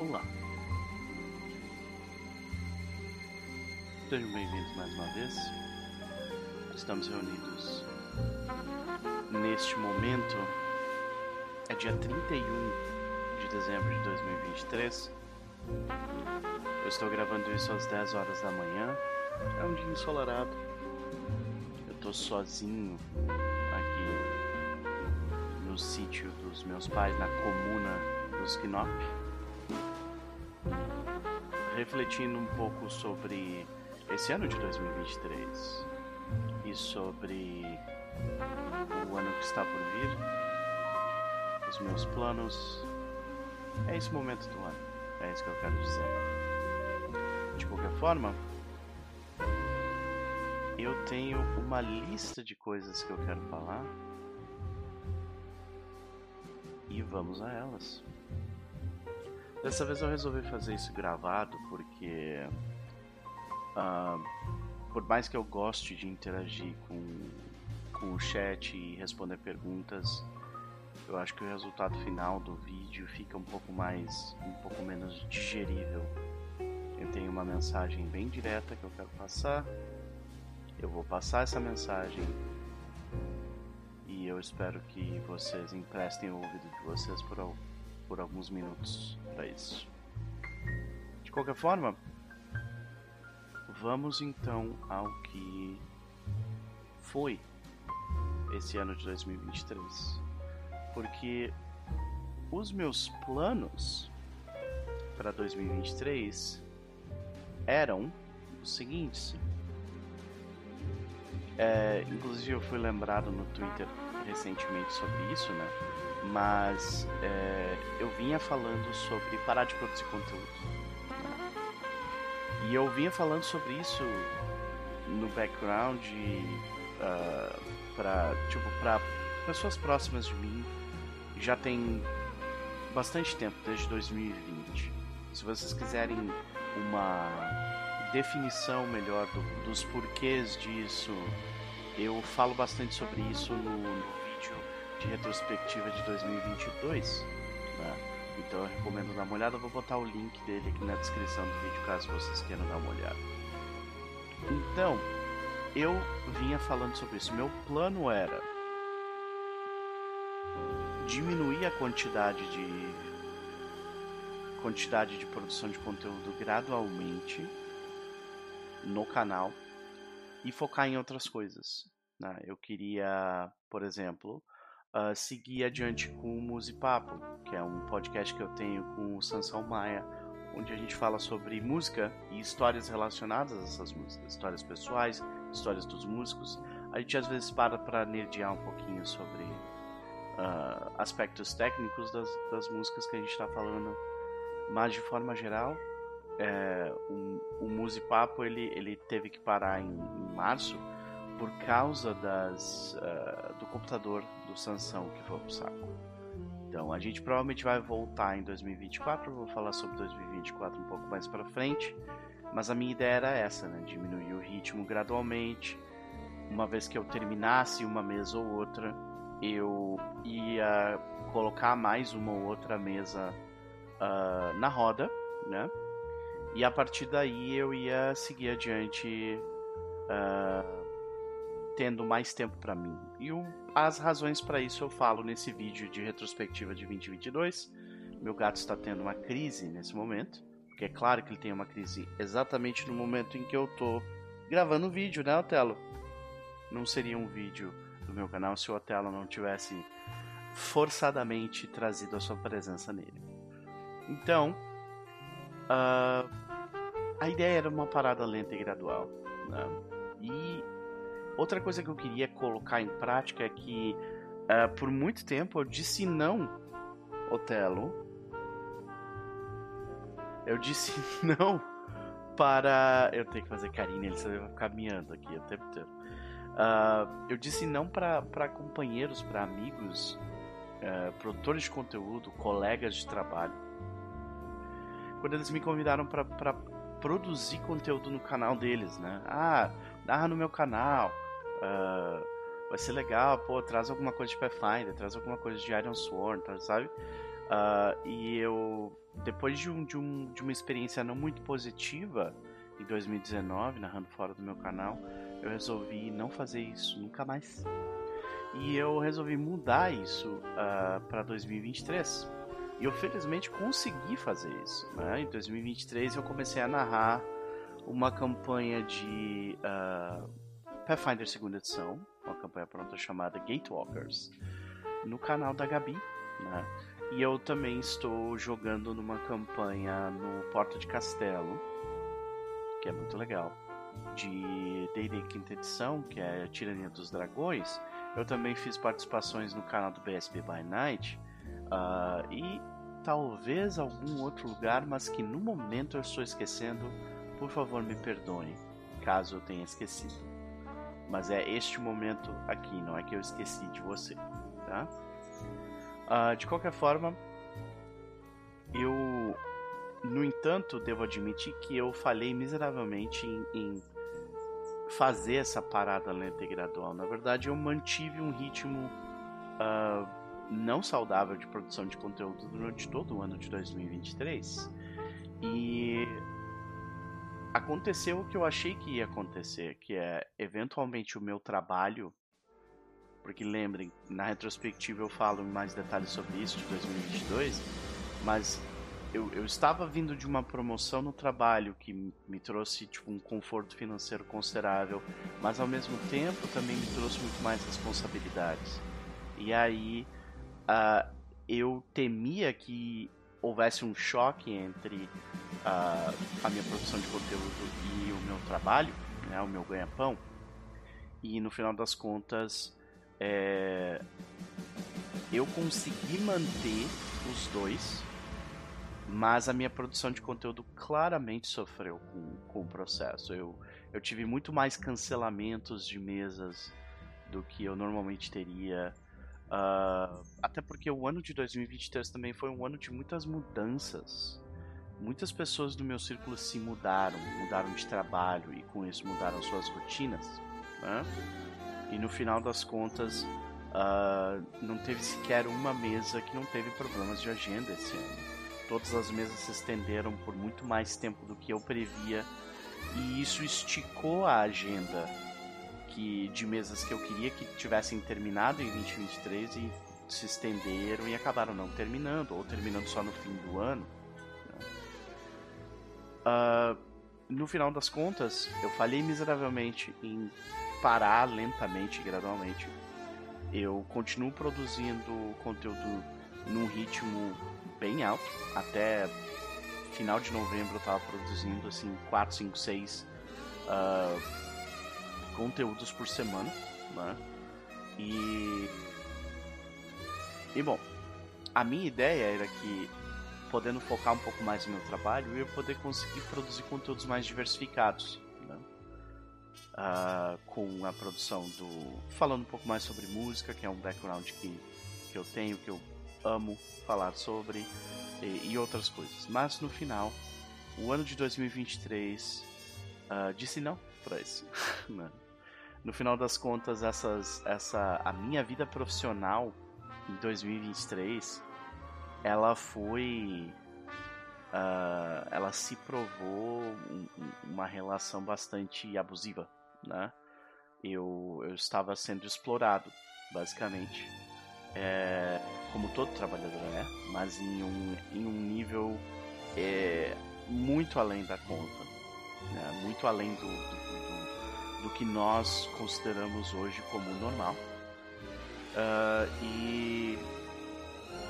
Olá. Sejam bem-vindos mais uma vez. Estamos reunidos neste momento. É dia 31 de dezembro de 2023. Eu estou gravando isso às 10 horas da manhã. É um dia ensolarado. Eu estou sozinho aqui no sítio dos meus pais, na comuna dos Knop refletindo um pouco sobre esse ano de 2023 e sobre o ano que está por vir, os meus planos. É esse momento do ano, é isso que eu quero dizer. De qualquer forma, eu tenho uma lista de coisas que eu quero falar e vamos a elas. Dessa vez eu resolvi fazer isso gravado porque, uh, por mais que eu goste de interagir com, com o chat e responder perguntas, eu acho que o resultado final do vídeo fica um pouco mais, um pouco menos digerível. Eu tenho uma mensagem bem direta que eu quero passar. Eu vou passar essa mensagem e eu espero que vocês emprestem o ouvido de vocês por, por alguns minutos para isso. De qualquer forma, vamos então ao que foi esse ano de 2023. Porque os meus planos para 2023 eram os seguintes. É, inclusive eu fui lembrado no Twitter recentemente sobre isso, né? Mas é, eu vinha falando sobre parar de produzir conteúdo. E eu vinha falando sobre isso no background uh, ah, para tipo para pessoas próximas de mim já tem bastante tempo desde 2020. Se vocês quiserem uma definição melhor do, dos porquês disso, eu falo bastante sobre isso no, no de retrospectiva de 2022. Né? Então eu recomendo dar uma olhada. Eu vou botar o link dele aqui na descrição do vídeo caso vocês queiram dar uma olhada. Então, eu vinha falando sobre isso. Meu plano era diminuir a quantidade de quantidade de produção de conteúdo gradualmente no canal e focar em outras coisas. Né? Eu queria, por exemplo, uh, seguir adiante com o Musipapo, que é um podcast que eu tenho com o Sansão Maia, onde a gente fala sobre música e histórias relacionadas a essas músicas, histórias pessoais, histórias dos músicos. A gente às vezes para para nerdear um pouquinho sobre uh, aspectos técnicos das, das músicas que a gente está falando, mas de forma geral, é, o, o Musipapo ele, ele teve que parar em, em março por causa das, uh, do computador do Sansão que foi pro saco. Então a gente provavelmente vai voltar em 2024, vou falar sobre 2024 um pouco mais para frente, mas a minha ideia era essa, né? Diminuir o ritmo gradualmente. Uma vez que eu terminasse uma mesa ou outra, eu ia colocar mais uma ou outra mesa uh, na roda, né? E a partir daí eu ia seguir adiante uh, tendo mais tempo para mim. E o, as razões para isso eu falo nesse vídeo de retrospectiva de 2022. Meu gato está tendo uma crise nesse momento, porque é claro que ele tem uma crise exatamente no momento em que eu tô gravando o vídeo, né, Otelo? Não seria um vídeo do meu canal se o Otelo não tivesse forçadamente trazido a sua presença nele. Então, uh, a ideia era uma parada lenta e gradual. Né? E Outra coisa que eu queria colocar em prática é que uh, por muito tempo eu disse não, Otelo. Eu disse não para. Eu tenho que fazer carinho ele vai ficar miando aqui o tempo inteiro. Uh, eu disse não para companheiros, para amigos, uh, produtores de conteúdo, colegas de trabalho. Quando eles me convidaram para produzir conteúdo no canal deles, né? Ah, narra no meu canal. Uh, vai ser legal, pô, traz alguma coisa de Pathfinder, traz alguma coisa de Iron Sword, tá, sabe? Uh, e eu, depois de, um, de, um, de uma experiência não muito positiva em 2019, narrando fora do meu canal, eu resolvi não fazer isso nunca mais. E eu resolvi mudar isso uh, para 2023. E eu felizmente consegui fazer isso. Né? Em 2023 eu comecei a narrar uma campanha de uh, Pathfinder segunda edição, uma campanha pronta chamada Gatewalkers, no canal da Gabi, né? E eu também estou jogando numa campanha no Porta de Castelo, que é muito legal, de D&D quinta edição, que é a Tirania dos Dragões. Eu também fiz participações no canal do BSB by Night uh, e talvez algum outro lugar, mas que no momento eu estou esquecendo. Por favor, me perdoe, caso eu tenha esquecido. Mas é este momento aqui, não é que eu esqueci de você, tá? Uh, de qualquer forma, eu, no entanto, devo admitir que eu falhei miseravelmente em, em fazer essa parada lenta e gradual. Na verdade, eu mantive um ritmo uh, não saudável de produção de conteúdo durante todo o ano de 2023. E aconteceu o que eu achei que ia acontecer, que é eventualmente o meu trabalho porque lembrem, na retrospectiva eu falo mais detalhes sobre isso de 2022, mas eu, eu estava vindo de uma promoção no trabalho que me trouxe tipo, um conforto financeiro considerável, mas ao mesmo tempo também me trouxe muito mais responsabilidades. E aí uh, eu temia que houvesse um choque entre uh, a minha produção de conteúdo e o meu trabalho, né, o meu ganha-pão. E no final das contas, é, eu consegui manter os dois, mas a minha produção de conteúdo claramente sofreu com, com o processo. Eu, eu tive muito mais cancelamentos de mesas do que eu normalmente teria. Uh, até porque o ano de 2023 também foi um ano de muitas mudanças. Muitas pessoas do meu círculo se mudaram, mudaram de trabalho e com isso mudaram suas rotinas. Né? E no final das contas, uh, não teve sequer uma mesa que não teve problemas de agenda esse ano. Todas as mesas se estenderam por muito mais tempo do que eu previa, e isso esticou a agenda que, de mesas que eu queria que tivessem terminado em 2023 e se estenderam e acabaram não terminando, ou terminando só no fim do ano. Uh, no final das contas, eu falhei miseravelmente em parar lentamente, gradualmente. Eu continuo produzindo conteúdo num ritmo bem alto. Até final de novembro eu tava produzindo assim 4, 5, 6 uh, conteúdos por semana. Né? E. E bom, a minha ideia era que, podendo focar um pouco mais no meu trabalho, eu ia poder conseguir produzir conteúdos mais diversificados uh, com a produção do. Falando um pouco mais sobre música, que é um background que, que eu tenho, que eu amo falar sobre, e, e outras coisas. Mas no final, o ano de 2023 uh, ah, disse não para isso. no final das contas, essas, essa, a minha vida profissional em 2023 ela foi uh, ela se provou um, uma relação bastante abusiva né? Eu, eu estava sendo explorado, basicamente. É, como todo trabalhador é, mas em um, em um nível é, muito além da conta, né? muito além do, do, do, que nós consideramos hoje como normal. Uh, e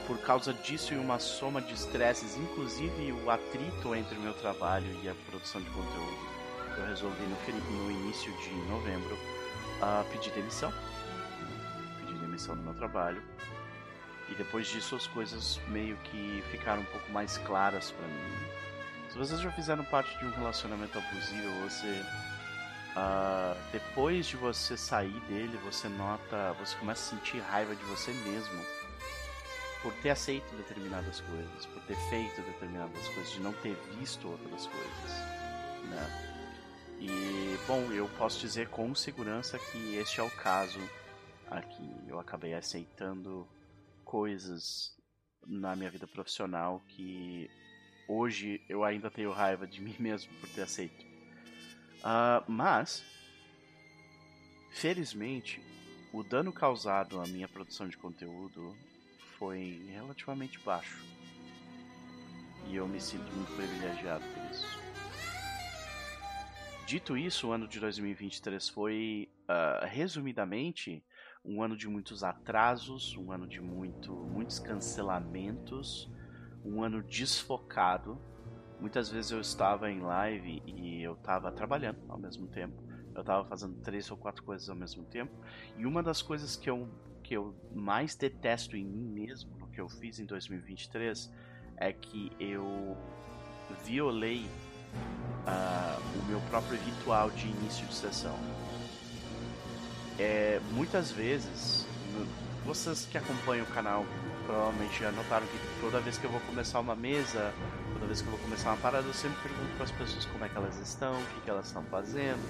por causa disso e uma soma de estresses, inclusive o atrito entre o meu trabalho e a produção de conteúdo, eu resolvi no, no início de novembro uh, pedir demissão. Pedir demissão do meu trabalho. E depois disso as coisas meio que ficaram um pouco mais claras para mim. Se vocês já fizeram parte de um relacionamento abusivo, você Uh, depois de você sair dele, você nota, você começa a sentir raiva de você mesmo por ter aceito determinadas coisas, por ter feito determinadas coisas, de não ter visto outras coisas, né? E, bom, eu posso dizer com segurança que este é o caso aqui. Eu acabei aceitando coisas na minha vida profissional que hoje eu ainda tenho raiva de mim mesmo por ter aceito. Uh, mas, felizmente, o dano causado à minha produção de conteúdo foi relativamente baixo. E eu me sinto muito privilegiado por isso. Dito isso, o ano de 2023 foi, uh, resumidamente, um ano de muitos atrasos, um ano de muito, muitos cancelamentos, um ano desfocado. Muitas vezes eu estava em live e eu estava trabalhando ao mesmo tempo. Eu estava fazendo três ou quatro coisas ao mesmo tempo. E uma das coisas que eu, que eu mais detesto em mim mesmo, no que eu fiz em 2023, é que eu violei uh, o meu próprio ritual de início de sessão. É, muitas vezes, vocês que acompanham o canal provavelmente já notaram que toda vez que eu vou começar uma mesa, toda vez que eu vou começar uma parada, eu sempre pergunto para as pessoas como é que elas estão, o que, que elas estão fazendo,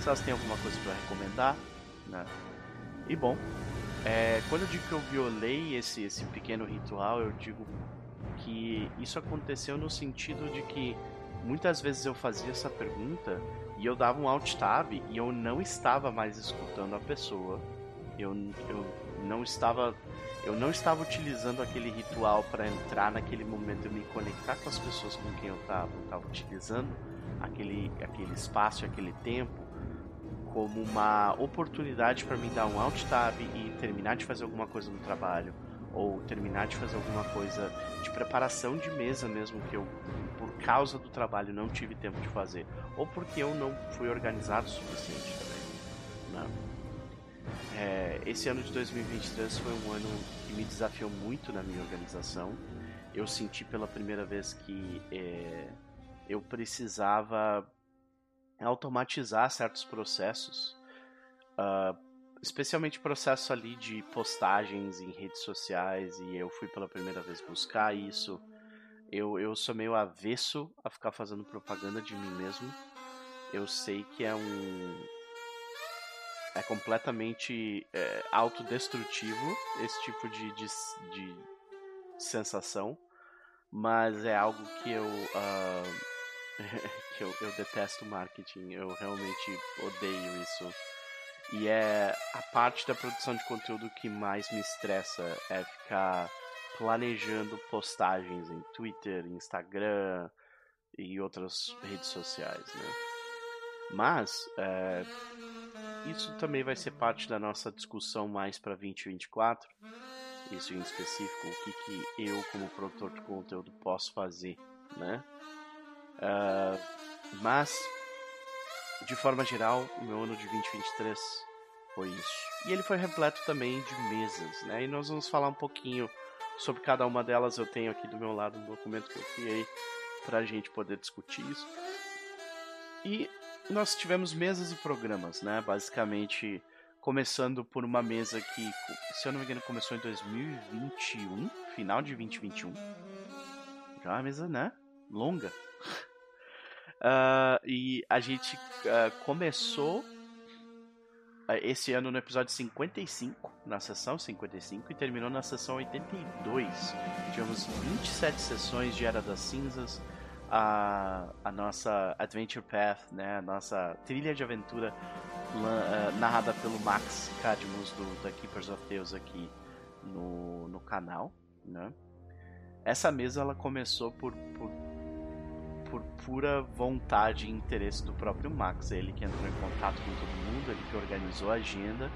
se elas têm alguma coisa para recomendar, né? E bom, é, quando eu digo que eu violei esse, esse pequeno ritual, eu digo que isso aconteceu no sentido de que muitas vezes eu fazia essa pergunta e eu dava um alt tab e eu não estava mais escutando a pessoa. Eu, eu não estava eu não estava utilizando aquele ritual para entrar naquele momento e me conectar com as pessoas com quem eu estava. Eu estava utilizando aquele aquele espaço, aquele tempo como uma oportunidade para mim dar um alt tab e terminar de fazer alguma coisa no trabalho ou terminar de fazer alguma coisa de preparação de mesa mesmo que eu por causa do trabalho não tive tempo de fazer ou porque eu não fui organizado o suficiente também. Né? É, esse ano de 2023 foi um ano que me desafiou muito na minha organização. Eu senti pela primeira vez que é, eu precisava automatizar certos processos, uh, especialmente processo ali de postagens em redes sociais, e eu fui pela primeira vez buscar isso. Eu, eu sou meio avesso a ficar fazendo propaganda de mim mesmo. Eu sei que é um, é completamente é, autodestrutivo esse tipo de, de, de, sensação, mas é algo que eu, uh, que eu, eu detesto marketing, eu realmente odeio isso. E é a parte da produção de conteúdo que mais me estressa é ficar planejando postagens em Twitter, Instagram e outras redes sociais, né? Mas é, isso também vai ser parte da nossa discussão mais para 2024. Isso em específico, o que, que eu, como produtor de conteúdo, posso fazer, né? Uh, mas, de forma geral, o meu ano de 2023 foi isso. E ele foi repleto também de mesas, né? E nós vamos falar um pouquinho sobre cada uma delas. Eu tenho aqui do meu lado um documento que eu criei para a gente poder discutir isso. E nós tivemos mesas e programas, né? Basicamente, começando por uma mesa que, se eu não me engano, começou em 2021, final de 2021. Já uma mesa, né? Longa. Uh, e a gente uh, começou uh, esse ano no episódio 55, na sessão 55, e terminou na sessão 82. Tivemos 27 sessões de Era das Cinzas, a, a nossa Adventure Path, né, a nossa trilha de aventura uh, narrada pelo Max Cadmus do The Keepers of Tales aqui no, no canal, né? Essa mesa ela começou por, por, por pura vontade e interesse do próprio Max, ele que entrou em contato com todo mundo, ele que organizou a agenda.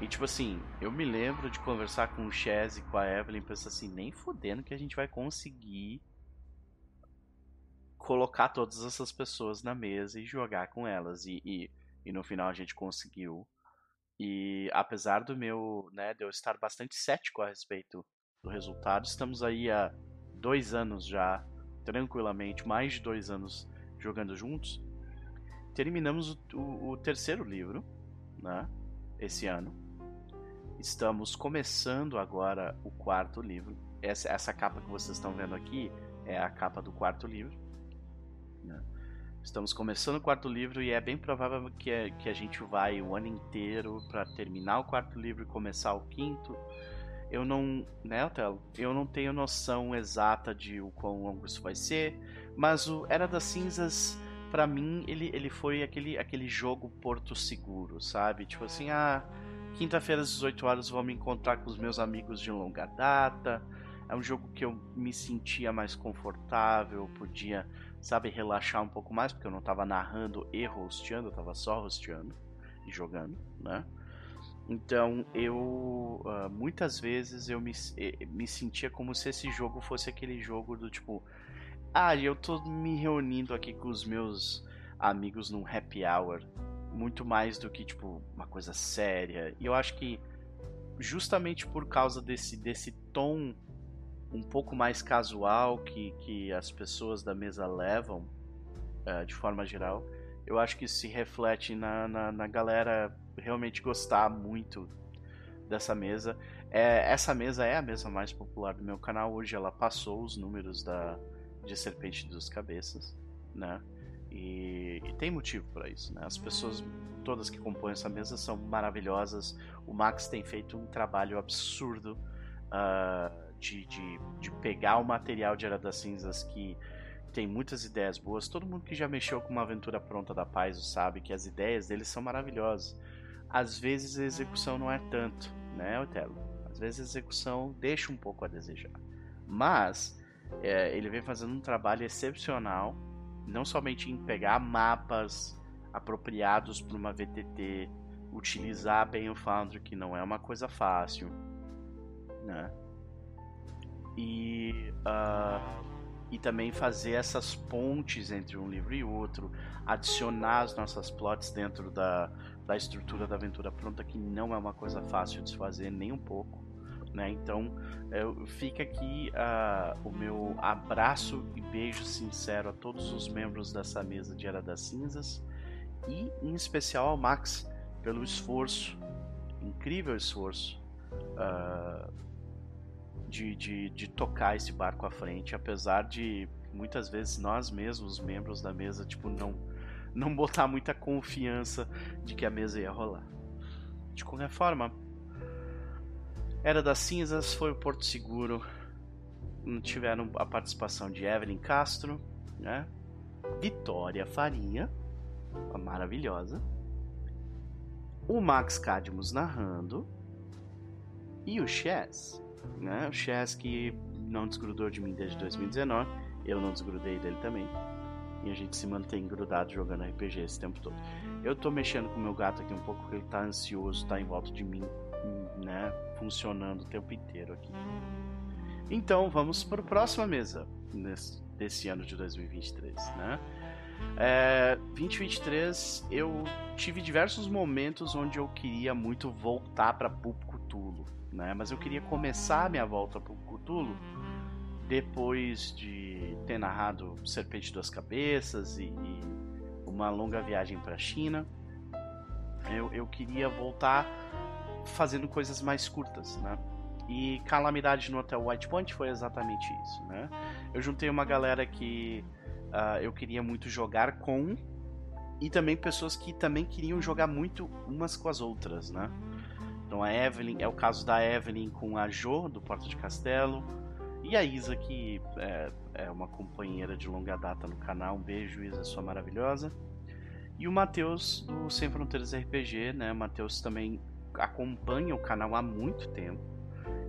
E tipo assim, eu me lembro de conversar com o Chaz e com a Evelyn, pensar assim, nem fodendo que a gente vai conseguir colocar todas essas pessoas na mesa e jogar com elas. E, e, e, no final a gente conseguiu. E apesar do meu, né, de eu estar bastante cético a respeito do resultado, estamos aí há dois anos já, tranquilamente, mais de dois anos jogando juntos. Terminamos o, o, o terceiro livro, né, esse ano. Estamos começando agora o quarto livro. Essa, essa capa que vocês estão vendo aqui é a capa do quarto livro. Né? Estamos começando o quarto livro e é bem provável que, é, que a gente vai o ano inteiro para terminar o quarto livro e começar o quinto. eu não, né, Otelo? Eu não tenho noção exata de o quão longo isso vai ser, mas o Era das Cinzas, para mim, ele, ele foi aquele, aquele jogo porto seguro, sabe? Tipo assim, ah, quinta-feira às 18 horas vou me encontrar com os meus amigos de longa data. É um jogo que eu me sentia mais confortável, podia, sabe, relaxar um pouco mais, porque eu não tava narrando e hosteando, eu tava só hosteando e jogando, né? Então eu uh, muitas vezes eu me, me sentia como se esse jogo fosse aquele jogo do tipo, ah, eu tô me reunindo aqui com os meus amigos num happy hour, muito mais do que tipo uma coisa séria. E eu acho que justamente por causa desse desse tom um pouco mais casual que, que as pessoas da mesa levam, uh, de forma geral, eu acho que se reflete na, na, na galera realmente gostar muito dessa mesa. É, essa mesa é a mesa mais popular do meu canal hoje. Ela passou os números da de Serpente dos Cabeças, né? E, e tem motivo para isso, né? As pessoas todas que compõem essa mesa são maravilhosas. O Max tem feito um trabalho absurdo uh, de, de, de pegar o material de Era das Cinzas que tem muitas ideias boas. Todo mundo que já mexeu com uma aventura pronta da Paz sabe que as ideias deles são maravilhosas. Às vezes a execução não é tanto, né, Otelo? Às vezes a execução deixa um pouco a desejar. Mas é, ele vem fazendo um trabalho excepcional, não somente em pegar mapas apropriados para uma VTT, utilizar bem o Foundry, que não é uma coisa fácil, né? E uh, e também fazer essas pontes entre um livro e outro, adicionar as nossas plots dentro da, da estrutura da aventura pronta, que não é uma coisa fácil de se fazer nem um pouco. Né? Então eu, fica aqui uh, o meu abraço e beijo sincero a todos os membros dessa mesa de Era das Cinzas e em especial ao Max pelo esforço, incrível esforço uh, de, de, de tocar esse barco à frente, apesar de muitas vezes nós mesmos, membros da mesa, tipo, não, não botar muita confiança de que a mesa ia rolar. De qualquer forma, Era das Cinzas foi o Porto Seguro. Tiveram a participação de Evelyn Castro, né? Vitória Farinha, a maravilhosa. O Max Cadmus narrando. E o Chess né? O Chess que não desgrudou de mim desde 2019, eu não desgrudei dele também. E a gente se mantém grudado jogando RPG esse tempo todo. Eu tô mexendo com o meu gato aqui um pouco porque ele tá ansioso, tá em volta de mim, né? Funcionando o tempo inteiro aqui. Então vamos para a próxima mesa nesse, desse ano de 2023, né? É, 2023 eu tive diversos momentos onde eu queria muito voltar para Pup Cthulhu né? Mas eu queria começar a minha volta pro Cthulhu depois de ter narrado Serpente das Cabeças e, e uma longa viagem para a China. Eu, eu queria voltar fazendo coisas mais curtas, né? E Calamidade no Hotel White Point foi exatamente isso, né? Eu juntei uma galera que uh, eu queria muito jogar com e também pessoas que também queriam jogar muito umas com as outras, né? Então a Evelyn, é o caso da Evelyn com a Jo, do Porto de Castelo. E a Isa, que é, é uma companheira de longa data no canal. Um beijo, Isa, sua maravilhosa. E o Matheus, do Sem Fronteiras RPG, né? O Matheus também acompanha o canal há muito tempo.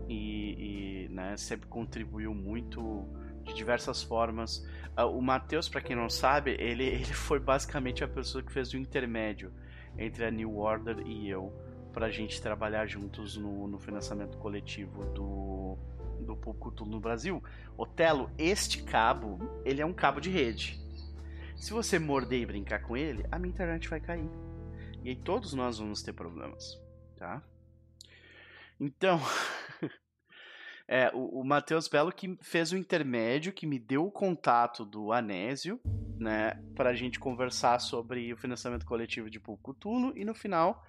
E, e né, sempre contribuiu muito de diversas formas. Uh, o Matheus, para quem não sabe, ele, ele foi basicamente a pessoa que fez o intermédio entre a New Order e eu para a gente trabalhar juntos no, no financiamento coletivo do, do Pulcutu no Brasil. Otelo, este cabo, ele é um cabo de rede. Se você morder e brincar com ele, a minha internet vai cair. E aí todos nós vamos ter problemas, tá? Então, é, o, o Matheus Belo que fez o intermédio, que me deu o contato do Anésio, né, para a gente conversar sobre o financiamento coletivo de Pulcutulo e no final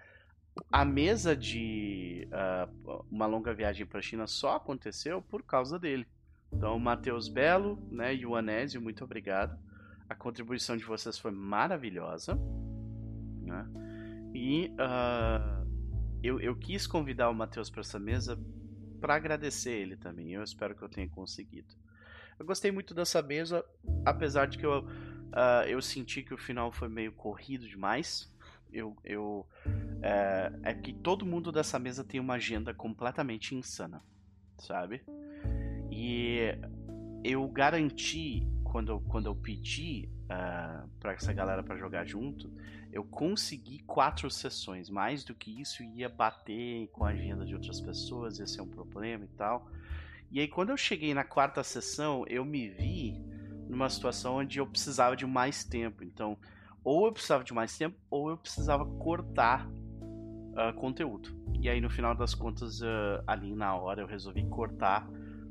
a mesa de uh, uma longa viagem para a China só aconteceu por causa dele. Então, Matheus Belo né, e o Anésio, muito obrigado. A contribuição de vocês foi maravilhosa. Né? E uh, eu, eu quis convidar o Matheus para essa mesa para agradecer ele também. Eu espero que eu tenha conseguido. Eu gostei muito dessa mesa, apesar de que eu, uh, eu senti que o final foi meio corrido demais. Eu, eu é, é que todo mundo dessa mesa tem uma agenda completamente insana, sabe? E eu garanti quando, quando eu pedi uh, ah, para essa galera para jogar junto, eu consegui quatro sessões. Mais do que isso, ia bater com a agenda de outras pessoas, ia ser um problema e tal. E aí, quando eu cheguei na quarta sessão, eu me vi numa situação onde eu precisava de mais tempo. Então, ou eu precisava de mais tempo, ou eu precisava cortar uh, conteúdo. E aí, no final das contas, uh, ali na hora, eu resolvi cortar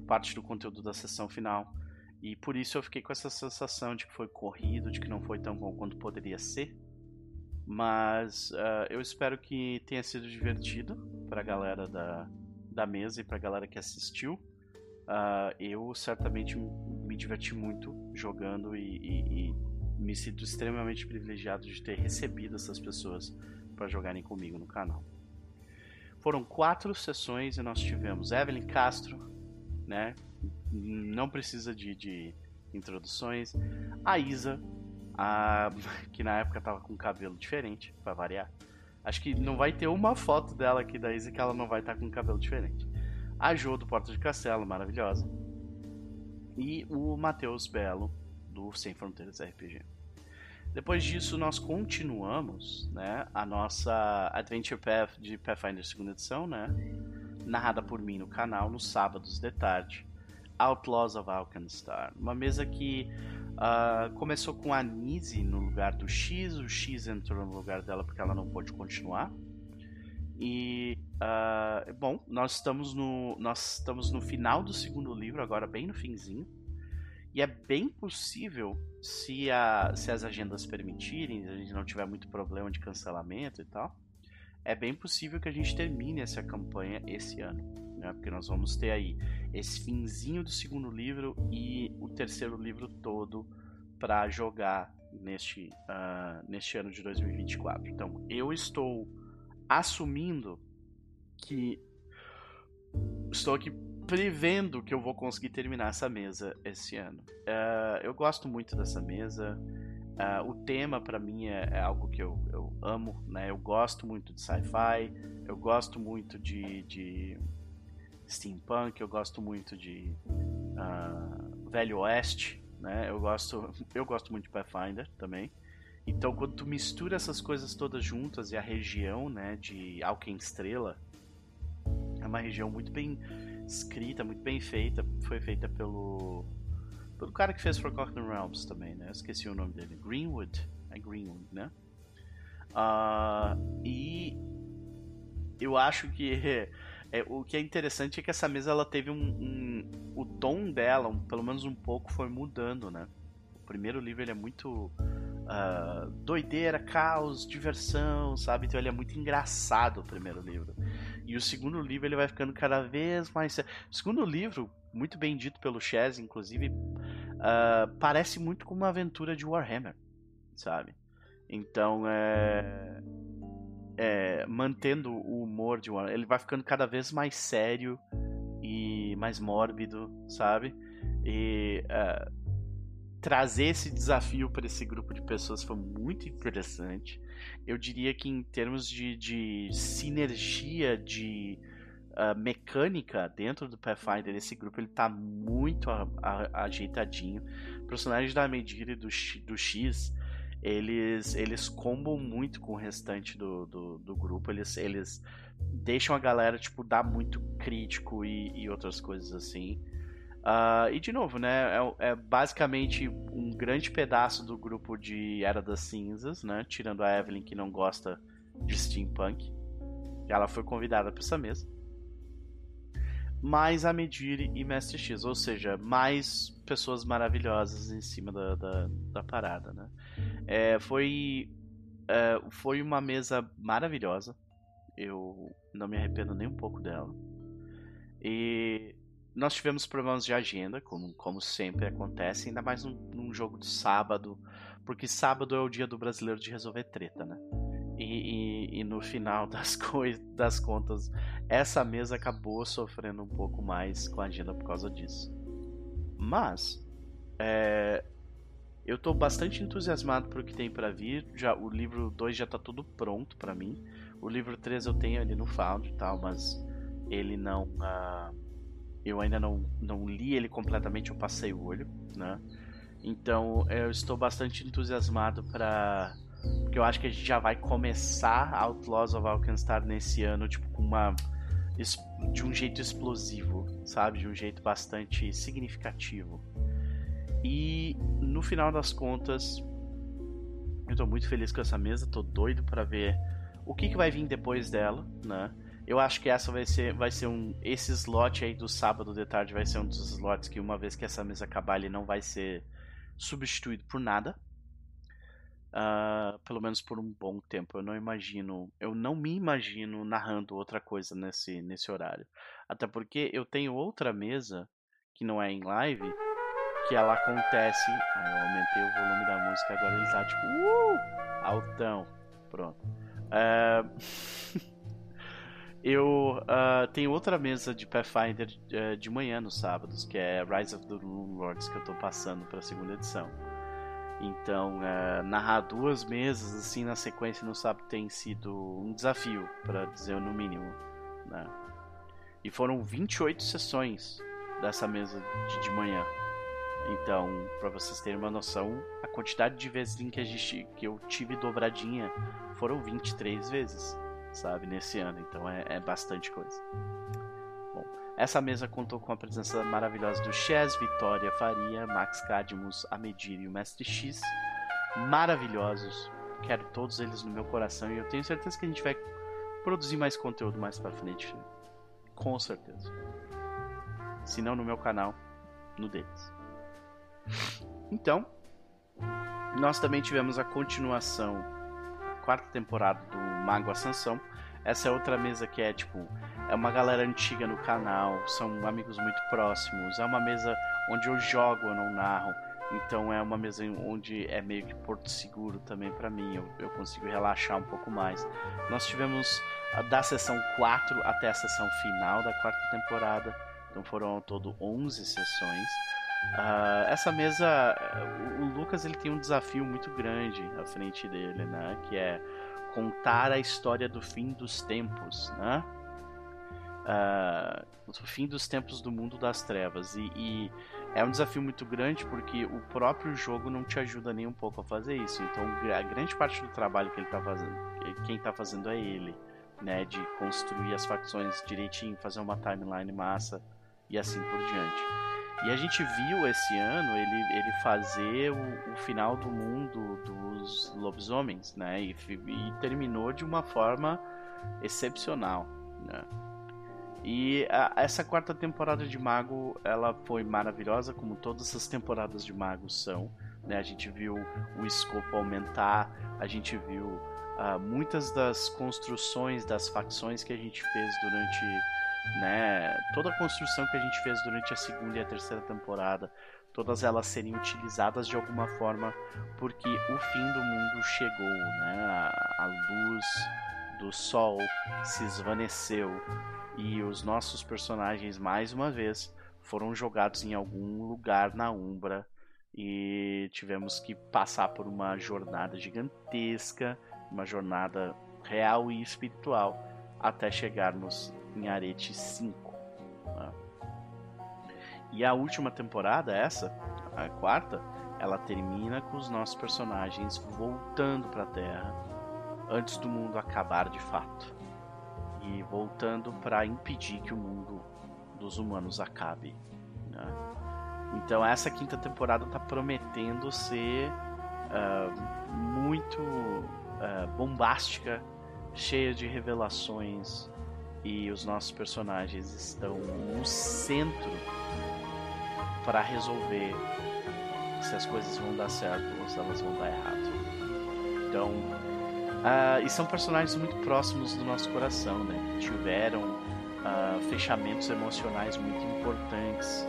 parte do conteúdo da sessão final. E por isso eu fiquei com essa sensação de que foi corrido, de que não foi tão bom quanto poderia ser. Mas uh, eu espero que tenha sido divertido para a galera da, da mesa e para a galera que assistiu. Uh, eu certamente me diverti muito jogando e, e, e, me sinto extremamente privilegiado de ter recebido essas pessoas para jogarem comigo no canal. Foram quatro sessões e nós tivemos Evelyn Castro, né? Não precisa de, de introduções. A Isa, a, que na época tava com cabelo diferente, para variar. Acho que não vai ter uma foto dela aqui da Isa que ela não vai estar tá com cabelo diferente a Jo do Porta de Castelo, maravilhosa. E o Matheus Belo do Sem Fronteiras RPG. Depois disso, nós continuamos né, a nossa Adventure Path de Pathfinder 2 edição, né, narrada por mim no canal, nos sábados de tarde. Outlaws of Alkenstar. Uma mesa que uh, começou com a Nise no lugar do X, o X entrou no lugar dela porque ela não pôde continuar. E uh, bom, nós estamos no nós estamos no final do segundo livro agora, bem no finzinho. E é bem possível, se, a, se as agendas permitirem, a gente não tiver muito problema de cancelamento e tal, é bem possível que a gente termine essa campanha esse ano. Né? Porque nós vamos ter aí esse finzinho do segundo livro e o terceiro livro todo para jogar neste, uh, neste ano de 2024. Então, eu estou assumindo que estou aqui prevendo que eu vou conseguir terminar essa mesa esse ano. Uh, eu gosto muito dessa mesa. Uh, o tema para mim é, é, algo que eu, eu amo, né? Eu gosto muito de sci-fi, eu gosto muito de, de, steampunk, eu gosto muito de uh, velho oeste, né? Eu gosto, eu gosto muito de Pathfinder também. Então, quando tu mistura essas coisas todas juntas e a região, né, de Alken Estrela, é uma região muito bem escrita, muito bem feita, foi feita pelo pelo cara que fez Forgotten Realms também, né? Eu esqueci o nome dele, Greenwood, é Greenwood, né? Uh, e eu acho que é, o que é interessante é que essa mesa ela teve um, um o tom dela, um, pelo menos um pouco, foi mudando, né? O primeiro livro ele é muito uh, doideira, caos, diversão, sabe? Então ele é muito engraçado o primeiro livro. E o segundo livro ele vai ficando cada vez mais. O segundo livro, muito bem dito pelo Chaz, inclusive, uh, parece muito com uma aventura de Warhammer, sabe? Então é. É, mantendo o humor de Warhammer, ele vai ficando cada vez mais sério e mais mórbido, sabe? E uh, trazer esse desafio para esse grupo de pessoas foi muito interessante. Eu diria que em termos de, de sinergia de uh, mecânica dentro do Pathfinder, esse grupo ele tá muito a, a, ajeitadinho. Personagens da Medira e do, do X, eles, eles combam muito com o restante do, do, do grupo. Eles, eles deixam a galera tipo dar muito crítico e, e outras coisas assim. Uh, e de novo, né? É, é, basicamente um grande pedaço do grupo de Era das Cinzas, né? Tirando a Evelyn que não gosta de steampunk. Ela foi convidada para essa mesa. Mais a Medire e Mestre X, ou seja, mais pessoas maravilhosas em cima da, da, da parada, né? É, foi, é, foi uma mesa maravilhosa. Eu não me arrependo nem um pouco dela. E nós tivemos problemas de agenda, como, como sempre acontece, ainda mais num, num, jogo de sábado, porque sábado é o dia do brasileiro de resolver treta, né? E, e, e, no final das, das contas, essa mesa acabou sofrendo um pouco mais com a agenda por causa disso. Mas, é, eu estou bastante entusiasmado por o que tem para vir. Já, o livro 2 já está tudo pronto para mim. O livro 3 eu tenho ali no Found e tal, mas ele não. Uh, eu ainda não, não li ele completamente, eu passei o olho, né? Então eu estou bastante entusiasmado para porque eu acho que a gente já vai começar Outlaws of Alkenstar nesse ano, tipo, com uma. de um jeito explosivo, sabe? De um jeito bastante significativo. E no final das contas, eu tô muito feliz com essa mesa, tô doido para ver o que, que vai vir depois dela, né? Eu acho que essa vai ser, vai ser um. Esse slot aí do sábado de tarde vai ser um dos slots que, uma vez que essa mesa acabar, ele não vai ser substituído por nada. Uh, pelo menos por um bom tempo. Eu não imagino, eu não me imagino narrando outra coisa nesse, nesse horário. Até porque eu tenho outra mesa que não é em live, que ela acontece. Ah, eu aumentei o volume da música, agora ele tá tipo, uh, altão. Pronto. Uh, eu uh, tenho outra mesa de Pathfinder uh, de manhã nos sábados, que é Rise of the Moon Lords, que eu tô passando pra segunda edição. Então, uh, narrar duas mesas assim na sequência no sábado tem sido um desafio, para dizer no mínimo. Né? E foram 28 sessões dessa mesa de, de manhã. Então, para vocês terem uma noção, a quantidade de vezes em que, a gente, que eu tive dobradinha foram 23 vezes, sabe, nesse ano. Então é, é bastante coisa. Essa mesa contou com a presença maravilhosa do Chess, Vitória Faria, Max Cadmus, Amedir e o Mestre X. Maravilhosos. Quero todos eles no meu coração e eu tenho certeza que a gente vai produzir mais conteúdo mais pra frente. Com certeza. Se não no meu canal, no deles. Então, nós também tivemos a continuação, quarta temporada do Mago Ascensão. Essa é outra mesa que é tipo é uma galera antiga no canal, são amigos muito próximos. É uma mesa onde eu jogo, eu não narro. Então é uma mesa onde é meio que porto seguro também para mim. Eu, eu, consigo relaxar um pouco mais. Nós tivemos da sessão 4 até a sessão final da quarta temporada. Então foram ao todo 11 sessões. Uh, essa mesa, o Lucas ele tem um desafio muito grande à frente dele, né? Que é contar a história do fim dos tempos, né? uh, o fim dos tempos do mundo das trevas. E, e, é um desafio muito grande porque o próprio jogo não te ajuda nem um pouco a fazer isso. Então a grande parte do trabalho que ele está fazendo, quem está fazendo é ele, né? De construir as facções direitinho, fazer uma timeline massa e assim por diante. E a gente viu esse ano ele, ele fazer o, o final do mundo dos lobisomens, né? E, e terminou de uma forma excepcional, né? E a, essa quarta temporada de Mago, ela foi maravilhosa, como todas as temporadas de Mago são. Né? A gente viu o escopo aumentar, a gente viu uh, muitas das construções das facções que a gente fez durante né, toda a construção que a gente fez durante a segunda e a terceira temporada, todas elas serem utilizadas de alguma forma, porque o fim do mundo chegou, né? A, a luz do sol se esvaneceu e os nossos personagens mais uma vez foram jogados em algum lugar na Umbra e tivemos que passar por uma jornada gigantesca, uma jornada real e espiritual até chegarmos em Arete 5. Né? E a última temporada, essa, a quarta, ela termina com os nossos personagens voltando para a Terra antes do mundo acabar de fato e voltando para impedir que o mundo dos humanos acabe. Né? Então essa quinta temporada está prometendo ser uh, muito uh, bombástica, cheia de revelações e os nossos personagens estão no centro para resolver se as coisas vão dar certo ou se elas vão dar errado. Então Uh, e são personagens muito próximos do nosso coração, né? Tiveram uh, fechamentos emocionais muito importantes,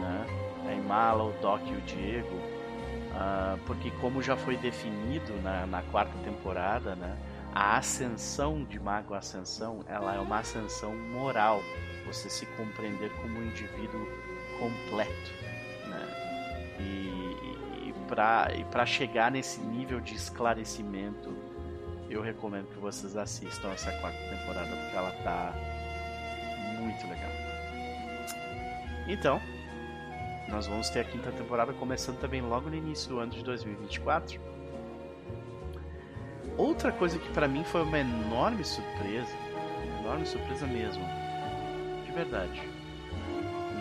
né? A Imala, o Doc e o Diego, uh, porque como já foi definido na, na quarta temporada, né? A ascensão de mago ascensão, ela é uma ascensão moral. Você se compreender como um indivíduo completo, né? E, e para chegar nesse nível de esclarecimento, eu recomendo que vocês assistam essa quarta temporada porque ela tá muito legal. Então, nós vamos ter a quinta temporada começando também logo no início do ano de 2024. Outra coisa que para mim foi uma enorme surpresa, enorme surpresa mesmo, de verdade.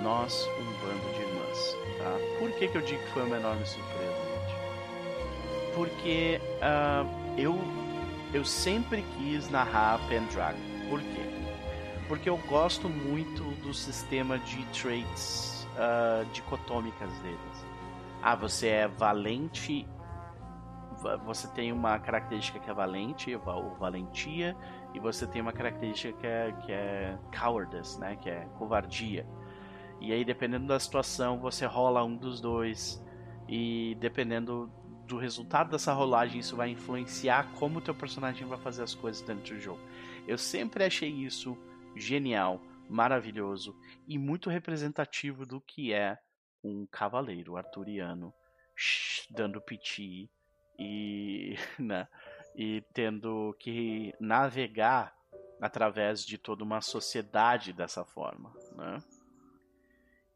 Nós, um bando de irmãs, tá? Por que, que eu digo que foi uma enorme surpresa, gente? Porque uh, eu, eu sempre quis narrar Pendragon. Por quê? Porque eu gosto muito do sistema de traits uh, dicotômicas deles. Ah, você é valente você tem uma característica que é valente, ou valentia, e você tem uma característica que é, que é cowardice, né? Que é covardia. E aí, dependendo da situação, você rola um dos dois, e dependendo do resultado dessa rolagem, isso vai influenciar como o teu personagem vai fazer as coisas dentro do jogo. Eu sempre achei isso genial, maravilhoso e muito representativo do que é um cavaleiro arturiano dando piti e, né, e tendo que navegar através de toda uma sociedade dessa forma, né?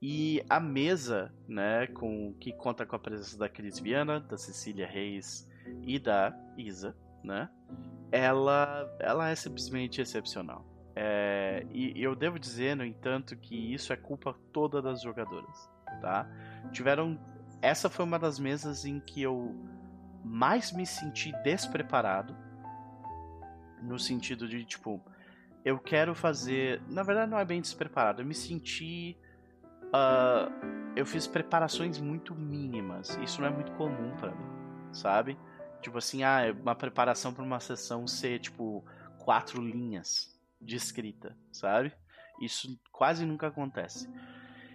E a mesa, né, com que conta com a presença da Cris Viana, da Cecília Reis e da Isa, né? Ela, ela é simplesmente excepcional. É, e eu devo dizer, no entanto, que isso é culpa toda das jogadoras, tá? Tiveram, essa foi uma das mesas em que eu mais me senti despreparado. No sentido de, tipo, eu quero fazer. Na verdade, não é bem despreparado. Eu me senti. Uh, eu fiz preparações muito mínimas. Isso não é muito comum para mim, sabe? Tipo assim, ah, é uma preparação para uma sessão ser, tipo, quatro linhas de escrita, sabe? Isso quase nunca acontece.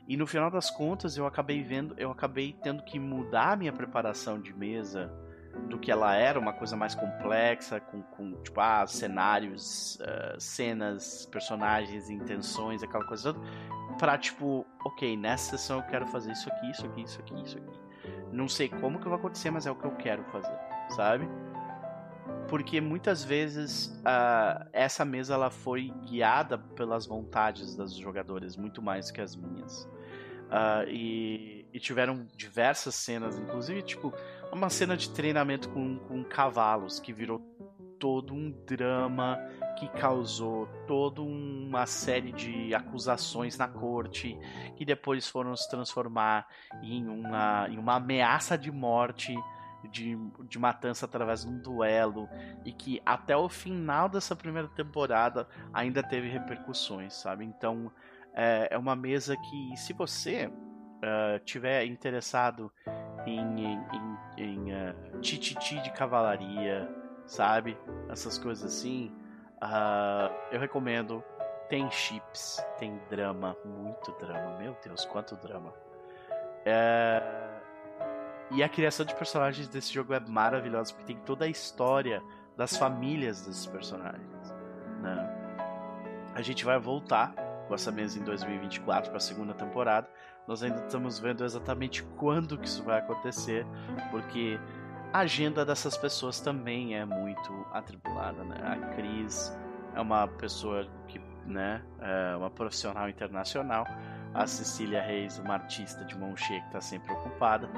E no final das contas, eu acabei vendo, eu acabei tendo que mudar a minha preparação de mesa do que ela era, uma coisa mais complexa, com, com tipo, ah, cenários, uh, cenas, personagens, intenções, aquela coisa toda, pra tipo, ok, nessa sessão eu quero fazer isso aqui, isso aqui, isso aqui, isso aqui. Não sei como que vai acontecer, mas é o que eu quero fazer, sabe? Porque muitas vezes uh, essa mesa ela foi guiada pelas vontades dos jogadores, muito mais que as minhas. Uh, e, e tiveram diversas cenas, inclusive, tipo, uma cena de treinamento com, com cavalos que virou todo um drama que causou toda uma série de acusações na corte que depois foram se transformar em uma, em uma ameaça de morte de, de matança através de um duelo e que até o final dessa primeira temporada ainda teve repercussões, sabe? Então é, é uma mesa que se você uh, tiver interessado em, em, em uh, tititi de cavalaria, sabe? Essas coisas assim. Uh, eu recomendo. Tem chips, tem drama, muito drama. Meu Deus, quanto drama. É... E a criação de personagens desse jogo é maravilhosa, porque tem toda a história das famílias desses personagens. Né? A gente vai voltar com essa mesa em 2024 para a segunda temporada. Nós ainda estamos vendo exatamente quando que isso vai acontecer, porque a agenda dessas pessoas também é muito atribulada, né? A Cris é uma pessoa que, né, é uma profissional internacional. A Cecília Reis, uma artista de mão cheia que está sempre ocupada.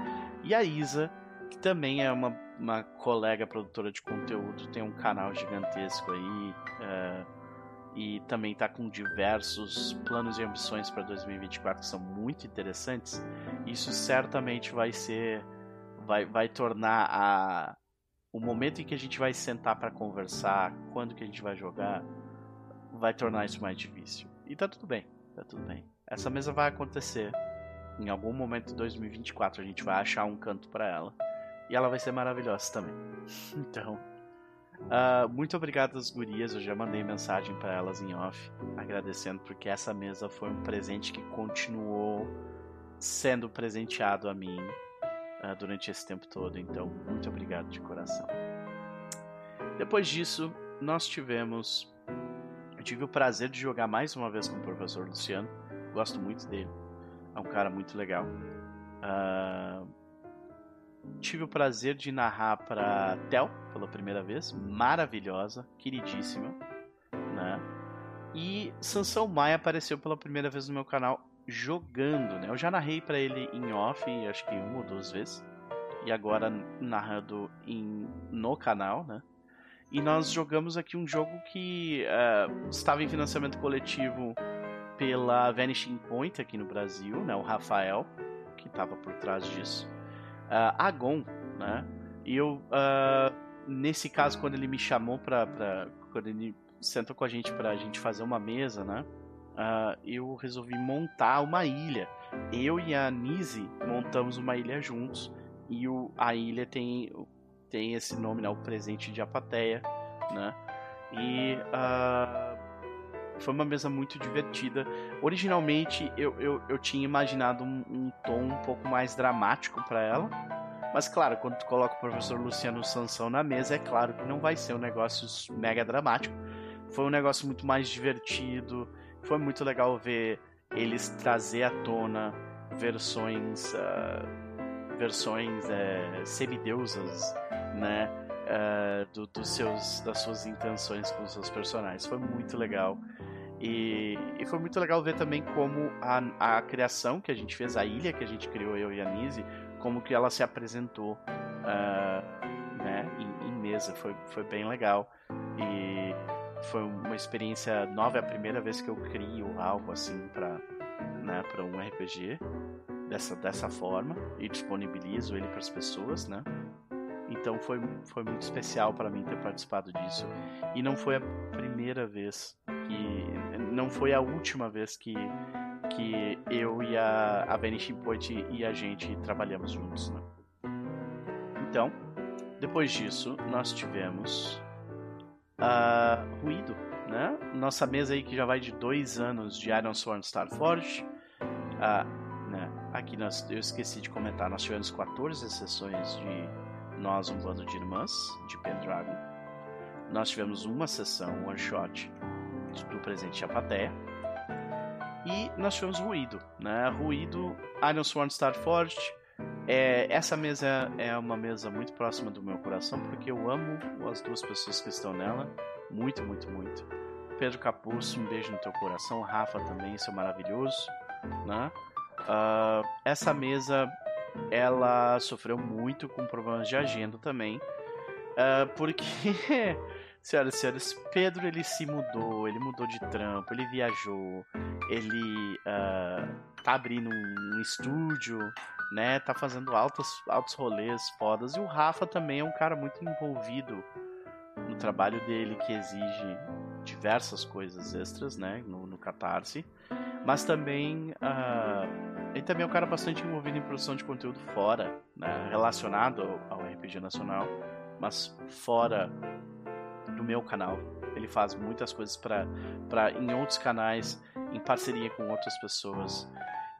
E a Isa, que também é uma, uma colega produtora de conteúdo, tem um canal gigantesco aí. É, e também está com diversos planos e ambições para 2024 que são muito interessantes, isso certamente vai ser vai, vai tornar a o momento em que a gente vai sentar para conversar, quando que a gente vai jogar, vai tornar isso mais difícil. E tá tudo bem, tá tudo bem. Essa mesa vai acontecer em algum momento de 2024, a gente vai achar um canto para ela. E ela vai ser maravilhosa também. Então, Uh, muito obrigado às gurias, eu já mandei mensagem para elas em off, agradecendo porque essa mesa foi um presente que continuou sendo presenteado a mim uh, durante esse tempo todo, então muito obrigado de coração. Depois disso, nós tivemos. Eu tive o prazer de jogar mais uma vez com o professor Luciano. Gosto muito dele. É um cara muito legal. Uh, tive o prazer de narrar para Tel pela primeira vez. Maravilhosa, queridíssima. Né? E Sansão Maia apareceu pela primeira vez no meu canal jogando, né? Eu já narrei para ele em off, acho que uma ou duas vezes. E agora narrando em, no canal, né? E nós jogamos aqui um jogo que uh, estava em financiamento coletivo pela Vanishing Point aqui no Brasil, né? O Rafael, que estava por trás disso. Uh, Agon, né? E eu, uh, nesse caso, quando ele me chamou para, quando ele sentou com a gente para a gente fazer uma mesa, né? Uh, eu resolvi montar uma ilha. Eu e a Nise montamos uma ilha juntos e o, a ilha tem, tem esse nome, né? O presente de Apateia, né? E uh, foi uma mesa muito divertida. Originalmente eu, eu, eu tinha imaginado um, um tom um pouco mais dramático para ela. Mas claro, quando tu coloca o professor Luciano Sansão na mesa, é claro que não vai ser um negócio mega dramático. Foi um negócio muito mais divertido. Foi muito legal ver eles trazer à tona versões uh, versões uh, semideusas, né? Uh, do, dos seus, das suas intenções com os seus personagens. Foi muito legal. E, e, foi muito legal ver também como a, a criação que a gente fez, a ilha que a gente criou, eu e a Nise, como que ela se apresentou uh, né, em, em, mesa. Foi, foi bem legal. E foi uma experiência nova, é a primeira vez que eu crio algo assim para né, um RPG dessa, dessa forma e disponibilizo ele para as pessoas, né? Então foi, foi muito especial para mim ter participado disso. E não foi a primeira vez que. Não foi a última vez que, que eu e a, a Vanishing Point e a gente trabalhamos juntos. Né? Então, depois disso, nós tivemos uh, Ruído, né? Nossa mesa aí que já vai de dois anos de Iron Sworn Starforge. Uh, né? Aqui nós, eu esqueci de comentar, nós tivemos 14 sessões de nós, um bando de irmãs de Pendragon. Nós tivemos uma sessão, one shot, do presente Apaté. E nós tivemos Ruído, né? Ruído, Iron Sworn Starforged. É, essa mesa é uma mesa muito próxima do meu coração, porque eu amo as duas pessoas que estão nela. Muito, muito, muito. Pedro Capuz, um beijo no teu coração. Rafa também, isso é maravilhoso. Né? Uh, essa mesa ela sofreu muito com problemas de agenda também. Uh, porque, senhoras e senhores, Pedro ele se mudou, ele mudou de trampo, ele viajou, ele uh, tá abrindo um, estúdio, né? Tá fazendo altos, altos rolês fodas. E o Rafa também é um cara muito envolvido no trabalho dele, que exige diversas coisas extras, né? No, no Catarse. Mas também. Uh, ele também é um cara bastante envolvido em produção de conteúdo fora, né, relacionado ao, RPG Nacional, mas fora do meu canal. Ele faz muitas coisas para em outros canais, em parceria com outras pessoas.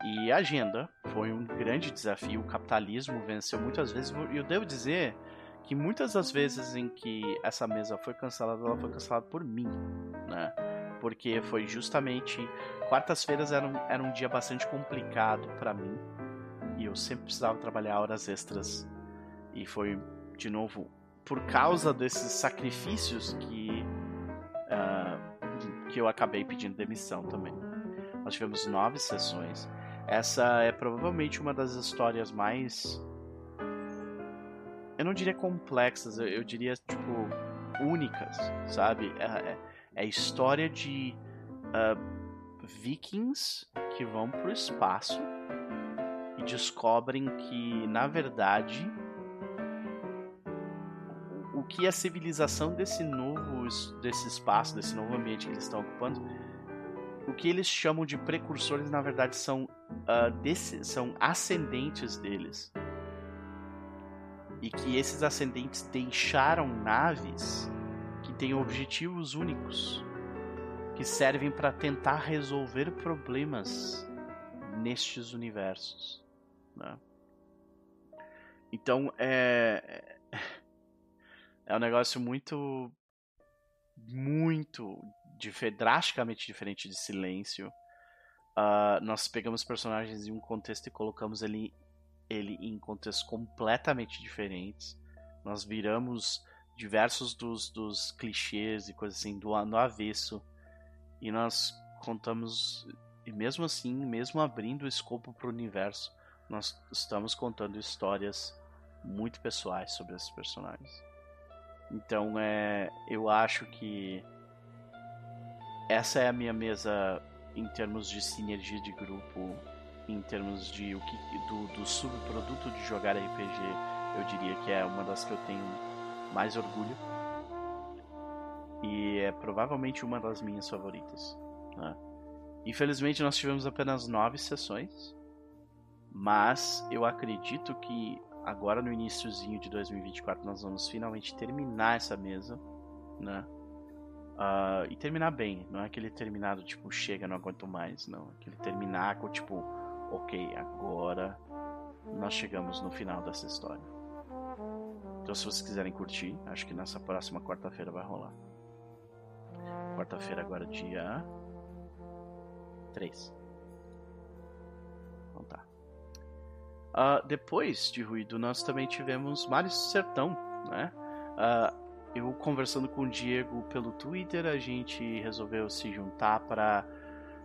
E a agenda foi um grande desafio. O capitalismo venceu muitas vezes. E eu devo dizer que muitas das vezes em que essa mesa foi cancelada, ela foi cancelada por mim, né? Porque foi justamente quartas-feiras era, um, era um dia bastante complicado para mim e eu sempre precisava trabalhar horas extras e foi de novo por causa desses sacrifícios que uh, que eu acabei pedindo demissão também. Nós tivemos nove sessões. Essa é provavelmente uma das histórias mais eu não diria complexas, eu, eu diria tipo únicas, sabe? É, é, é a história de uh, vikings que vão para o espaço e descobrem que, na verdade, o que a civilização desse novo desse espaço, desse novo ambiente que eles estão ocupando, o que eles chamam de precursores, na verdade, são, uh, desse, são ascendentes deles. E que esses ascendentes deixaram naves têm objetivos únicos que servem para tentar resolver problemas nestes universos. Né? Então é é um negócio muito muito drasticamente diferente de Silêncio. Uh, nós pegamos personagens em um contexto e colocamos ele, ele em contextos completamente diferentes. Nós viramos diversos dos, dos clichês e coisas assim do, avesso. E nós contamos, e mesmo assim, mesmo abrindo o escopo para o universo, nós estamos contando histórias muito pessoais sobre esses personagens. Então é, eu acho que essa é a minha mesa em termos de sinergia de grupo, em termos de o que do, do subproduto de jogar RPG, eu diria que é uma das que eu tenho mais orgulho e é provavelmente uma das minhas favoritas. Né? Infelizmente nós tivemos apenas nove sessões, mas eu acredito que agora no iníciozinho de 2024 nós vamos finalmente terminar essa mesa, né? Uh, e terminar bem, não é aquele terminado tipo, chega, não aguento mais, não. Aquele terminar com tipo, ok, agora nós chegamos no final dessa história. Então, se vocês quiserem curtir, acho que nessa próxima quarta-feira vai rolar. Quarta-feira, agora, dia 3. Então tá. Uh, depois de Ruído, nós também tivemos Mares do Sertão, né? Uh, eu conversando com o Diego pelo Twitter, a gente resolveu se juntar para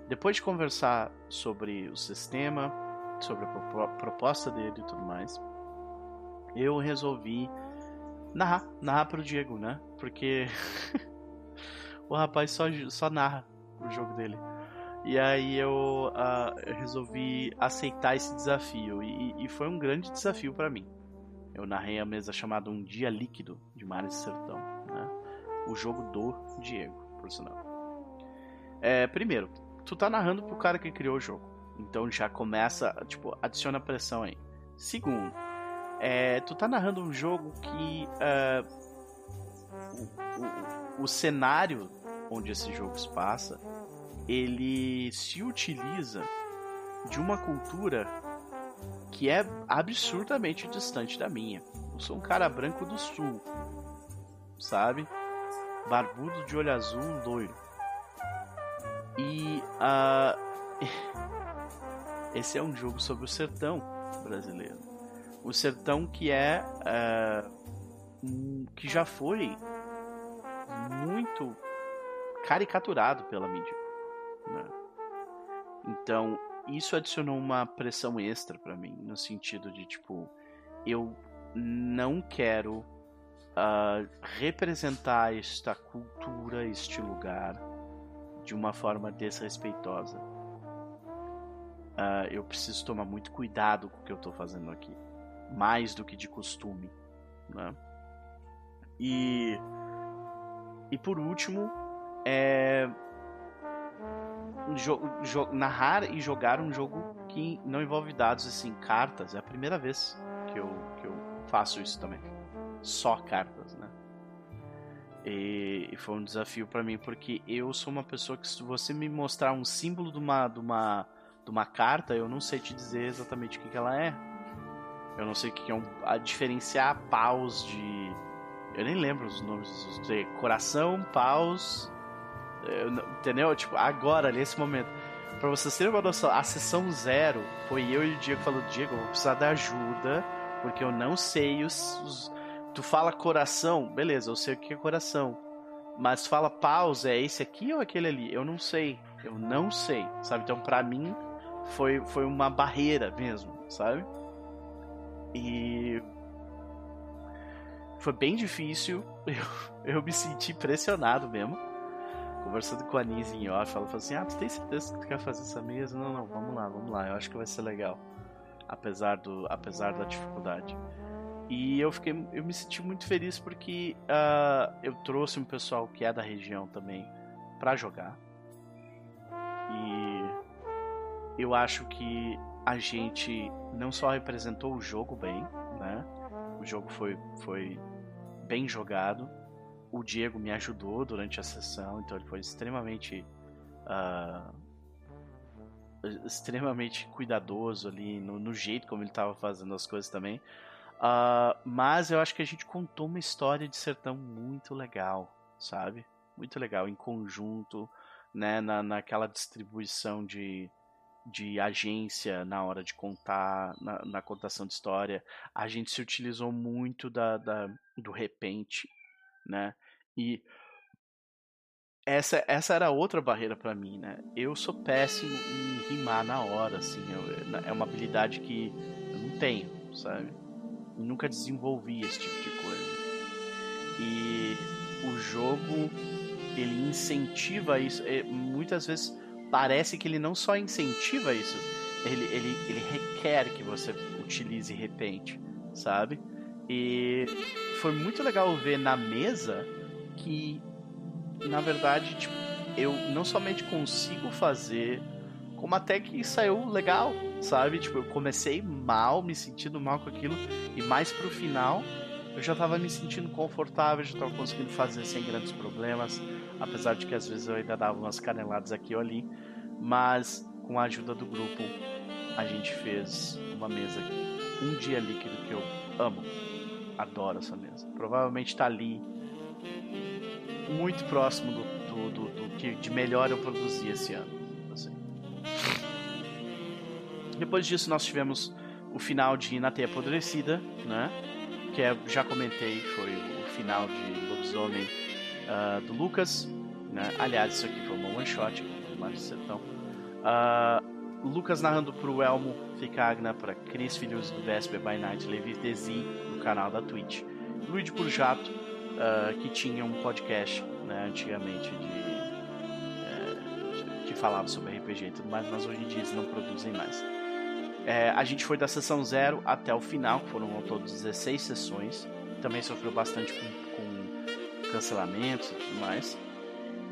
depois de conversar sobre o sistema, sobre a proposta dele e tudo mais, eu resolvi narrar, narrar pro Diego, né? Porque o rapaz só, só narra o jogo dele. E aí eu uh, resolvi aceitar esse desafio e, e foi um grande desafio para mim. Eu narrei a mesa chamada Um Dia Líquido de Mares Sertão. Né? O jogo do Diego, por sinal. É, primeiro, tu tá narrando pro cara que criou o jogo. Então já começa, tipo, adiciona pressão aí. Segundo, é, tu tá narrando um jogo que uh, o, o, o cenário onde esse jogo se passa, ele se utiliza de uma cultura que é absurdamente distante da minha. Eu sou um cara branco do sul, sabe? Barbudo de olho azul, loiro. E uh, esse é um jogo sobre o sertão brasileiro. O sertão que é uh, que já foi muito caricaturado pela mídia. Né? Então isso adicionou uma pressão extra para mim, no sentido de tipo, eu não quero uh, representar esta cultura, este lugar, de uma forma desrespeitosa. Uh, eu preciso tomar muito cuidado com o que eu estou fazendo aqui, mais do que de costume, né? E e por último, é narrar e jogar um jogo que não envolve dados, assim, cartas. É a primeira vez que eu, que eu faço isso também. Só cartas, né? E, e foi um desafio para mim, porque eu sou uma pessoa que, se você me mostrar um símbolo de uma, de uma, de uma carta, eu não sei te dizer exatamente o que, que ela é. Eu não sei o que, é um, a diferenciar paus de. Eu nem lembro os nomes dos. Coração, paus, entendeu? Tipo, agora, nesse momento. Pra vocês terem uma noção, a sessão zero foi eu e o Diego falando, Diego, eu vou precisar da ajuda, porque eu não sei os, os... Tu fala coração, beleza, eu sei o que é coração. Mas fala pausa, é esse aqui ou aquele ali? Eu não sei. Eu não sei, sabe? Então, pra mim, foi, foi uma barreira mesmo, sabe? E. Foi bem difícil. Eu, eu me senti pressionado mesmo conversando com a Nise em off, ela falou assim: Ah, tu tem certeza que tu quer fazer essa mesa? Não, não, vamos lá, vamos lá, eu acho que vai ser legal. Apesar, do, apesar da dificuldade. E eu fiquei, eu me senti muito feliz porque uh, eu trouxe um pessoal que é da região também para jogar. E eu acho que a gente não só representou o jogo bem, né? O jogo foi, foi bem jogado, o Diego me ajudou durante a sessão, então ele foi extremamente. Uh, extremamente cuidadoso ali no, no, jeito como ele estava fazendo as coisas também. Uh, mas eu acho que a gente contou uma história de sertão muito legal, sabe? muito legal, em conjunto, né, na, naquela distribuição de, de agência na hora de contar, na, na contação de história. A gente se utilizou muito da, da do repente, né, e essa, essa era outra barreira para mim, né? Eu sou péssimo em rimar na hora, assim. Eu, é uma habilidade que eu não tenho, sabe? Nunca desenvolvi esse tipo de coisa. E o jogo, ele incentiva isso. Muitas vezes parece que ele não só incentiva isso, ele, ele, ele requer que você utilize repente, sabe? E foi muito legal ver na mesa que na verdade, tipo, eu não somente consigo fazer, como até que saiu legal, sabe? Tipo, eu comecei mal, me sentindo mal com aquilo, e mais pro final eu já tava me sentindo confortável, já tava conseguindo fazer sem grandes problemas, apesar de que às vezes eu ainda dava umas caneladas aqui ou ali, mas com a ajuda do grupo a gente fez uma mesa um dia líquido que eu amo. Adoro essa mesa. Provavelmente tá ali muito próximo do, do, do, do que de melhor eu produzi esse ano. Assim. Depois disso, nós tivemos o final de Na Teia Apodrecida, né? Que é, já comentei, foi o final de Lobisomem uh, do Lucas. Né? Aliás, isso aqui foi uma one shot do Mário Sertão. Uh, Lucas narrando pro Elmo Ficagna, para Cris Filhos do Vesper by Night, Levi Desi, no canal da Twitch. Luigi Jato uh, que tinha um podcast né, antigamente de, é, que falava sobre RPG e tudo mais, mas hoje em dia eles não produzem mais. É, a gente foi da sessão 0 até o final, foram ao todo 16 sessões. Também sofreu bastante com cancelamentos e tudo mais.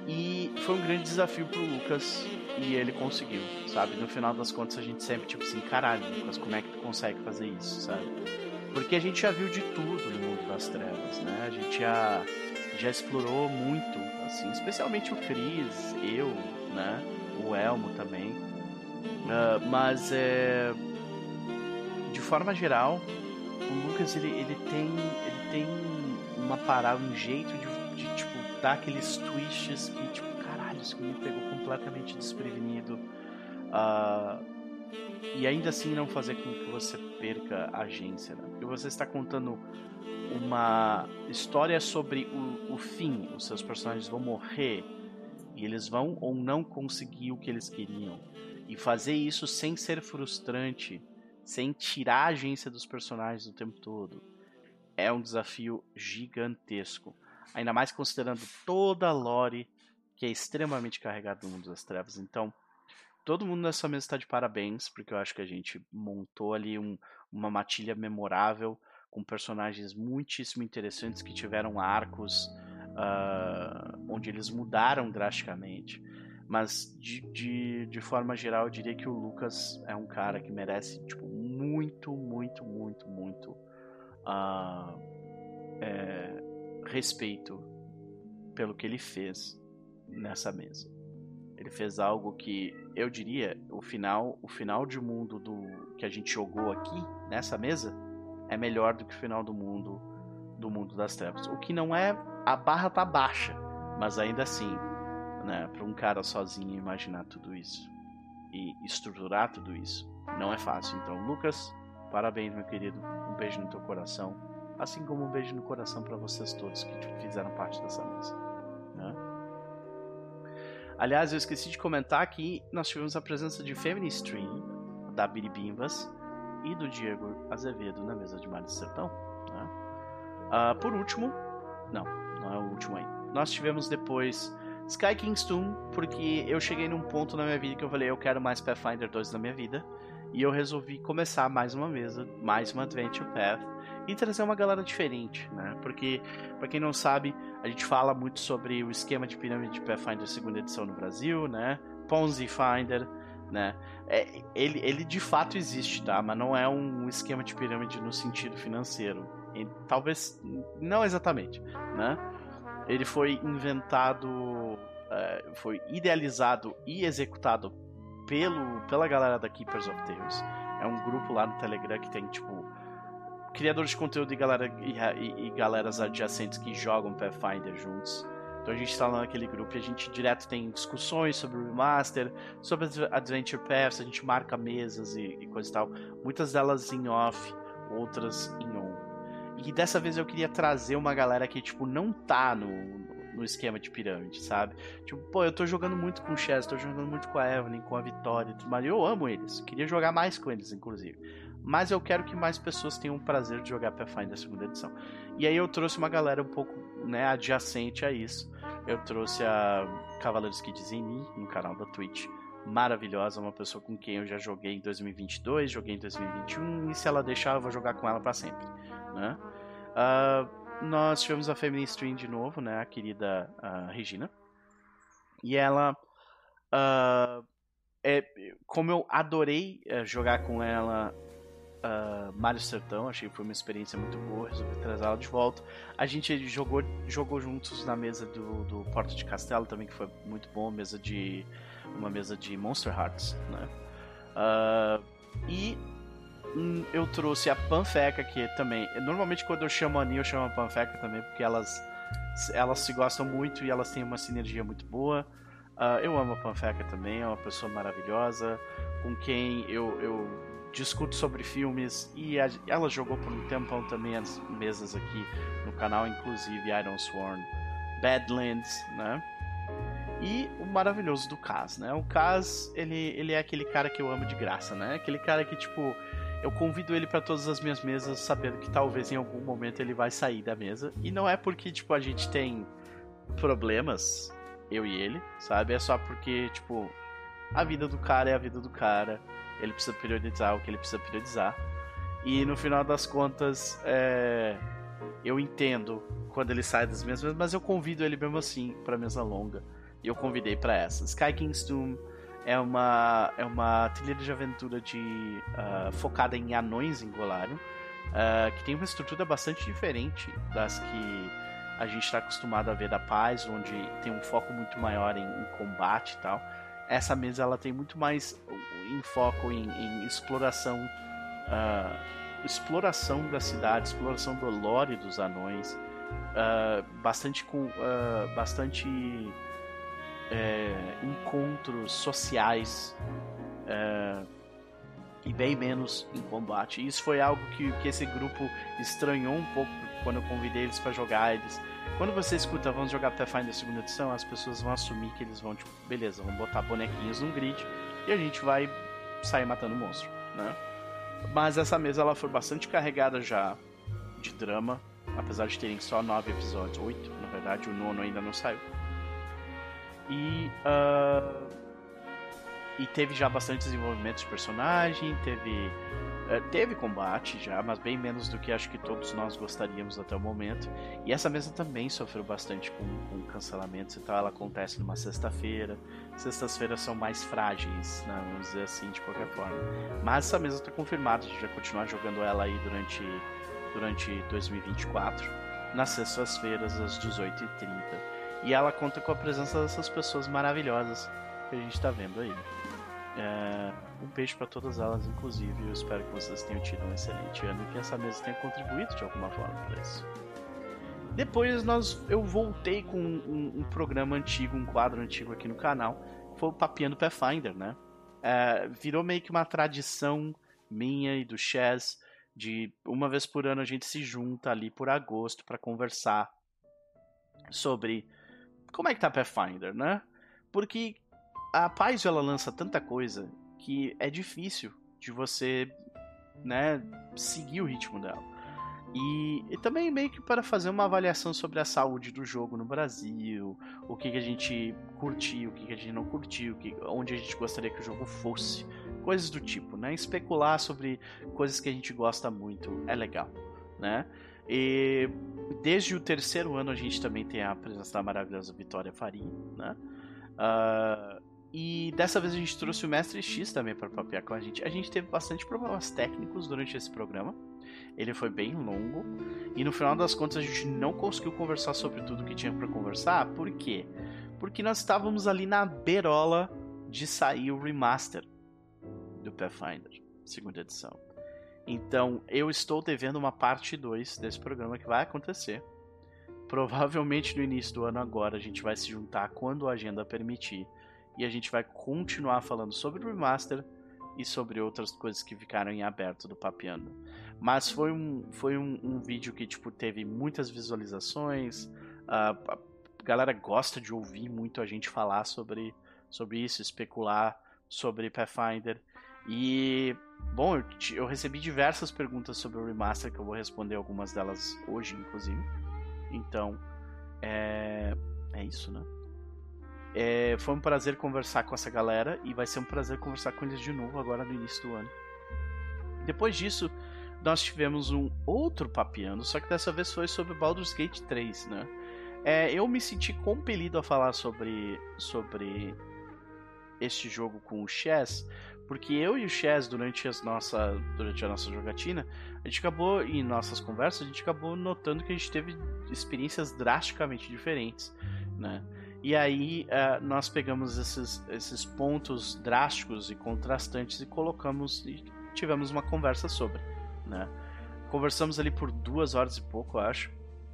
E foi um grande desafio pro Lucas e ele conseguiu, sabe? No final das contas a gente sempre tipo assim, caralho, Lucas, como é que tu consegue fazer isso, sabe? Porque a gente já viu de tudo no mundo das trevas, né? A gente já, já explorou muito, assim, especialmente o Chris, eu, né? O Elmo também. Uh, mas é, de forma geral, o Lucas ele, ele tem ele tem uma parada, um jeito de, de tipo dar aqueles twists que tipo caralho isso me pegou completamente desprevenido. Uh, e ainda assim não fazer com que você perca a agência, né? Porque você está contando uma história sobre o, o fim, os seus personagens vão morrer e eles vão ou não conseguir o que eles queriam. E fazer isso sem ser frustrante, sem tirar a agência dos personagens o tempo todo, é um desafio gigantesco. Ainda mais considerando toda a lore que é extremamente carregada no mundo das trevas. Então, todo mundo nessa mesa está de parabéns, porque eu acho que a gente montou ali um, uma matilha memorável, com personagens muitíssimo interessantes que tiveram arcos uh, onde eles mudaram drasticamente. Mas de, de, de, forma geral, eu diria que o Lucas é um cara que merece tipo, muito, muito, muito, muito uh, é, respeito pelo que ele fez nessa mesa. Ele fez algo que eu diria, o final, o final de mundo do que a gente jogou aqui nessa mesa é melhor do que o final do mundo do mundo das trevas. O que não é a barra tá baixa, mas ainda assim, né, para um cara sozinho imaginar tudo isso e estruturar tudo isso, não é fácil. Então, Lucas, parabéns, meu querido. Um beijo no teu coração, assim como um beijo no coração para vocês todos que fizeram parte dessa mesa. Né? Aliás, eu esqueci de comentar que nós tivemos a presença de Femini Stream, da Biribimbas e do Diego Azevedo na mesa de Mar de Sertão. Né? Uh, por último, não, não é o último aí. Nós tivemos depois Sky Kingstone, porque eu cheguei num ponto na minha vida que eu falei, eu quero mais Pathfinder 2 na minha vida. E eu resolvi começar mais uma mesa, mais uma Adventure Path e trazer uma galera diferente, né? Porque, para quem não sabe, a gente fala muito sobre o esquema de pirâmide de Pathfinder segunda edição no Brasil, né? Ponzi Finder, né? É, ele, ele de fato existe, tá? Mas não é um esquema de pirâmide no sentido financeiro. E, talvez não exatamente, né? Ele foi inventado, é, foi idealizado e executado pelo, pela galera da Keepers of Tales. É um grupo lá no Telegram que tem tipo criadores de conteúdo e, galera, e, e, e galeras adjacentes que jogam Pathfinder juntos. Então a gente está lá naquele grupo e a gente direto tem discussões sobre o remaster, sobre Adventure Paths, a gente marca mesas e, e coisa e tal. Muitas delas em off, outras em on. E dessa vez eu queria trazer uma galera que, tipo, não tá no, no esquema de pirâmide, sabe? Tipo, pô, eu tô jogando muito com o Chess, tô jogando muito com a Evelyn, com a Vitória, mas eu amo eles. Queria jogar mais com eles, inclusive. Mas eu quero que mais pessoas tenham o prazer de jogar Pathfinder segunda edição. E aí eu trouxe uma galera um pouco, né, adjacente a isso. Eu trouxe a Cavaleiros que dizem no canal da Twitch. Maravilhosa, uma pessoa com quem eu já joguei em 2022, joguei em 2021 e se ela deixar eu vou jogar com ela para sempre, né? Uh, nós tivemos a Feminine Stream de novo, né? A querida uh, Regina. E ela. Uh, é, como eu adorei eh, jogar com ela uh, Mário Sertão, achei que foi uma experiência muito boa, resolvi trazer ela de volta. A gente jogou, jogou juntos na mesa do, do Porto de Castelo também, que foi muito bom, mesa de uma mesa de Monster Hearts, né? Uh, e eu trouxe a Panfeca, que também. Normalmente quando eu chamo a Ani, eu chamo a Panfeca também, porque elas, elas se gostam muito e elas têm uma sinergia muito boa. Uh, eu amo a Panfeca também, é uma pessoa maravilhosa, com quem eu, eu discuto sobre filmes e a, ela jogou por um tempão também as mesas aqui no canal, inclusive Iron Sworn, Badlands, né? E o maravilhoso do Kaz, né? O Kaz, ele, ele é aquele cara que eu amo de graça, né? Aquele cara que, tipo, eu convido ele para todas as minhas mesas, sabendo que talvez em algum momento ele vai sair da mesa. E não é porque, tipo, a gente tem problemas, eu e ele, sabe? É só porque, tipo, a vida do cara é a vida do cara. Ele precisa priorizar o que ele precisa priorizar. E no final das contas, é... eu entendo quando ele sai das mesas, mas eu convido ele mesmo assim pra mesa longa. E eu convidei para essa. Sky King's Doom é uma, é uma trilha de aventura de, uh, focada em anões em Golarion, uh, que tem uma estrutura bastante diferente das que a gente está acostumado a ver da Paz, onde tem um foco muito maior em, em combate e tal. Essa mesa ela tem muito mais em foco em, em exploração, uh, exploração da cidade, exploração do lore dos anões, bastante com bastante é, encontros sociais é, e bem menos em combate. Isso foi algo que, que esse grupo estranhou um pouco quando eu convidei eles para jogar. Eles, quando você escuta, vamos jogar Pathfinder segunda edição, as pessoas vão assumir que eles vão, tipo, beleza, vamos botar bonequinhos num grid e a gente vai sair matando monstro, né? Mas essa mesa ela foi bastante carregada já de drama, apesar de terem só nove episódios, oito, na verdade, o nono ainda não saiu. E, uh, e teve já bastante desenvolvimento de personagem, teve, uh, teve combate já, mas bem menos do que acho que todos nós gostaríamos até o momento. E essa mesa também sofreu bastante com, com cancelamentos e tal. Ela acontece numa sexta-feira. Sextas-feiras são mais frágeis, né, vamos dizer assim, de qualquer forma. Mas essa mesa está confirmada, a gente vai continuar jogando ela aí durante, durante 2024, nas sextas-feiras às 18h30. E ela conta com a presença dessas pessoas maravilhosas que a gente está vendo aí. É, um beijo para todas elas, inclusive. Eu espero que vocês tenham tido um excelente ano e que essa mesa tenha contribuído de alguma forma para isso. Depois nós, eu voltei com um, um, programa antigo, um quadro antigo aqui no canal, foi o Papiando Pathfinder, né? É, virou meio que uma tradição minha e do Chess de uma vez por ano a gente se junta ali por agosto para conversar sobre como é que tá Pathfinder, né? Porque a Paizo ela lança tanta coisa que é difícil de você, né, seguir o ritmo dela. E, e, também meio que para fazer uma avaliação sobre a saúde do jogo no Brasil, o que, que a gente curtiu, o que, que a gente não curtiu, que, onde a gente gostaria que o jogo fosse, coisas do tipo, né? Especular sobre coisas que a gente gosta muito é legal, né? E desde o terceiro ano a gente também tem a presença da maravilhosa Vitória Faria, né? Uh, e dessa vez a gente trouxe o Mestre X também para papear com a gente. A gente teve bastante problemas técnicos durante esse programa. Ele foi bem longo e no final das contas a gente não conseguiu conversar sobre tudo que tinha para conversar. Por quê? Porque nós estávamos ali na berola de sair o remaster do Pathfinder, segunda edição. Então, eu estou devendo uma parte 2 desse programa que vai acontecer provavelmente no início do ano agora a gente vai se juntar quando a agenda permitir e a gente vai continuar falando sobre o remaster e sobre outras coisas que ficaram em aberto do Papeando. Mas foi um, foi um, um vídeo que tipo, teve muitas visualizações, uh, a galera gosta de ouvir muito a gente falar sobre, sobre isso, especular sobre Pathfinder. E, bom, eu, eu recebi diversas perguntas sobre o remaster, que eu vou responder algumas delas hoje, inclusive. Então, é, é isso, né? É, foi um prazer conversar com essa galera e vai ser um prazer conversar com eles de novo agora no início do ano. Depois disso, nós tivemos um outro papiando, só que dessa vez foi sobre Baldur's Gate 3, né? É, eu me senti compelido a falar sobre, sobre este jogo com o Chess, porque eu e o Chess, durante, as nossa, durante a nossa jogatina, a gente acabou, em nossas conversas, a gente acabou notando que a gente teve experiências drasticamente diferentes, né? E aí uh, nós pegamos esses, esses pontos drásticos e contrastantes e colocamos e tivemos uma conversa sobre, né? Conversamos ali por duas horas e pouco, eu acho,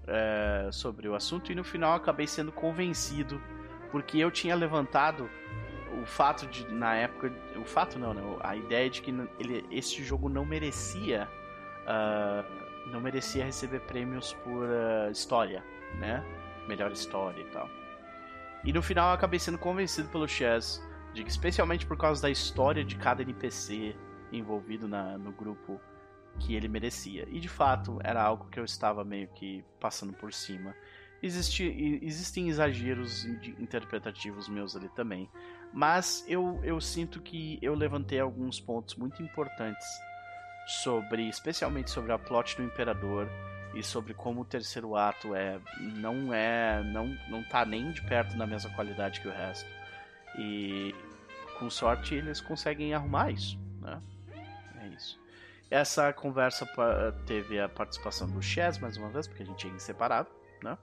é, sobre o assunto e no final acabei sendo convencido porque eu tinha levantado o fato de na época o fato não, né? A ideia de que ele, esse jogo não merecia uh, não merecia receber prêmios por uh, história, né? Melhor história e tal. E no final eu acabei sendo convencido pelo Chess de que, especialmente por causa da história de cada NPC envolvido na, no grupo, que ele merecia. E de fato era algo que eu estava meio que passando por cima. Existe, existem exageros interpretativos meus ali também, mas eu, eu sinto que eu levantei alguns pontos muito importantes sobre, especialmente sobre a plot do Imperador e sobre como o terceiro ato é não é não não tá nem de perto na mesma qualidade que o resto. E com sorte eles conseguem arrumar isso né? É isso. Essa conversa teve a participação do Chess mais uma vez porque a gente é inseparável né?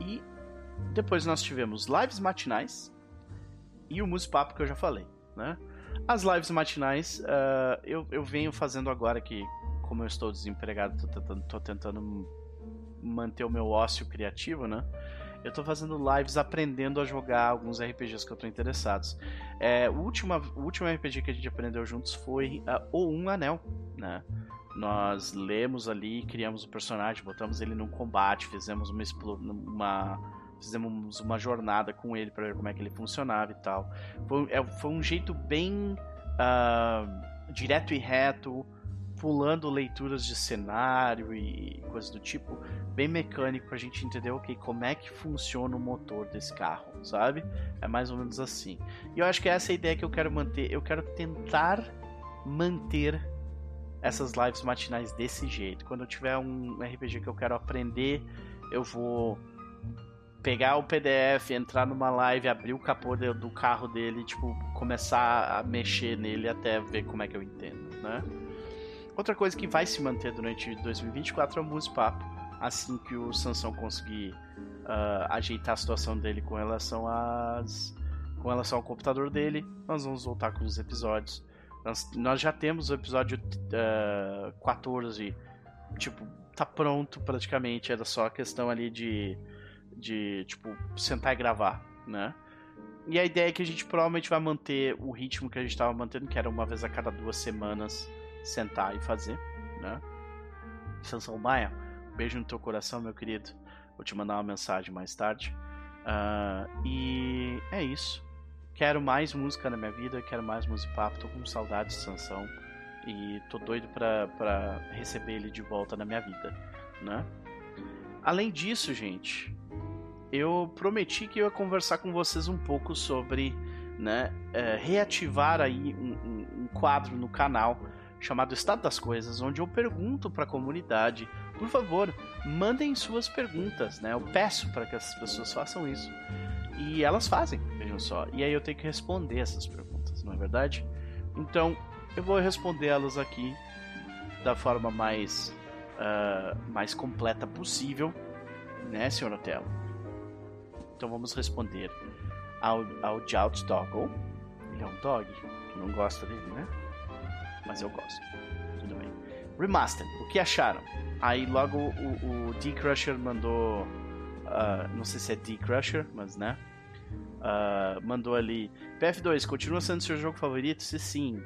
E depois nós tivemos lives matinais e o Musipapo que eu já falei né as lives matinais uh, eu, eu venho fazendo agora que como eu estou desempregado, tô tentando, tô tentando manter o meu ócio criativo, né? Eu tô fazendo lives aprendendo a jogar alguns RPGs que eu tô interessados. É, o, último, o último RPG que a gente aprendeu juntos foi uh, O Um Anel, né? Nós lemos ali, criamos o personagem, botamos ele num combate, fizemos uma, uma fizemos uma jornada com ele para ver como é que ele funcionava e tal. Foi, é, foi um jeito bem uh, direto e reto, pulando leituras de cenário e coisas do tipo, bem mecânico pra gente entender, ok, como é que funciona o motor desse carro, sabe? É mais ou menos assim. E eu acho que essa é a ideia que eu quero manter. Eu quero tentar manter essas lives matinais desse jeito. Quando eu tiver um RPG que eu quero aprender, eu vou pegar o PDF, entrar numa live, abrir o capô do carro dele, tipo, começar a mexer nele até ver como é que eu entendo, né? Outra coisa que vai se manter durante 2024 é o Muse Papo, assim que o Sansão conseguir uh, ajeitar a situação dele com relação às com relação ao computador dele, nós vamos voltar com os episódios. Nós, nós já temos o episódio uh, ah, 14, tipo, tá pronto praticamente, era só a questão ali de, de tipo, sentar e gravar, né? E a ideia é que a gente provavelmente vai manter o ritmo que a gente estava mantendo, que era uma vez a cada duas semanas sentar e fazer, né? Sansão Maia, beijo no teu coração, meu querido. Vou te mandar uma mensagem mais tarde. Uh, e é isso. Quero mais música na minha vida, quero mais musipapo, tô com saudade de Sansão e tô doido pra, pra receber ele de volta na minha vida, né? Além disso, gente, eu prometi que eu ia conversar com vocês um pouco sobre né, é, reativar aí um, um, um quadro no canal chamado Estado das Coisas, onde eu pergunto para a comunidade, por favor, mandem suas perguntas, né? Eu peço para que as pessoas façam isso. E elas fazem, vejam só. E aí eu tenho que responder essas perguntas, não é verdade? Então, eu vou respondê-las aqui da forma mais, uh, mais completa possível, né, senhor Otelo? Então vamos responder ao, ao Jout Doggle. Ele é um dog, que não gosta dele, né? mas eu gosto. Tudo bem. Remaster, o que acharam? Aí logo o, o D-Crusher mandou. Uh, não sei se é D-Crusher, mas né? Uh, mandou ali. PF2, continua sendo seu jogo favorito? Se sim,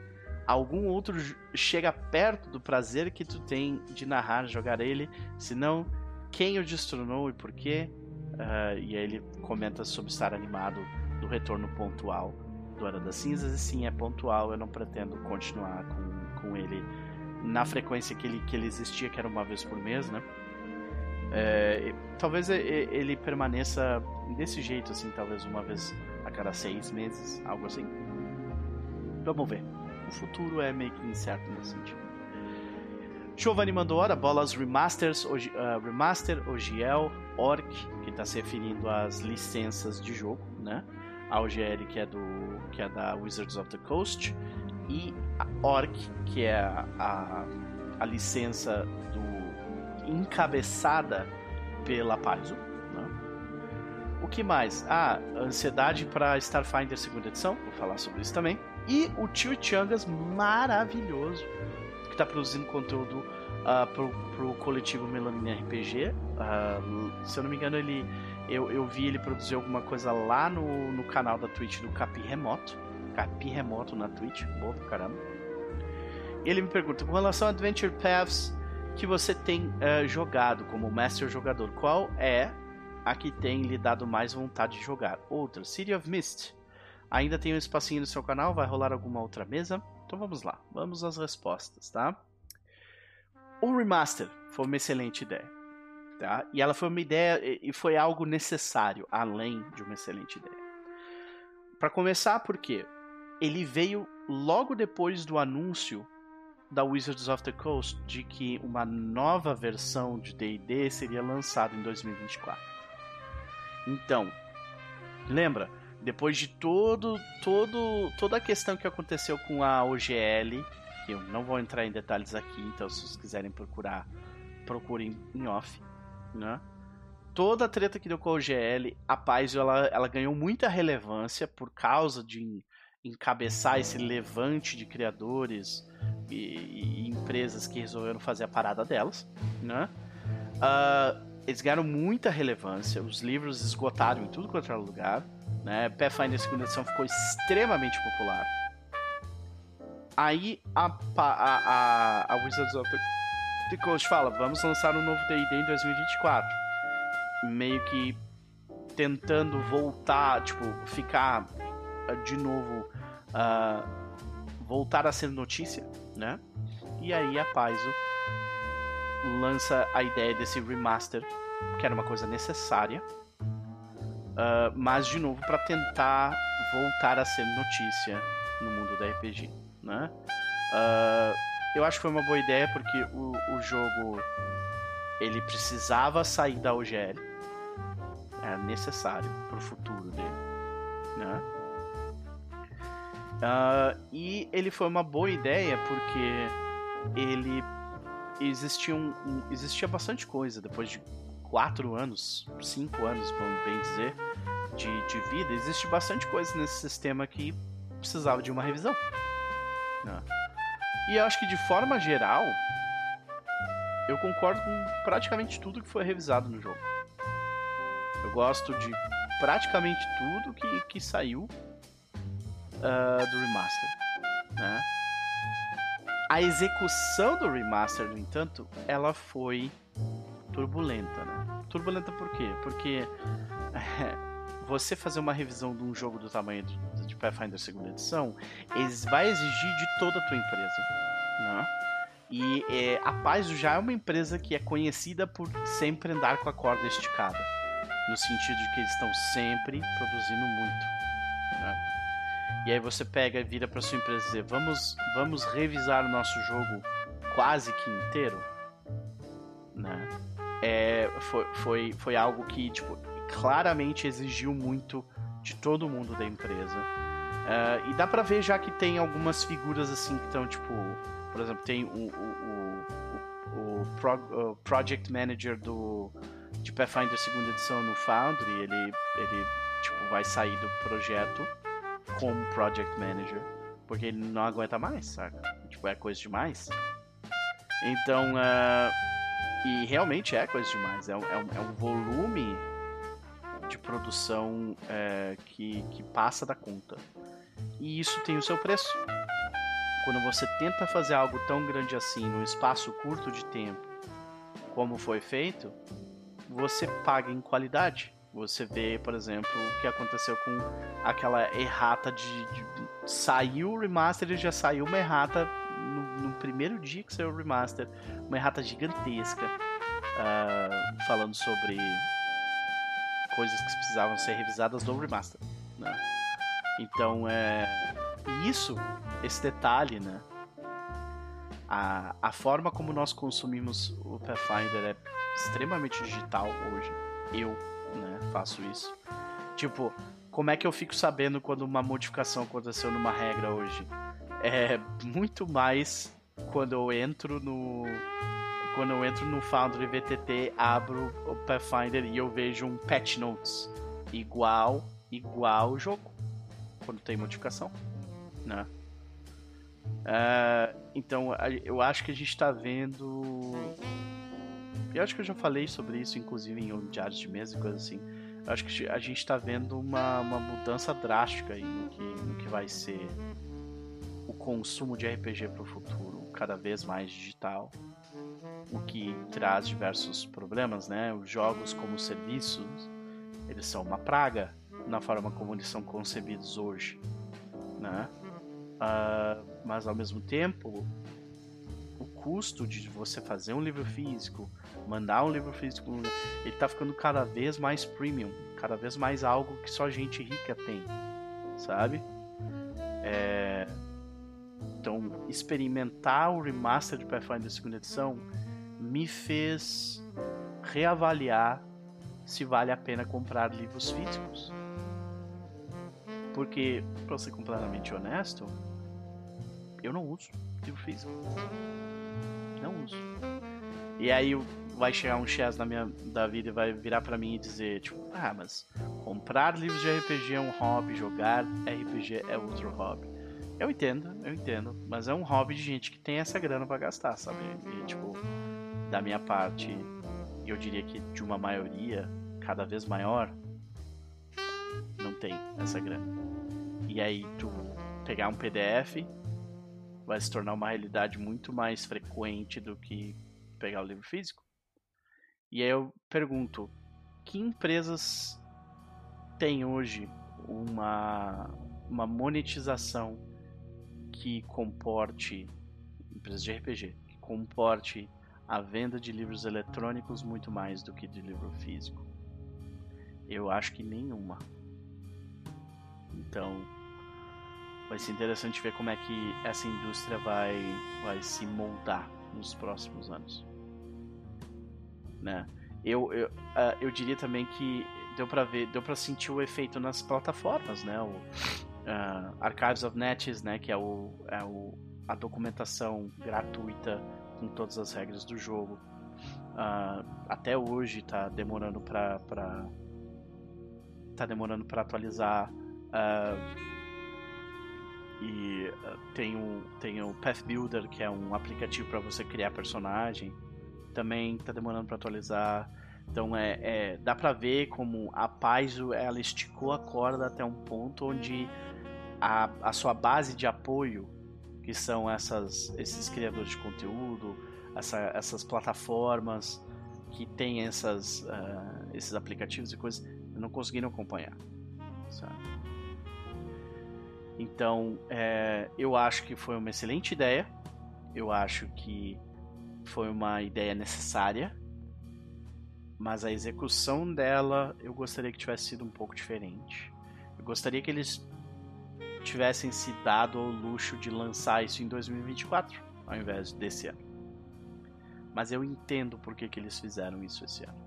algum outro chega perto do prazer que tu tem de narrar, jogar ele? Se não, quem o destronou e por quê? Uh, e aí ele comenta sobre estar animado do retorno pontual do Era das Cinzas. E sim, é pontual, eu não pretendo continuar com, com ele na frequência que ele, que ele existia, que era uma vez por mês, né? É, talvez ele permaneça desse jeito, assim, talvez uma vez a cada seis meses, algo assim. Vamos ver. O futuro é meio que incerto nesse sentido. Giovanni mandou hora, bolas remasters, uh, remaster, OGL, Orc, que está se referindo às licenças de jogo, né? A OGL que é do que é da Wizards of the Coast e a Orc, que é a, a, a licença do encabeçada pela Paizo. Né? O que mais? Ah, Ansiedade para Starfinder segunda edição, vou falar sobre isso também. E o Tio Changas maravilhoso, está produzindo conteúdo uh, pro, pro coletivo Melanina RPG. Uh, ah, se eu não me engano, ele eu, eu vi ele produzir alguma coisa lá no, no canal da Twitch do Capi Remoto. Capi Remoto na Twitch, boa pra caramba. Ele me pergunta, com relação a Adventure Paths que você tem uh, jogado como Master Jogador, qual é a que tem lhe dado mais vontade de jogar? Outra, City of Mist. Ainda tem um espacinho no seu canal? Vai rolar alguma outra mesa? Então vamos lá, vamos às respostas, tá? O remaster foi uma excelente ideia, tá? E ela foi uma ideia e foi algo necessário, além de uma excelente ideia. Para começar, porque ele veio logo depois do anúncio da Wizards of the Coast de que uma nova versão de D&D seria lançada em 2024. Então, lembra? Depois de todo, todo, toda a questão que aconteceu com a OGL, que eu não vou entrar em detalhes aqui, então se vocês quiserem procurar, procurem em off, né? Toda a treta que deu com a OGL, a Paz ela, ela ganhou muita relevância por causa de encabeçar esse levante de criadores e, e empresas que resolveram fazer a parada delas, né? Uh, eles ganharam muita relevância, os livros esgotaram em tudo quanto era lugar, né? Pathfinder segunda edição ficou extremamente popular. Aí a, a, a, a Wizards of the Coast fala, vamos lançar um novo D&D em 2024. Meio que tentando voltar, tipo, ficar de novo uh, voltar a ser notícia, né? E aí a Paizo lança a ideia desse remaster, que era uma coisa necessária, uh, mas de novo para tentar voltar a ser notícia no mundo da RPG, né? Uh, eu acho que foi uma boa ideia porque o, o jogo ele precisava sair da OGL, era necessário para o futuro dele, né? Uh, e ele foi uma boa ideia porque ele existia, um, um, existia bastante coisa depois de quatro anos, cinco anos, vamos bem dizer, de, de vida. Existe bastante coisa nesse sistema que precisava de uma revisão. Né? E eu acho que de forma geral, eu concordo com praticamente tudo que foi revisado no jogo. Eu gosto de praticamente tudo que, que saiu uh, do remaster. Né? A execução do remaster, no entanto, ela foi turbulenta, né? Turbulenta por quê? Porque você fazer uma revisão de um jogo do tamanho de, de Pathfinder segunda edição vai exigir de toda a tua empresa, né? E é, a Paz já é uma empresa que é conhecida por sempre andar com a corda esticada, no sentido de que eles estão sempre produzindo muito. Né? E aí você pega e vira para sua empresa e dizer, vamos, vamos revisar o nosso jogo quase que inteiro, né? É, foi, foi, foi algo que tipo, claramente exigiu muito de todo mundo da empresa. Uh, e dá pra ver já que tem algumas figuras assim que estão, tipo, por exemplo, tem o, o, o, o, Pro, o Project Manager do, de Pathfinder segunda edição no Foundry, ele, ele tipo, vai sair do projeto como project manager, porque ele não aguenta mais, saca? Tipo, é coisa demais. Então, uh, e realmente é coisa demais. É um, é um, é um volume de produção é, que, que passa da conta. E isso tem o seu preço. Quando você tenta fazer algo tão grande assim num espaço curto de tempo, como foi feito, você paga em qualidade. Você vê, por exemplo, o que aconteceu com aquela errata de. de saiu o remaster e já saiu uma errata no, primeiro dia que saiu o remaster. Uma errata gigantesca. Uh, falando sobre coisas que precisavam ser revisadas no remaster. Né? Então, é. Isso, esse detalhe, né? A, a forma como nós consumimos o Pathfinder é extremamente digital hoje. Eu né? Faço isso. Tipo, como é que eu fico sabendo quando uma modificação aconteceu numa regra hoje? É muito mais quando eu entro no quando eu entro no Foundry VTT, abro o Pathfinder e eu vejo um patch notes igual igual o jogo quando tem modificação, né? Uh, então eu acho que a gente está vendo eu acho que eu já falei sobre isso, inclusive em diários de mesa e coisas assim. Eu acho que a gente está vendo uma, uma mudança drástica no que, no que vai ser consumo de RPG para o futuro, cada vez mais digital, o que traz diversos problemas, né? Os jogos como serviços, eles são uma praga na forma como eles são concebidos hoje, né? Uh, mas ao mesmo tempo, o custo de você fazer um livro físico, mandar um livro físico, ele tá ficando cada vez mais premium, cada vez mais algo que só gente rica tem, sabe? É... Então, experimentar o remaster de Pathfinder segunda edição me fez reavaliar se vale a pena comprar livros físicos. Porque, para ser completamente honesto, eu não uso livro físico. Não uso. E aí vai chegar um Chess na minha da vida e vai virar para mim e dizer, tipo, ah, mas comprar livros de RPG é um hobby, jogar RPG é outro hobby. Eu entendo, eu entendo, mas é um hobby de gente que tem essa grana para gastar, sabe? E tipo, da minha parte, eu diria que de uma maioria cada vez maior não tem essa grana. E aí tu pegar um PDF vai se tornar uma realidade muito mais frequente do que pegar o livro físico. E aí eu pergunto, que empresas têm hoje uma, uma monetização que comporte empresas de RPG, que comporte a venda de livros eletrônicos muito mais do que de livro físico? Eu acho que nenhuma. Então, vai ser interessante ver como é que essa indústria vai, vai se moldar nos próximos anos né? Eu, eu, uh, eu diria também que deu para ver, deu para sentir o efeito nas plataformas, né? O uh, Archives of Nets, né? Que é, o, é o, a documentação gratuita com todas as regras do jogo. Uh, até hoje tá demorando para pra tá demorando para atualizar. Uh, e uh, tem, o, tem o Path Builder, que é um aplicativo para você criar personagem também tá demorando para atualizar. Então é, é, dá para ver como a Paizo ela esticou a corda até um ponto onde a, a sua base de apoio, que são essas, esses criadores de conteúdo, essa, essas plataformas que têm essas, uh, esses aplicativos e coisas, não conseguiram acompanhar. Sabe? Então, é, eu acho que foi uma excelente ideia. Eu acho que foi uma ideia necessária, mas a execução dela eu gostaria que tivesse sido um pouco diferente. Eu gostaria que eles tivessem se dado ao luxo de lançar isso em 2024, ao invés desse ano. Mas eu entendo por que, que eles fizeram isso esse ano.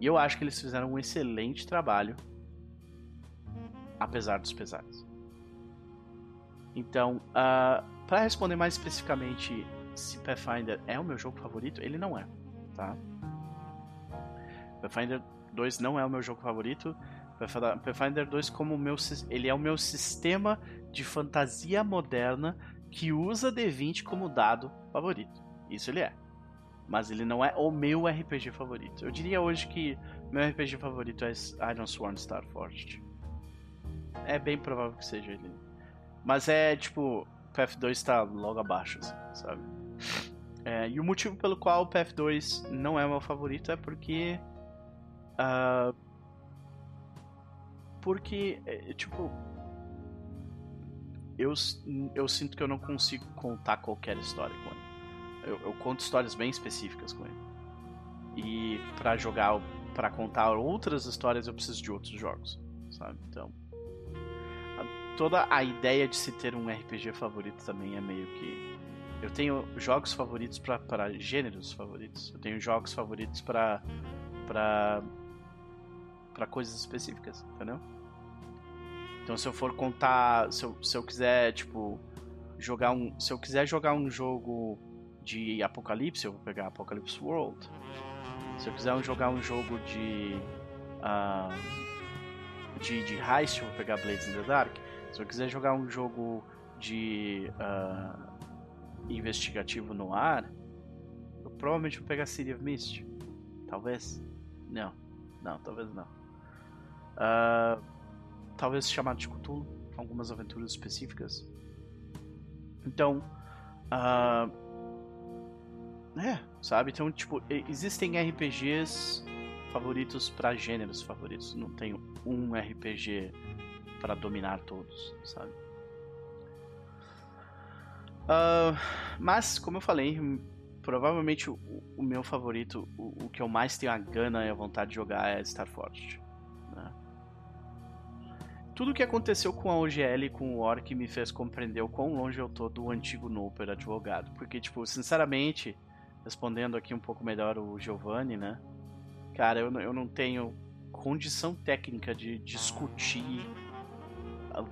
E eu acho que eles fizeram um excelente trabalho, apesar dos pesares. Então, uh, ah, para responder mais especificamente se Pathfinder é o meu jogo favorito, ele não é, tá? Pathfinder 2 não é o meu jogo favorito. Pathfinder 2 como meu, ele é o meu sistema de fantasia moderna que usa D20 como dado favorito. Isso ele é. Mas ele não é o meu RPG favorito. Eu diria hoje que meu RPG favorito é Iron Sworn Starforged. É bem provável que seja ele. Mas é tipo, o PF2 tá logo abaixo, assim, sabe? É, e o motivo pelo qual o PF2 não é meu favorito é porque. Uh, porque, é, tipo. Eu, eu sinto que eu não consigo contar qualquer história com ele. Eu, eu conto histórias bem específicas com ele. E para jogar, para contar outras histórias, eu preciso de outros jogos, sabe? Então. Toda a ideia de se ter um RPG favorito também é meio que eu tenho jogos favoritos para gêneros favoritos. Eu tenho jogos favoritos para para para coisas específicas, entendeu? Então se eu for contar, se eu, se eu quiser, tipo, jogar um, se eu quiser jogar um jogo de Apocalipse, eu vou pegar Apocalypse World. Se eu quiser jogar um jogo de uh, de, de heist, eu vou pegar Blades in the Dark. Se eu quiser jogar um jogo de uh, investigativo no ar, eu provavelmente vou pegar City of Mist. Talvez. Não. Não, talvez não. Uh, talvez chamado de Cthulhu. Algumas aventuras específicas. Então. Uh, é, sabe? Então, tipo, existem RPGs favoritos para gêneros favoritos. Não tenho um RPG para dominar todos, sabe? Uh, mas, como eu falei, provavelmente o, o meu favorito, o, o, que eu mais tenho a gana e a vontade de jogar é Starforged. Né? Tudo o que aconteceu com a OGL e com o Orc me fez compreender o quão longe eu tô do antigo Noper advogado. Porque, tipo, sinceramente, respondendo aqui um pouco melhor o Giovanni, né? Cara, eu, eu não tenho condição técnica de discutir a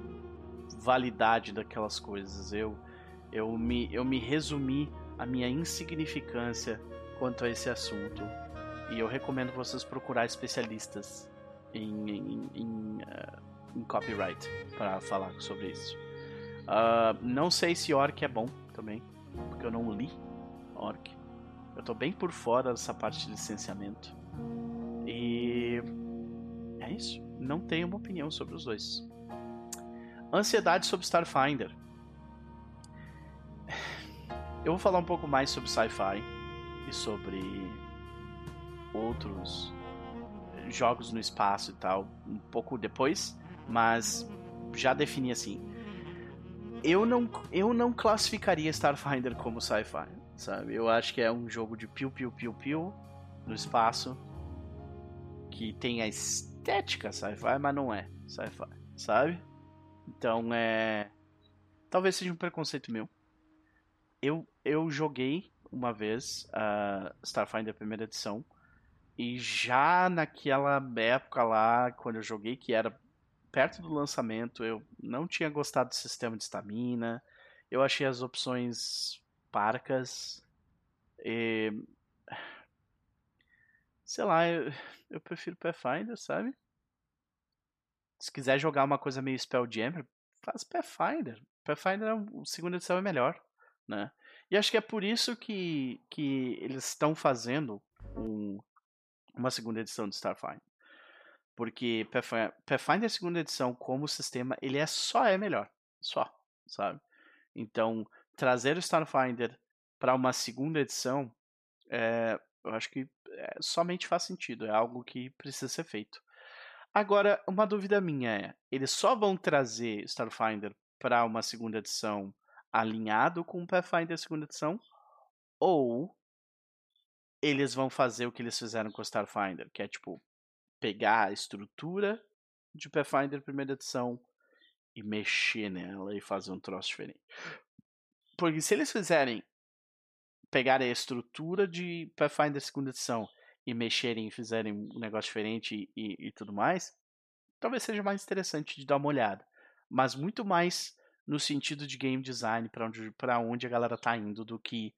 validade daquelas coisas. Eu eu me, eu me resumi a minha insignificância quanto a esse assunto. E eu recomendo vocês procurar especialistas em, em, em, uh, em copyright para falar sobre isso. Uh, não sei se Orc é bom também, porque eu não li Orc. Eu tô bem por fora dessa parte de licenciamento. E é isso. Não tenho uma opinião sobre os dois. Ansiedade sobre Starfinder. Eu vou falar um pouco mais sobre sci-fi e sobre outros jogos no espaço e tal um pouco depois, mas já defini assim. Eu não, eu não classificaria Starfinder como sci-fi, sabe? Eu acho que é um jogo de piu piu piu piu no espaço que tem a estética sci-fi, mas não é sci-fi, sabe? Então é talvez seja um preconceito meu eu, eu joguei uma vez a uh, Starfinder primeira edição. E já naquela época lá, quando eu joguei, que era perto do lançamento, eu não tinha gostado do sistema de estamina. Eu achei as opções parcas. E... Sei lá, eu, eu prefiro Pathfinder, sabe? Se quiser jogar uma coisa meio Spelljammer, faz Pathfinder. Pathfinder, a segunda edição é melhor né? E acho que é por isso que, que eles estão fazendo um, uma segunda edição de Starfinder. Porque Pathfinder segunda edição como sistema, ele é só é melhor, só, sabe? Então, trazer o Starfinder para uma segunda edição, é, eu acho que é, somente faz sentido, é algo que precisa ser feito. Agora, uma dúvida minha é: eles só vão trazer Starfinder para uma segunda edição alinhado com o Pathfinder segunda edição, ou eles vão fazer o que eles fizeram com o Starfinder, que é tipo pegar a estrutura de Pathfinder primeira edição e mexer nela e fazer um troço diferente. Porque se eles fizerem pegar a estrutura de Pathfinder segunda edição e mexerem e fizerem um negócio diferente e, e tudo mais, talvez seja mais interessante de dar uma olhada. Mas muito mais no sentido de game design para onde, pra onde a galera tá indo do que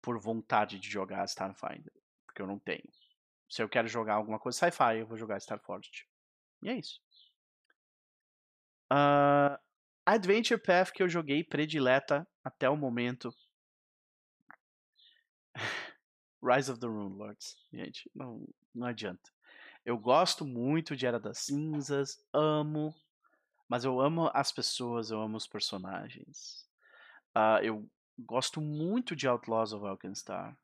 por vontade de jogar Starfinder. Porque eu não tenho. Se eu quero jogar alguma coisa sci-fi, eu vou jogar Starforged. E é isso. Uh, Adventure Path que eu joguei predileta até o momento. Rise of the Rune Lords, gente, não, não adianta. Eu gosto muito de Era das Cinzas, amo, mas eu amo as pessoas, eu amo os personagens. Uh, eu gosto muito de Outlaws of Alkenstar.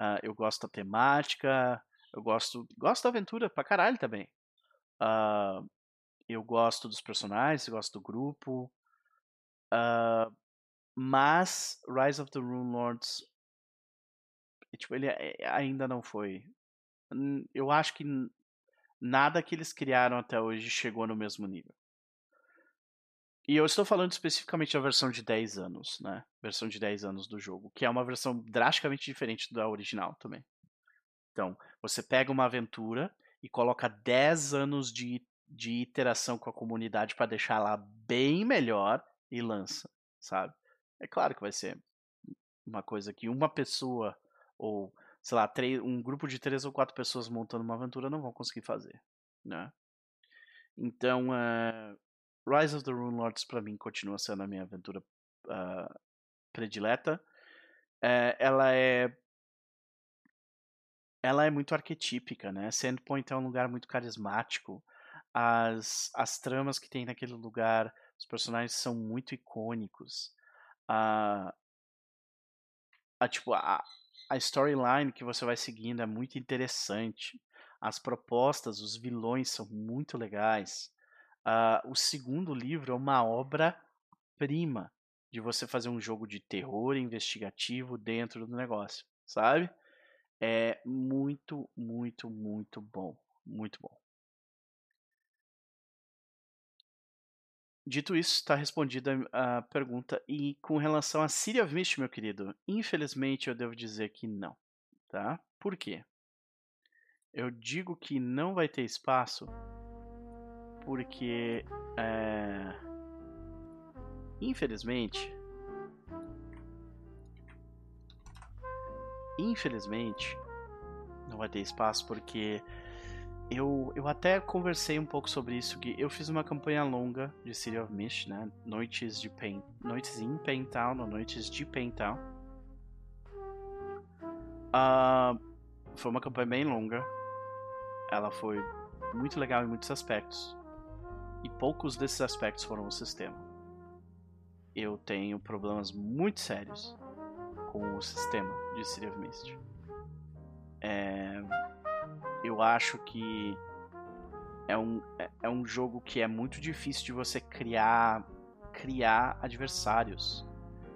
Uh, eu gosto da temática, eu gosto, gosto da aventura pra caralho também. Uh, eu gosto dos personagens, gosto do grupo. Uh, mas Rise of the Rune Lords, tipo, ele é, ainda não foi. Eu acho que nada que eles criaram até hoje chegou no mesmo nível. E eu estou falando especificamente da versão de 10 anos, né? Versão de 10 anos do jogo, que é uma versão drasticamente diferente da original também. Então, você pega uma aventura e coloca 10 anos de, de iteração com a comunidade para deixar ela bem melhor e lança, sabe? É claro que vai ser uma coisa que uma pessoa ou, sei lá, três, um grupo de três ou quatro pessoas montando uma aventura não vão conseguir fazer, né? Então, uh, Rise of the Rune Lords para mim continua sendo a minha aventura uh, predileta. Uh, ela é ela é muito arquetípica, né? Sandpoint é um lugar muito carismático. As, as tramas que tem naquele lugar, os personagens são muito icônicos. A, a tipo a, a storyline que você vai seguindo é muito interessante. As propostas, os vilões são muito legais. Uh, o segundo livro é uma obra-prima de você fazer um jogo de terror investigativo dentro do negócio, sabe? É muito, muito, muito bom. Muito bom. Dito isso, está respondida a pergunta. E com relação a of Mist, meu querido, infelizmente eu devo dizer que não. Tá? Por quê? Eu digo que não vai ter espaço porque é, infelizmente infelizmente não vai ter espaço porque eu, eu até conversei um pouco sobre isso que eu fiz uma campanha longa de City of Mist, né? Noites de Pain, noites em Paintown, ou noites de Paintown. Uh, foi uma campanha bem longa. Ela foi muito legal em muitos aspectos. E poucos desses aspectos foram o sistema. Eu tenho problemas muito sérios com o sistema de City of Mist. É, eu acho que é um, é, é um jogo que é muito difícil de você criar criar adversários.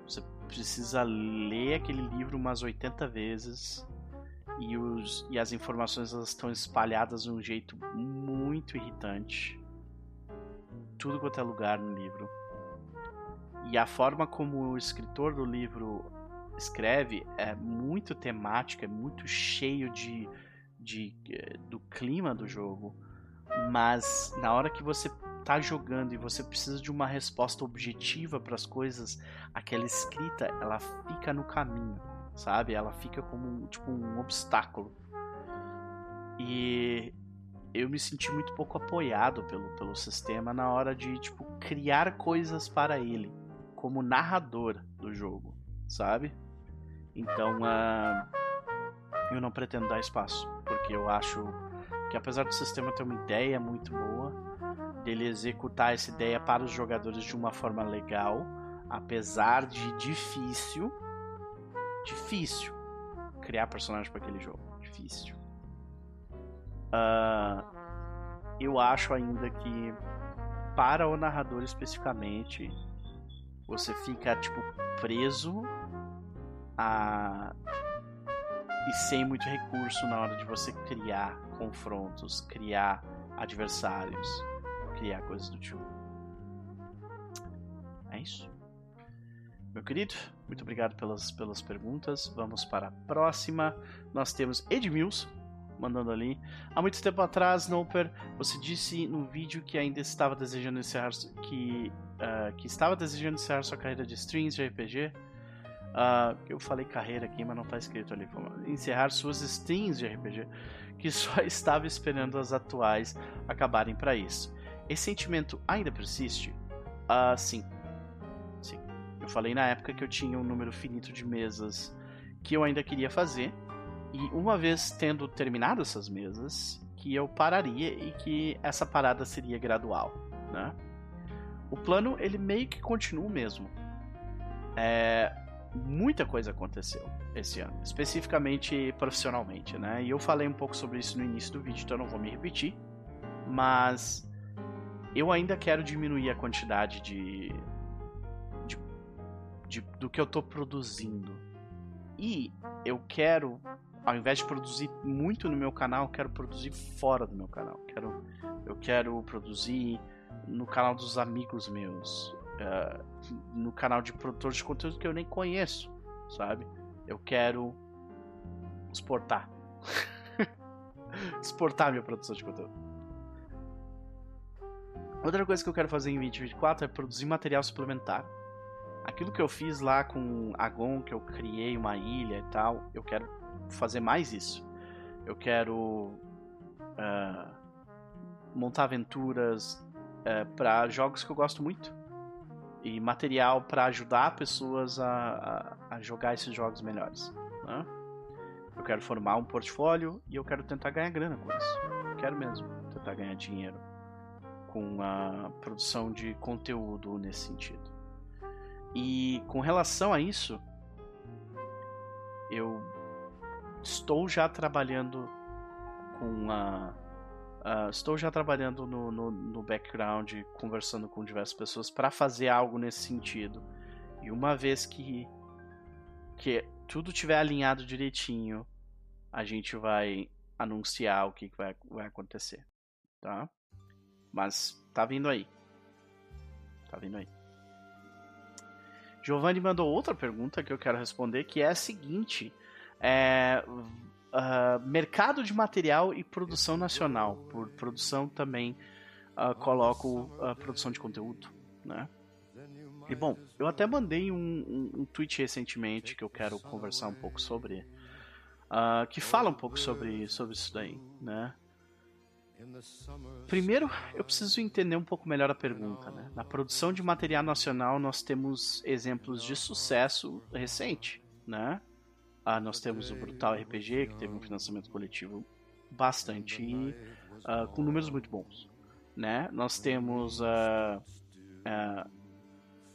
Você precisa ler aquele livro umas 80 vezes e, os, e as informações elas estão espalhadas de um jeito muito irritante tudo quanto é lugar no livro. E a forma como o escritor do livro escreve é muito temática, é muito cheio de, de, eh, do clima do jogo. Mas na hora que você tá jogando e você precisa de uma resposta objetiva para as coisas, aquela escrita ela fica no caminho, sabe? Ela fica como tipo um obstáculo. E eu me senti muito pouco apoiado pelo, pelo sistema na hora de tipo criar coisas para ele como narrador do jogo, sabe? Então uh, eu não pretendo dar espaço porque eu acho que apesar do sistema ter uma ideia muito boa, dele executar essa ideia para os jogadores de uma forma legal, apesar de difícil, difícil criar personagem para aquele jogo, difícil. Uh, eu acho ainda que para o narrador especificamente você fica tipo preso a e sem muito recurso na hora de você criar confrontos, criar adversários, criar coisas do tipo. É isso. Meu querido, muito obrigado pelas, pelas perguntas. Vamos para a próxima. Nós temos Edmilson mandando ali. Há muito tempo atrás, Noper, você disse no vídeo que ainda estava desejando encerrar que, uh, que estava desejando encerrar sua carreira de streams de RPG. Uh, ah, eu falei carreira aqui, mas não está escrito ali. Encerrar suas streams de RPG, que só estava esperando as atuais acabarem para isso. Esse sentimento ainda persiste? Uh, sim. Sim. Eu falei na época que eu tinha um número finito de mesas que eu ainda queria fazer E uma vez tendo terminado essas mesas, que eu pararia e que essa parada seria gradual, né? O plano ele meio que continua o mesmo. É, muita coisa aconteceu esse ano, especificamente profissionalmente, né? E eu falei um pouco sobre isso no início do vídeo, então eu não vou me repetir, mas eu ainda quero diminuir a quantidade de, de, de do que eu estou produzindo. E eu quero, ao invés de produzir muito no meu canal, quero produzir fora do meu canal. Quero, eu quero produzir no canal dos amigos meus, uh, no canal de produtores de conteúdo que eu nem conheço, sabe? Eu quero exportar. exportar minha produção de conteúdo. Outra coisa que eu quero fazer em 2024 é produzir material suplementar. Aquilo que eu fiz lá com Agon, que eu criei uma ilha e tal, eu quero fazer mais isso. Eu quero uh, montar aventuras uh, para jogos que eu gosto muito e material para ajudar pessoas a, a, a, jogar esses jogos melhores. Né? Eu quero formar um portfólio e eu quero tentar ganhar grana com isso. Eu quero mesmo tentar ganhar dinheiro com a produção de conteúdo nesse sentido. E com relação a isso, eu estou já trabalhando com a Uh, estou já trabalhando no, no, no, background, conversando com diversas pessoas para fazer algo nesse sentido. E uma vez que, que tudo tiver alinhado direitinho, a gente vai anunciar o que, que vai, vai acontecer. Tá? Mas tá vindo aí. Tá vindo aí. Giovanni mandou outra pergunta que eu quero responder, que é a seguinte: é, uh, mercado de material e produção nacional. Por produção também uh, coloco a produção de conteúdo, né? E bom, eu até mandei um, um, um, tweet recentemente que eu quero conversar um pouco sobre, uh, que fala um pouco sobre, sobre isso daí, né? Primeiro, eu preciso entender um pouco melhor a pergunta. Né? Na produção de material nacional, nós temos exemplos de sucesso recente. Né? Ah, nós temos o Brutal RPG, que teve um financiamento coletivo bastante uh, com números muito bons, né? Nós temos uh,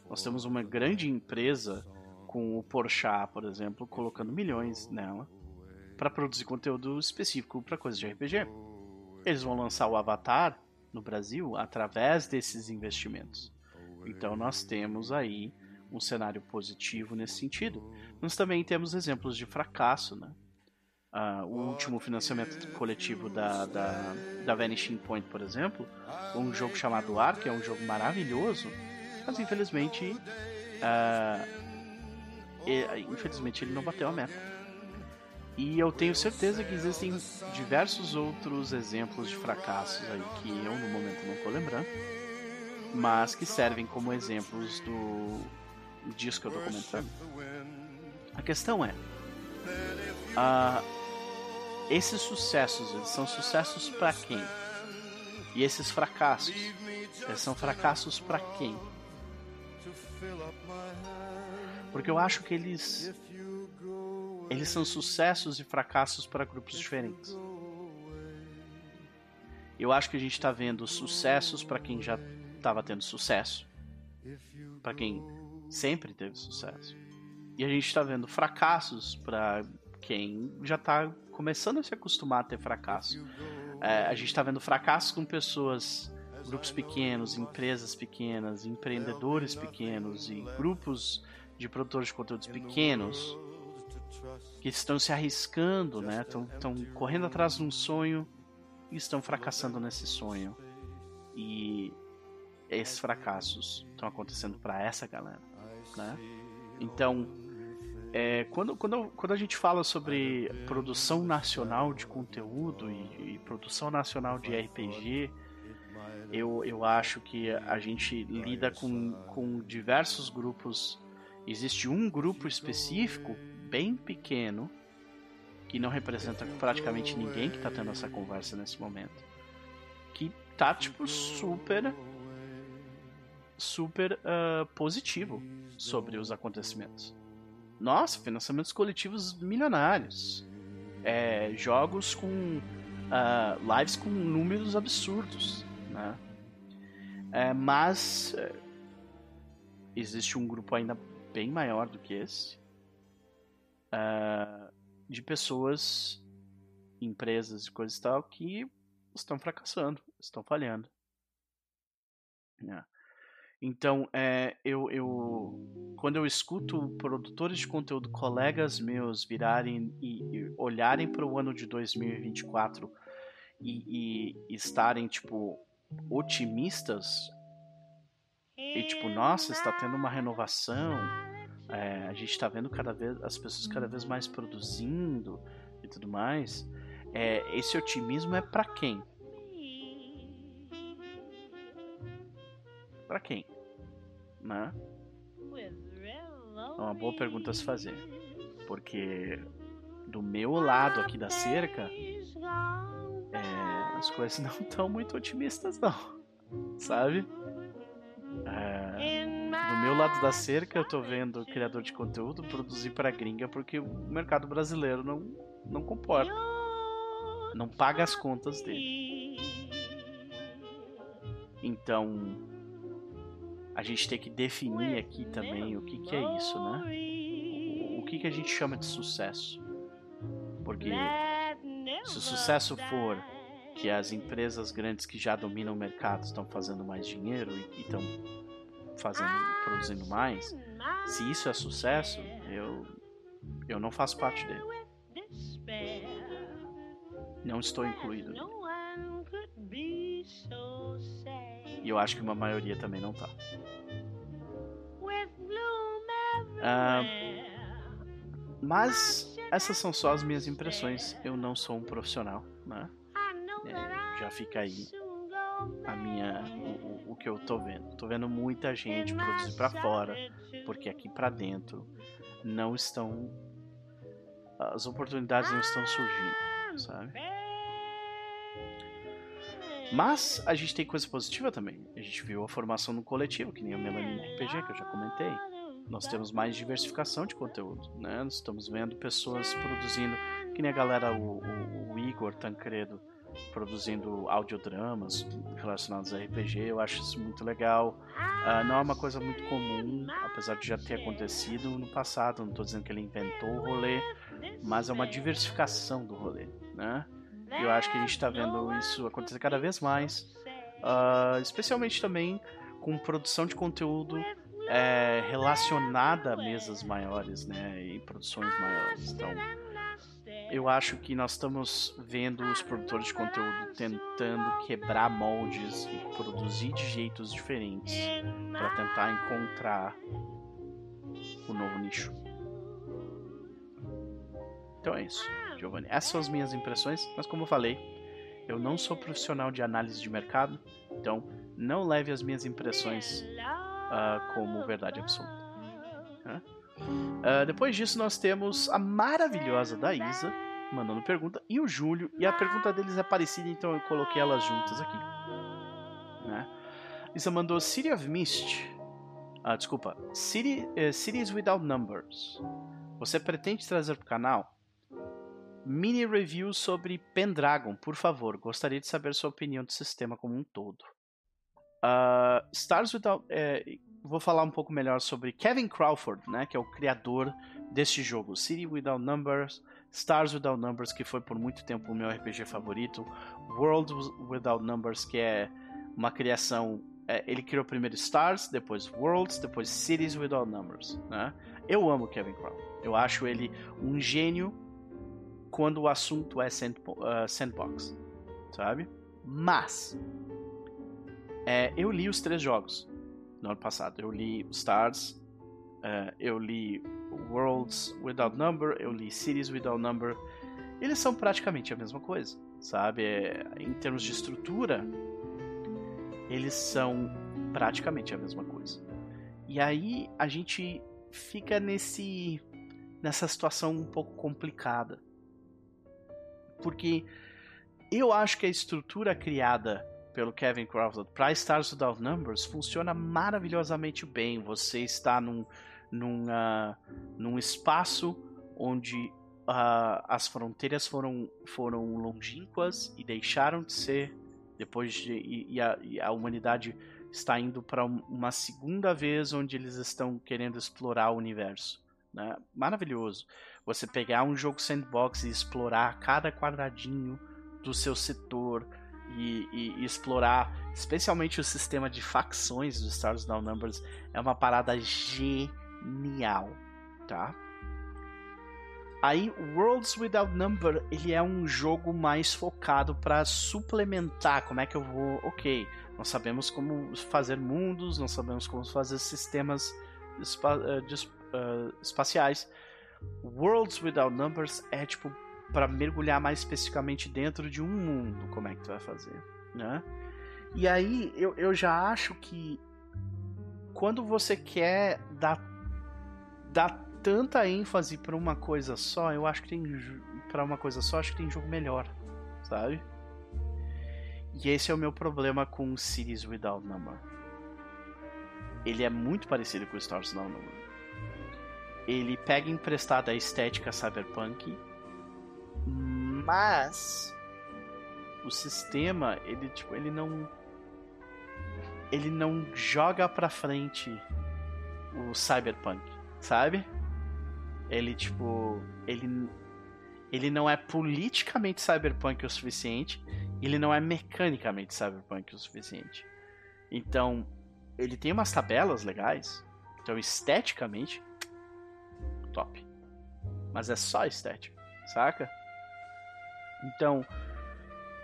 nós temos uma grande empresa com o Porsche, por exemplo, colocando milhões nela para produzir conteúdo específico para coisas de RPG. Eles vão lançar o Avatar no Brasil através desses investimentos. Então nós temos aí um cenário positivo nesse sentido. Nós também temos exemplos de fracasso, né? Uh, o último financiamento coletivo da, da, da Vanishing Point, por exemplo, um jogo chamado Ar, que é um jogo maravilhoso, mas infelizmente, uh, infelizmente ele não bateu a meta. E eu tenho certeza que existem diversos outros exemplos de fracassos aí que eu no momento não estou lembrando, mas que servem como exemplos do, disso que eu tô comentando. A questão é, uh, esses sucessos, eles são sucessos para quem? E esses fracassos, eles são fracassos para quem? Porque eu acho que eles eles são sucessos e fracassos para grupos diferentes. Eu acho que a gente está vendo sucessos para quem já estava tendo sucesso, para quem sempre teve sucesso. E a gente está vendo fracassos para quem já está começando a se acostumar a ter fracasso. É, a gente está vendo fracassos com pessoas, grupos pequenos, empresas pequenas, empreendedores pequenos e grupos de produtores de conteúdos pequenos que estão se arriscando, né? Estão correndo atrás de um sonho e estão fracassando nesse sonho. E esses fracassos estão acontecendo para essa galera né? Então, é, quando, quando, quando a gente fala sobre produção nacional de conteúdo e, e, produção nacional de RPG, eu, eu acho que a gente lida com, com diversos grupos. Existe um grupo específico, bem pequeno, que não representa praticamente ninguém que está tendo essa conversa nesse momento, que tá tipo super super uh, positivo sobre os acontecimentos. Nossa, financiamentos coletivos milionários. é, jogos com uh, lives com números absurdos, né? É, mas é, existe um grupo ainda bem maior do que esse uh, de pessoas, empresas e coisas e tal que estão fracassando, estão falhando. É. Então, é, eu, eu, quando eu escuto produtores de conteúdo, colegas meus virarem e, e olharem para o ano de 2024 e, e, estarem, tipo, otimistas e, tipo, nossa, está tendo uma renovação, é, a gente está vendo cada vez as pessoas cada vez mais produzindo e tudo mais. É, esse otimismo é para quem? Para quem? Né? É uma boa pergunta a se fazer. Porque do meu lado aqui da cerca, é, as coisas não estão muito otimistas, não. Sabe? É, do meu lado da cerca, eu tô vendo o criador de conteúdo produzir para gringa porque o mercado brasileiro não, não comporta. Não paga as contas dele. Então, a gente tem que definir aqui também o que, que é isso, né? O, que, que a gente chama de sucesso. Porque se o sucesso for que as empresas grandes que já dominam o mercado estão fazendo mais dinheiro e estão fazendo, produzindo mais, se isso é sucesso, eu, eu não faço parte dele. Não estou incluído. E eu acho que uma maioria também não tá. Ah, mas essas são só as minhas impressões. Eu não sou um profissional, né? É, já fica aí a minha o, o, que eu tô vendo. Tô vendo muita gente produzir para fora, porque aqui para dentro não estão as oportunidades não estão surgindo, sabe? Mas a gente tem coisa positiva também. A gente viu a formação no coletivo, que nem o Melanin RPG, que eu já comentei. Nós temos mais diversificação de conteúdo, né? Nós estamos vendo pessoas produzindo, que nem a galera, o, o, o Igor Tancredo, produzindo audiodramas relacionados a RPG. Eu acho isso muito legal. Uh, não é uma coisa muito comum, apesar de já ter acontecido no passado. Não estou dizendo que ele inventou o rolê, mas é uma diversificação do rolê, né? Eu acho que a gente está vendo isso acontecer cada vez mais, uh, especialmente também com produção de conteúdo é, relacionada a mesas maiores, né, e produções maiores. Então, eu acho que nós estamos vendo os produtores de conteúdo tentando quebrar moldes e produzir de jeitos diferentes para tentar encontrar o novo nicho. Então é isso. Giovanni. Essas são as minhas impressões, mas como eu falei, eu não sou profissional de análise de mercado, então não leve as minhas impressões uh, como verdade absoluta. Uh, depois disso, nós temos a maravilhosa Daísa mandando pergunta e o Júlio, e a pergunta deles é parecida, então eu coloquei elas juntas aqui. Né? Isa mandou City of Mist. Ah, desculpa. City, uh, Cities Without Numbers. Você pretende trazer para o canal? Mini review sobre Pendragon, por favor. Gostaria de saber sua opinião do sistema como um todo. Uh, Stars Without. É, vou falar um pouco melhor sobre Kevin Crawford, né, que é o criador deste jogo. City Without Numbers, Stars Without Numbers, que foi por muito tempo o meu RPG favorito. World Without Numbers, que é uma criação. É, ele criou primeiro Stars, depois Worlds, depois Cities Without Numbers. Né? Eu amo Kevin Crawford. Eu acho ele um gênio quando o assunto é uh, sandbox, sabe? Mas é, eu li os três jogos no ano passado. Eu li Stars, uh, eu li Worlds Without Number, eu li Cities Without Number. Eles são praticamente a mesma coisa, sabe? É, em termos de estrutura, eles são praticamente a mesma coisa. E aí a gente fica nesse nessa situação um pouco complicada porque eu acho que a estrutura criada pelo Kevin Crawford para Stars Without Numbers funciona maravilhosamente bem. Você está num, num, uh, num espaço onde uh, as fronteiras foram, foram longínquas e deixaram de ser depois de e, e, a, e a, humanidade está indo para uma segunda vez onde eles estão querendo explorar o universo. Né? Maravilhoso. Você pegar um jogo sandbox e explorar cada quadradinho do seu setor e, e, e explorar, especialmente o sistema de facções do Stars Down Numbers, é uma parada genial, tá? Aí, Worlds Without Number, ele é um jogo mais focado para suplementar. Como é que eu vou? Ok, nós sabemos como fazer mundos, nós sabemos como fazer sistemas uh, uh, espaciais. Worlds Without Numbers é tipo para mergulhar mais especificamente dentro de um mundo. Como é que tu vai fazer, né? E aí eu, eu já acho que quando você quer dar, dar tanta ênfase para uma coisa só, eu acho que tem para uma coisa só, acho que tem jogo melhor, sabe? E esse é o meu problema com Cities Without Number. Ele é muito parecido com Stars Without Number. Ele pega emprestada a estética cyberpunk, mas o sistema, ele tipo, ele não ele não joga pra frente o cyberpunk, sabe? Ele, tipo. Ele. Ele não é politicamente cyberpunk o suficiente. Ele não é mecanicamente cyberpunk o suficiente. Então, ele tem umas tabelas legais. Então, esteticamente, top. Mas é só estética, saca? Então,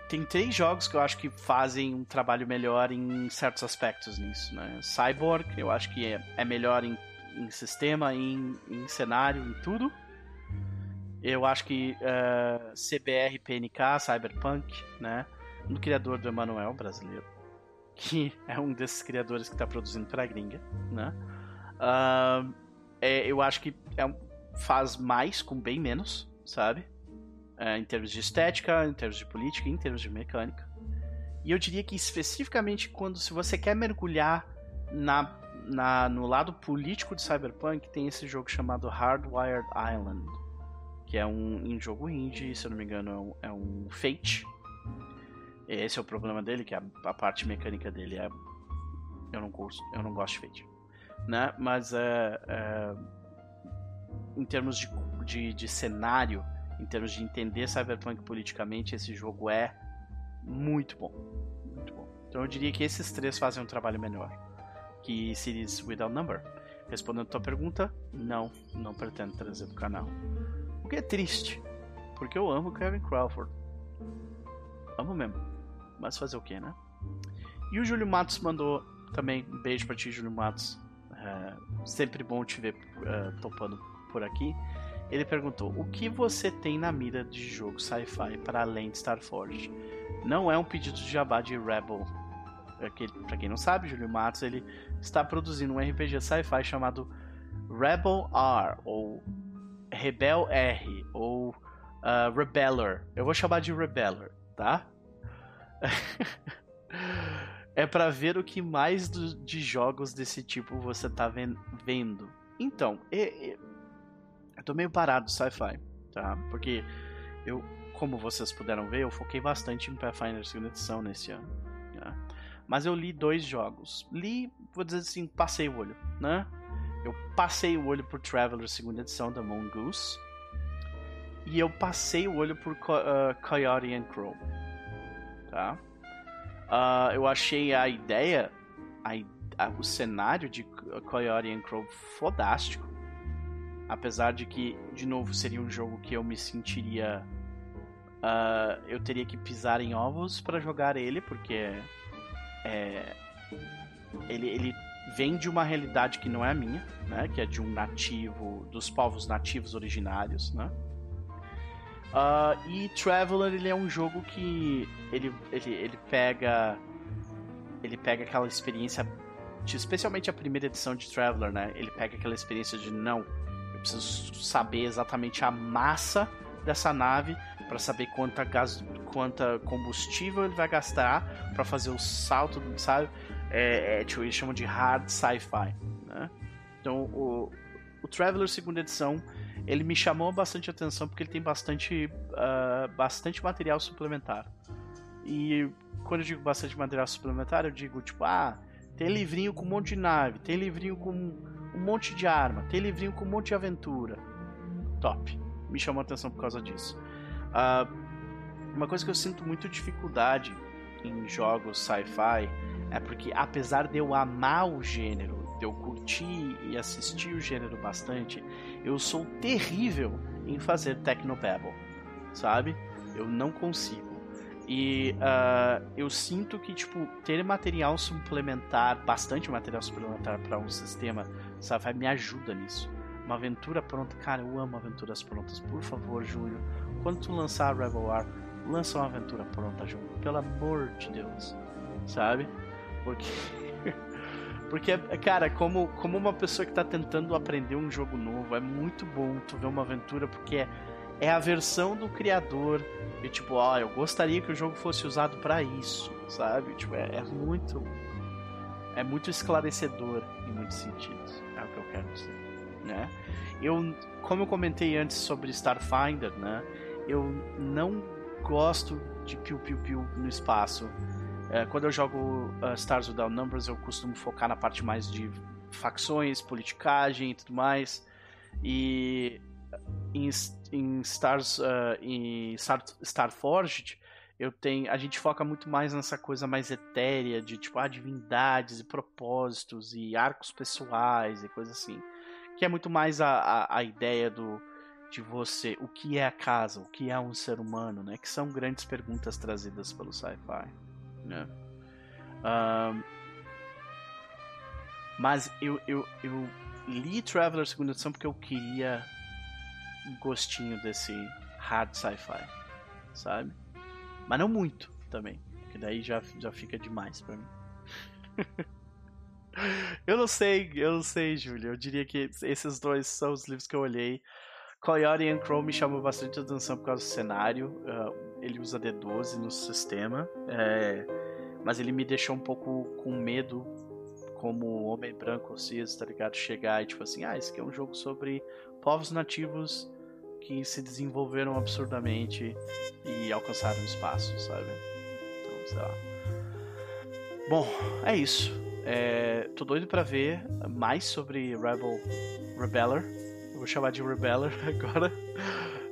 tem três jogos que eu acho que fazem um trabalho melhor em certos aspectos nisso, né? Cyborg, eu acho que é, é melhor em em sistema, em, em cenário, em tudo. Eu acho que uh, eh, CBR, PNK, Cyberpunk, né? Um criador do Emanuel brasileiro, que é um desses criadores que está produzindo pra gringa, né? Uh, é, eu acho que é faz mais com bem menos, sabe? É, em termos de estética, em termos de política, em termos de mecânica. E eu diria que especificamente quando se você quer mergulhar na na, no lado político de Cyberpunk tem esse jogo chamado Hardwired Island, que é um, um jogo indie, se eu não me engano, é um, é um Fate. Esse é o problema dele, que a, a, parte mecânica dele é. Eu não gosto, eu não gosto de Fate. Né? Mas é, é em termos de, de, de cenário, em termos de entender Cyberpunk politicamente, esse jogo é muito bom. Muito bom. Então eu diria que esses três fazem um trabalho melhor que Cities Without Number. Respondendo a tua pergunta, não, não pretendo trazer pro canal. O que é triste, porque eu amo Kevin Crawford. Amo mesmo. Mas fazer o que, né? E o Júlio Matos mandou também um beijo pra ti, Júlio Matos. É, sempre bom te ver é, topando por aqui. Ele perguntou: O que você tem na mira de jogo sci-fi para além de Starforge? Não é um pedido de jabá de Rebel para quem não sabe, Júlio Matos ele está produzindo um RPG sci-fi chamado Rebel R ou Rebel R ou uh, Rebeller. Eu vou chamar de Rebeller, tá? é para ver o que mais do, de jogos desse tipo você tá vendo. Então, eu, eu tô meio parado do sci-fi, tá? Porque eu, como vocês puderam ver, eu foquei bastante em Pathfinder 2 edição nesse ano. Tá? Mas eu li dois jogos. Li, vou dizer assim, passei o olho, né? Eu passei o olho por Traveler segunda edição da Mongoose. E eu passei o olho por uh, Coyote and Crow. Tá? Uh, eu achei a ideia, a, a, o cenário de Coyote and Crow fodástico. Apesar de que, de novo, seria um jogo que eu me sentiria. Uh, eu teria que pisar em ovos para jogar ele, porque é, ele, ele vem de uma realidade que não é a minha, né? Que é de um nativo, dos povos nativos originários, né? Uh, e Traveler ele é um jogo que ele, ele, ele pega ele pega aquela experiência, de, especialmente a primeira edição de Traveler, né? Ele pega aquela experiência de não, eu preciso saber exatamente a massa dessa nave para saber quanta, gas, quanta combustível ele vai gastar para fazer o salto, sabe? É, é, tipo, eles chamam de hard sci-fi, né? Então, o, o Traveler segunda edição, ele me chamou bastante atenção porque ele tem bastante, uh, bastante material suplementar. E quando eu digo bastante material suplementar, eu digo tipo, ah, tem livrinho com um monte de nave, tem livrinho com um monte de arma, tem livrinho com um monte de aventura. Top. Me chamou atenção por causa disso. Uh, uma coisa que eu sinto muito dificuldade em jogos sci-fi é porque, apesar de eu amar o gênero, de eu curtir e assistir o gênero bastante, eu sou terrível em fazer Technobabble, sabe? Eu não consigo. E uh, eu sinto que, tipo, ter material suplementar, bastante material suplementar para um sistema sci-fi me ajuda nisso. Uma aventura pronta, cara, eu amo aventuras prontas. Por favor, Júlio, quando tu lançar Rebel War, lança uma aventura pronta, Júlio. Pelo amor de Deus, sabe? Porque. Porque, cara, como, como uma pessoa que tá tentando aprender um jogo novo, é muito bom tu ver uma aventura, porque é, é a versão do criador. E tipo, ó, oh, eu gostaria que o jogo fosse usado para isso, sabe? Tipo, é, é, muito. É muito esclarecedor em muitos sentidos. É o que eu quero dizer, né? Eu, como eu comentei antes sobre Starfinder, né? Eu não gosto de piu-piu-piu no espaço. É, quando eu jogo uh, Stars Without Numbers, eu costumo focar na parte mais de facções, politicagem e tudo mais. E em, em Stars, uh, em Star, Starforged, eu tenho, a gente foca muito mais nessa coisa mais etérea de tipo ah, divindades e propósitos e arcos pessoais e coisas assim, que é muito mais a, a, a ideia do de você, o que é a casa, o que é um ser humano, né? Que são grandes perguntas trazidas pelo sci-fi. Né? Mas eu, eu, eu li Traveler segunda edição porque eu queria um gostinho desse hard sci-fi, sabe? Mas não muito também, porque daí já, já fica demais para mim. eu não sei, eu não sei, Júlio. Eu diria que esses dois são os livros que eu olhei. Coyote and Crow me chamou bastante atenção por causa do cenário. Uh, ele usa D12 no sistema. É, mas ele me deixou um pouco com medo, como homem branco cis, tá ligado? Chegar e tipo assim, ah, esse aqui é um jogo sobre povos nativos que se desenvolveram absurdamente e alcançaram espaço, sabe? Então, sei lá. Bom, é isso. É, tô doido para ver mais sobre Rebel Rebeller. Vou chamar de Rebeller agora.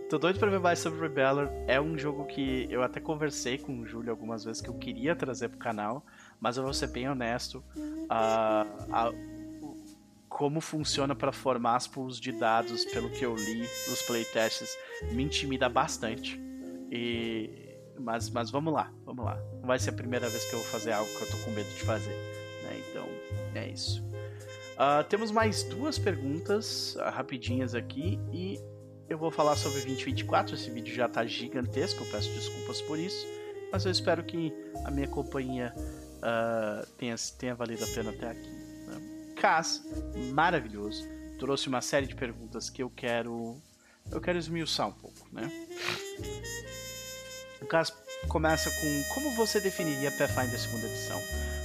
Tô doido pra ver mais sobre Rebeller. É um jogo que eu até conversei com o Júlio algumas vezes que eu queria trazer pro canal, mas eu vou ser bem honesto. Uh, como funciona para formar as pools de dados, pelo que eu li nos playtests, me intimida bastante. E mas, mas vamos lá, vamos lá. Não vai ser a primeira vez que eu vou fazer algo que eu tô com medo de fazer. Né? Então, é isso. Uh, temos mais duas perguntas uh, rapidinhas aqui e eu vou falar sobre 2024. Esse vídeo já está gigantesco, eu peço desculpas por isso. Mas eu espero que a minha companhia uh, tenha, tenha valido a pena até aqui. Né? Cas, maravilhoso. Trouxe uma série de perguntas que eu quero. Eu quero esmiuçar um pouco, né? O Cas começa com como você definiria Pathfinder segunda edição?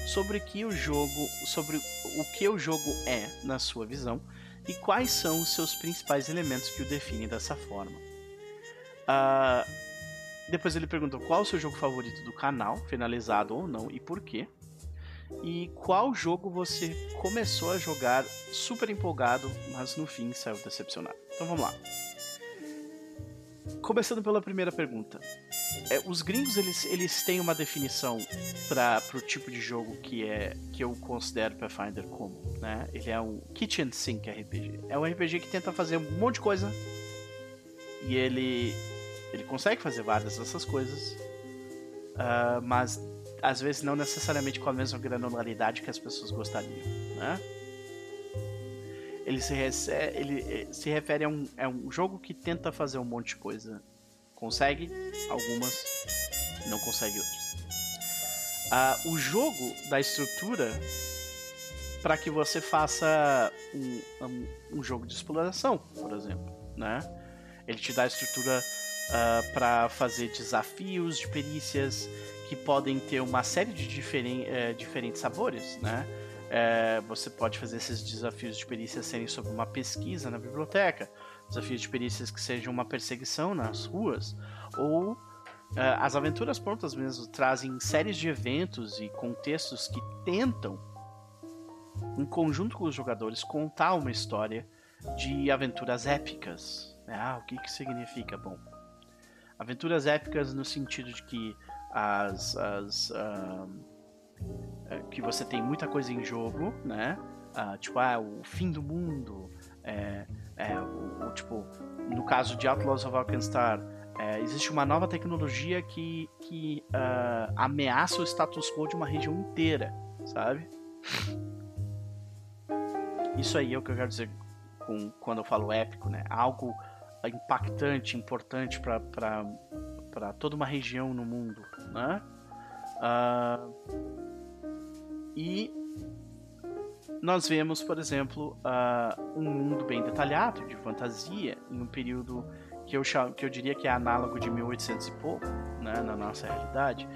Sobre que o jogo, sobre o que o jogo é na sua visão e quais são os seus principais elementos que o definem dessa forma. Uh, depois ele perguntou qual o seu jogo favorito do canal, finalizado ou não, e por quê. E qual jogo você começou a jogar super empolgado, mas no fim saiu decepcionado. Então vamos lá. Começando pela primeira pergunta. É, os gringos eles, eles têm uma definição para o tipo de jogo que é que eu considero Pathfinder como, né? Ele é um kitchen sink RPG. É um RPG que tenta fazer um monte de coisa e ele ele consegue fazer várias dessas coisas, uh, mas às vezes não necessariamente com a mesma granularidade que as pessoas gostariam, né? Ele se, ele eh, se refere a um, a um jogo que tenta fazer um monte de coisa consegue algumas, não consegue outras. Uh, o jogo da estrutura para que você faça um, um, um, jogo de exploração, por exemplo, né? Ele te dá a estrutura uh, ah, para fazer desafios de perícias que podem ter uma série de diferen uh, diferentes sabores, né? Uh, você pode fazer esses desafios de perícia serem sobre uma pesquisa na biblioteca, desafios de perícias que sejam uma perseguição nas ruas, ou uh, as aventuras prontas mesmo trazem séries de eventos e contextos que tentam, em conjunto com os jogadores, contar uma história de aventuras épicas. Ah, o que, que significa? Bom, aventuras épicas no sentido de que as, as uh, que você tem muita coisa em jogo, né? Uh, tipo, ah, o fim do mundo, é, é, o, o, tipo, no caso de Outlaws of Alkenstar, é, existe uma nova tecnologia que, que uh, ameaça o status quo de uma região inteira, sabe? Isso aí é o que eu quero dizer com, quando eu falo épico, né? Algo impactante, importante para toda uma região no mundo, né? Uh, e nós vemos, por exemplo, uh, um mundo bem detalhado de fantasia em um período que eu, chamo, que eu diria que é análogo de 1800 e pouco, né, na nossa realidade.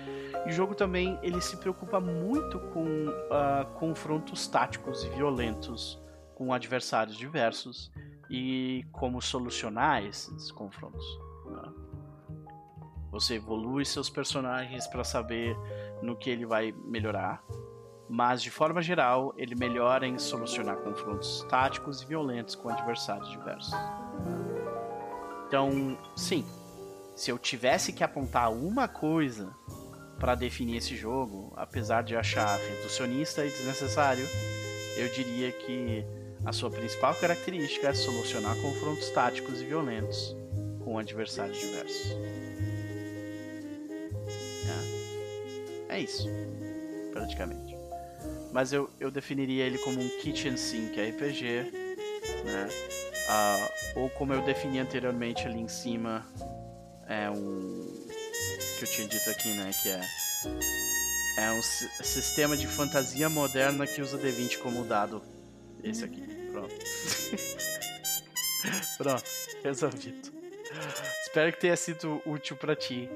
E o jogo também ele se preocupa muito com uh, confrontos táticos e violentos com adversários diversos e como solucionar esses confrontos. Né? Você evolui seus personagens para saber no que ele vai melhorar, mas de forma geral ele melhora em solucionar confrontos táticos e violentos com adversários diversos. Então, sim, se eu tivesse que apontar uma coisa para definir esse jogo, apesar de achar reducionista e desnecessário, eu diria que a sua principal característica é solucionar confrontos táticos e violentos com adversários diversos. É, é isso, praticamente. Mas eu, eu definiria ele como um kitchen sink RPG, né? Ah, ou como eu defini anteriormente ali em cima, é um que eu tinha dito aqui, né? Que é é um sistema de fantasia moderna que usa D20 como dado. Esse aqui. Pronto. Pronto, resolvido. Espero que tenha sido útil para ti.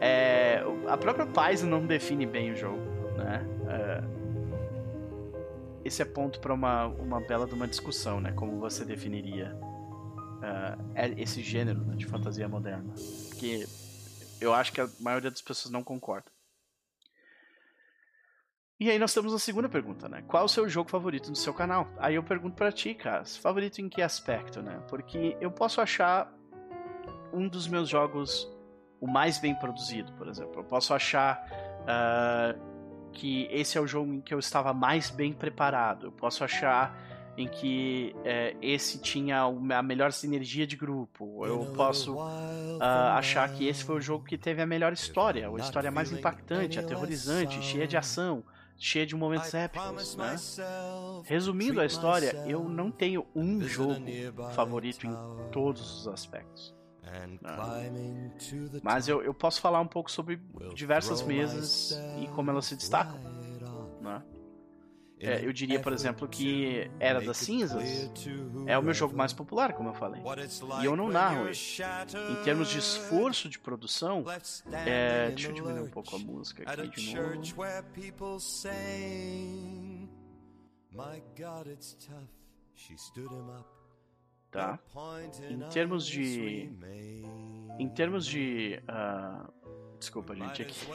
É, a própria paz não define bem o jogo, né? Esse é ponto para uma, uma bela de uma discussão, né? Como você definiria uh, esse gênero né, de fantasia moderna? Porque eu acho que a maioria das pessoas não concorda. E aí nós temos a segunda pergunta, né? Qual o seu jogo favorito do seu canal? Aí eu pergunto para ti, cara, favorito em que aspecto, né? Porque eu posso achar um dos meus jogos o mais bem produzido, por exemplo. Eu posso achar uh, que esse é o jogo em que eu estava mais bem preparado. Eu posso achar em que uh, esse tinha a melhor sinergia de grupo. Eu posso uh, achar que esse foi o jogo que teve a melhor história, a história mais impactante, aterrorizante, cheia de ação cheia de momentos épicos, né? Resumindo a história, eu não tenho um jogo favorito em todos os aspectos. Né? Mas eu, eu posso falar um pouco sobre diversas mesas e como elas se destacam. Né? É, eu diria, por exemplo, que Era das Cinzas é o meu jogo mais popular, como eu falei. E eu não narro ele. Em termos de esforço de produção, é, deixa eu diminuir um pouco a música aqui de novo. Tá. Em termos de. Em termos de. Uh, desculpa, gente, aqui.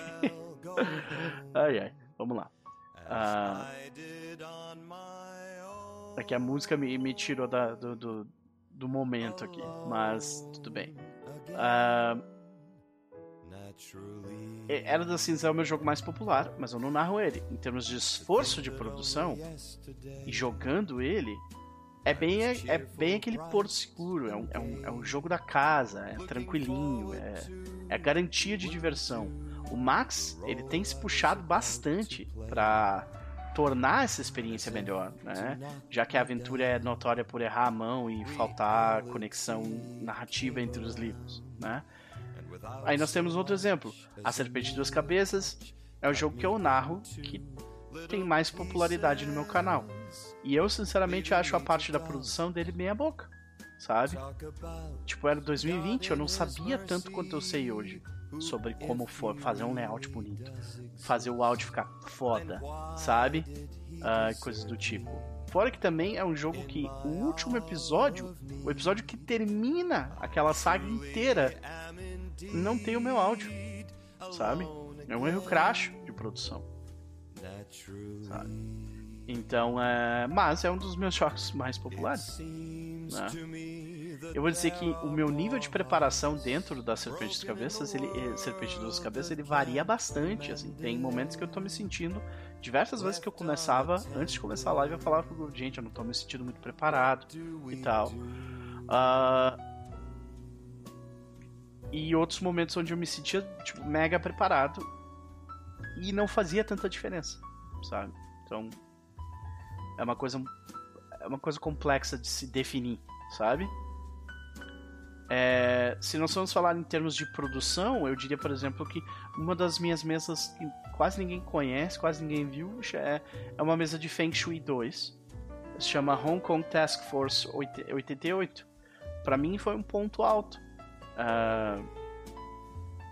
ai, ai. Vamos lá. Ah, é que a música me, me tirou da, do, do, do, momento aqui, mas tudo bem. Ah, Era da Cinza é o meu jogo mais popular, mas eu não narro ele. Em termos de esforço de produção e jogando ele, é bem, é, é bem aquele porto seguro. É um, é, um, é um jogo da casa, é tranquilinho, é, é garantia de diversão o Max ele tem se puxado bastante para tornar essa experiência melhor, né? Já que a aventura é notória por errar a mão e faltar conexão narrativa entre os livros, né? Aí nós temos outro exemplo, A Serpente de Duas Cabeças é o jogo que eu narro que tem mais popularidade no meu canal. E eu sinceramente acho a parte da produção dele meia boca, sabe? Tipo, era 2020, eu não sabia tanto quanto eu sei hoje sobre como for fazer um layout bonito, fazer o áudio ficar foda, sabe? Uh, coisas do tipo. Fora que também é um jogo que o último episódio, o episódio que termina aquela saga inteira, não tem o meu áudio, sabe? É um erro crash de produção. Sabe? Então, é... mas é um dos meus jogos mais populares. Né? Eu vou dizer que o meu nível de preparação dentro da Serpente das Cabeças, ele, eh, Serpente das Cabeças, ele varia bastante. Assim, tem momentos que eu tô me sentindo diversas vezes que eu começava, antes de começar a live, eu falava pro grupo, gente, eu não tô me sentindo muito preparado e tal. Uh, e outros momentos onde eu me sentia tipo, mega preparado e não fazia tanta diferença, sabe? Então é uma coisa é uma coisa complexa de se definir, sabe? É, se nós vamos falar em termos de produção, eu diria, por exemplo, que uma das minhas mesas que quase ninguém conhece, quase ninguém viu, é, é uma mesa de Feng Shui 2. Se chama Hong Kong Task Force 88. Para mim foi um ponto alto. Uh,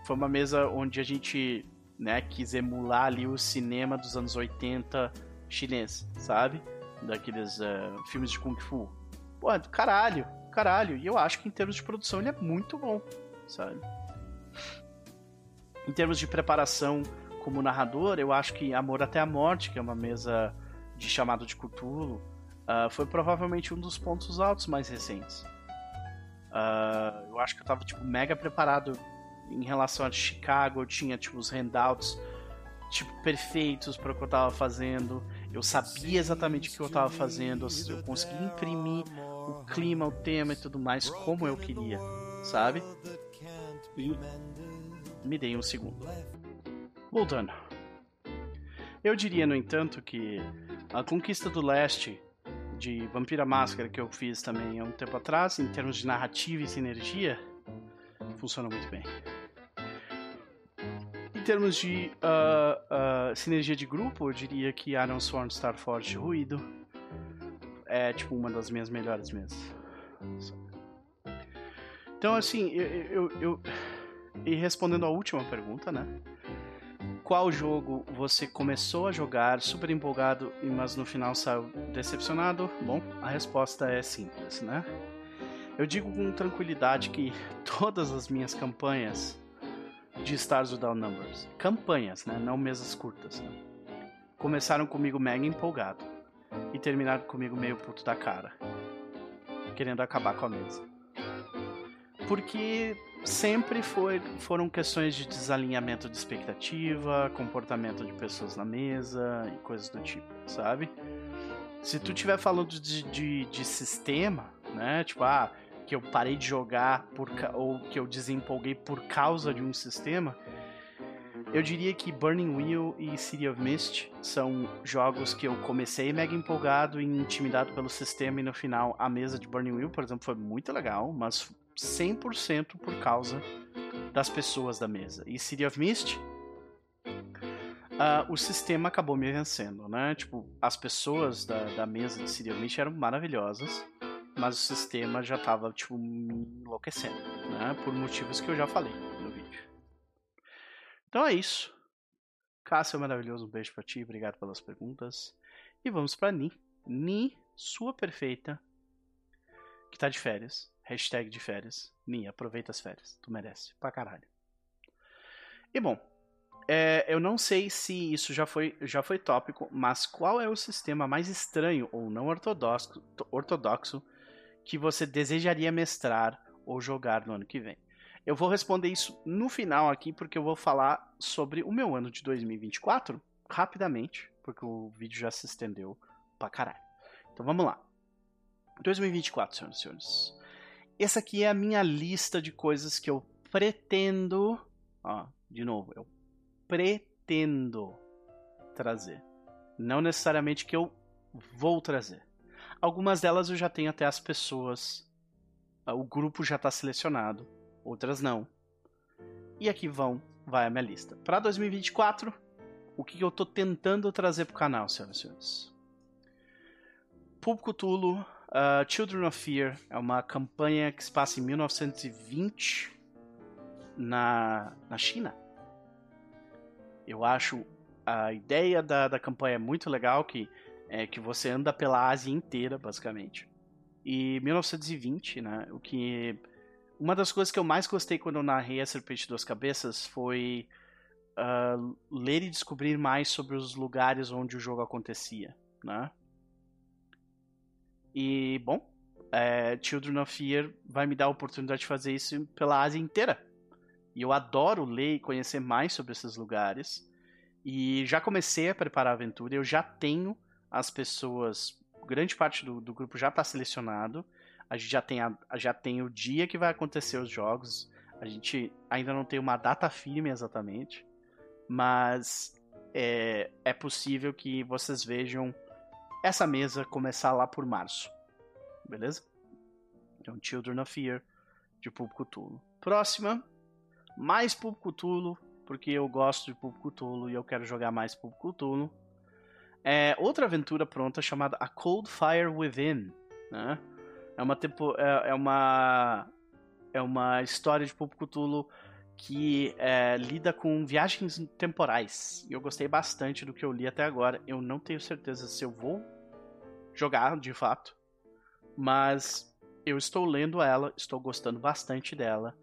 foi uma mesa onde a gente né, quis emular ali o cinema dos anos 80 chinês, sabe? Daqueles uh, filmes de Kung Fu. Pô, caralho, caralho. E eu acho que em termos de produção ele é muito bom, sabe? Em termos de preparação como narrador, eu acho que Amor até a Morte, que é uma mesa de chamado de Cthulhu, uh, foi provavelmente um dos pontos altos mais recentes. Uh, eu acho que eu tava, tipo, mega preparado em relação a Chicago, eu tinha, tipo, os handouts, tipo, perfeitos para o que eu tava fazendo. Eu sabia exatamente o que eu tava fazendo, eu consegui imprimir o clima, o tema e tudo mais como eu queria, sabe? Me dei um segundo. Voltando. Eu diria, no entanto, que a conquista do leste de Vampira Máscara que eu fiz também há um tempo atrás, em termos de narrativa e sinergia, funciona muito bem. Em termos de uh, uh, sinergia de grupo, eu diria que Iron Sworn Starforge Ruído é tipo uma das minhas melhores mesas. Então, assim, eu, eu, eu, E respondendo a última pergunta, né? Qual jogo você começou a jogar super empolgado, mas no final saiu decepcionado? Bom, a resposta é simples, né? Eu digo com tranquilidade que todas as minhas campanhas de Stars Without Numbers, campanhas, né? Não mesas curtas, né? começaram comigo mega empolgado e terminaram comigo meio puto da cara, querendo acabar com a mesa. Porque sempre foi, foram questões de desalinhamento de expectativa, comportamento de pessoas na mesa e coisas do tipo, sabe? Se tu estiver falando de, de, de, sistema, né? Tipo, ah, que eu parei de jogar por, ou que eu desempolguei por causa de um sistema, eu diria que Burning Wheel e City of Mist são jogos que eu comecei mega empolgado e intimidado pelo sistema e no final a mesa de Burning Wheel, por exemplo, foi muito legal, mas 100% por causa das pessoas da mesa. E City of Mist, uh, o sistema acabou me vencendo, né? Tipo, as pessoas da, da mesa de City of Mist eram maravilhosas, mas o sistema já tava, tipo, me enlouquecendo, né? Por motivos que eu já falei no vídeo. Então é isso. Cássio é maravilhoso, um beijo pra ti, obrigado pelas perguntas. E vamos pra Ni. Ni, sua perfeita, que tá de férias. Hashtag de férias. Ni, aproveita as férias. Tu merece. Pra caralho. E bom, é, eu não sei se isso já foi, já foi tópico, mas qual é o sistema mais estranho ou não ortodoxo, ortodoxo que você desejaria mestrar ou jogar no ano que vem? Eu vou responder isso no final aqui, porque eu vou falar sobre o meu ano de 2024 rapidamente, porque o vídeo já se estendeu pra caralho. Então vamos lá. 2024, senhoras e senhores. Essa aqui é a minha lista de coisas que eu pretendo. Ó, de novo, eu pretendo trazer. Não necessariamente que eu vou trazer. Algumas delas eu já tenho até as pessoas. O grupo já está selecionado outras não. E aqui vão, vai a minha lista. Para 2024, o que eu estou tentando trazer para o canal, senhoras e senhores? Público Tulo, uh, Children of Fear é uma campanha que se passa em 1920 na, na China. Eu acho a ideia da, da campanha muito legal, que é que você anda pela Ásia inteira, basicamente. E 1920, né? O que uma das coisas que eu mais gostei quando eu narrei a Serpente de Duas Cabeças foi uh, ler e descobrir mais sobre os lugares onde o jogo acontecia, né? E bom, é, Children of Fear vai me dar a oportunidade de fazer isso pela Ásia inteira. E eu adoro ler e conhecer mais sobre esses lugares. E já comecei a preparar a aventura, eu já tenho as pessoas, grande parte do, do grupo já está selecionado. A gente já tem, a, já tem o dia que vai acontecer os jogos. A gente ainda não tem uma data firme exatamente, mas é, é possível que vocês vejam essa mesa começar lá por março. Beleza? Então, Children of Fear de Pulp Cthulhu. Próxima, mais Pulp Cthulhu, porque eu gosto de Pulp Cthulhu e eu quero jogar mais Pulp Cthulhu. É outra aventura pronta chamada A Cold Fire Within, né? É uma tempo, é, é uma é uma história de Pulp Cthulhu que é, lida com viagens temporais. E eu gostei bastante do que eu li até agora. Eu não tenho certeza se eu vou jogar de fato, mas eu estou lendo ela, estou gostando bastante dela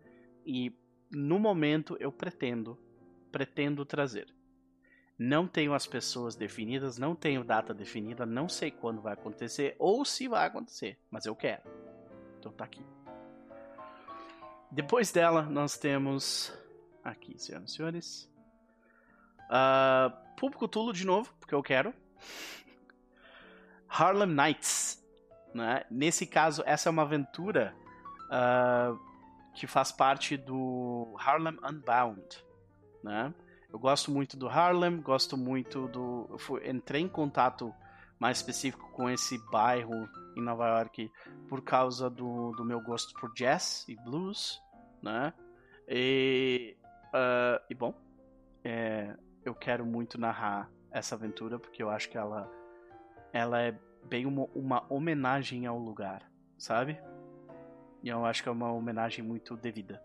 e no momento eu pretendo pretendo trazer. Não tenho as pessoas definidas, não tenho data definida, não sei quando vai acontecer ou se vai acontecer, mas eu quero. Então tá aqui. Depois dela, nós temos aqui, senhoras e senhores, uh, Público Tulo de novo, porque eu quero. Harlem Nights. Né? Nesse caso, essa é uma aventura uh, que faz parte do Harlem Unbound. Né? Eu gosto muito do Harlem, gosto muito do. Eu fui, entrei em contato mais específico com esse bairro em Nova York por causa do, do meu gosto por jazz e blues, né? E, uh, e bom, é, eu quero muito narrar essa aventura porque eu acho que ela, ela é bem uma, uma homenagem ao lugar, sabe? E eu acho que é uma homenagem muito devida.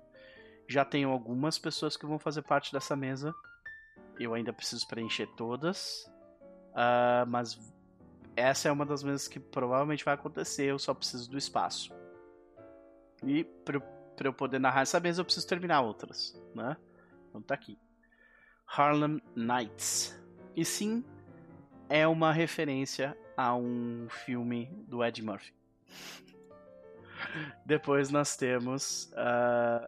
Já tenho algumas pessoas que vão fazer parte dessa mesa. Eu ainda preciso preencher todas. Uh, mas essa é uma das mesas que provavelmente vai acontecer. Eu só preciso do espaço. E para eu poder narrar essa mesa, eu preciso terminar outras, né? Então tá aqui. Harlem Nights. E sim, é uma referência a um filme do Ed Murphy. Depois nós temos uh,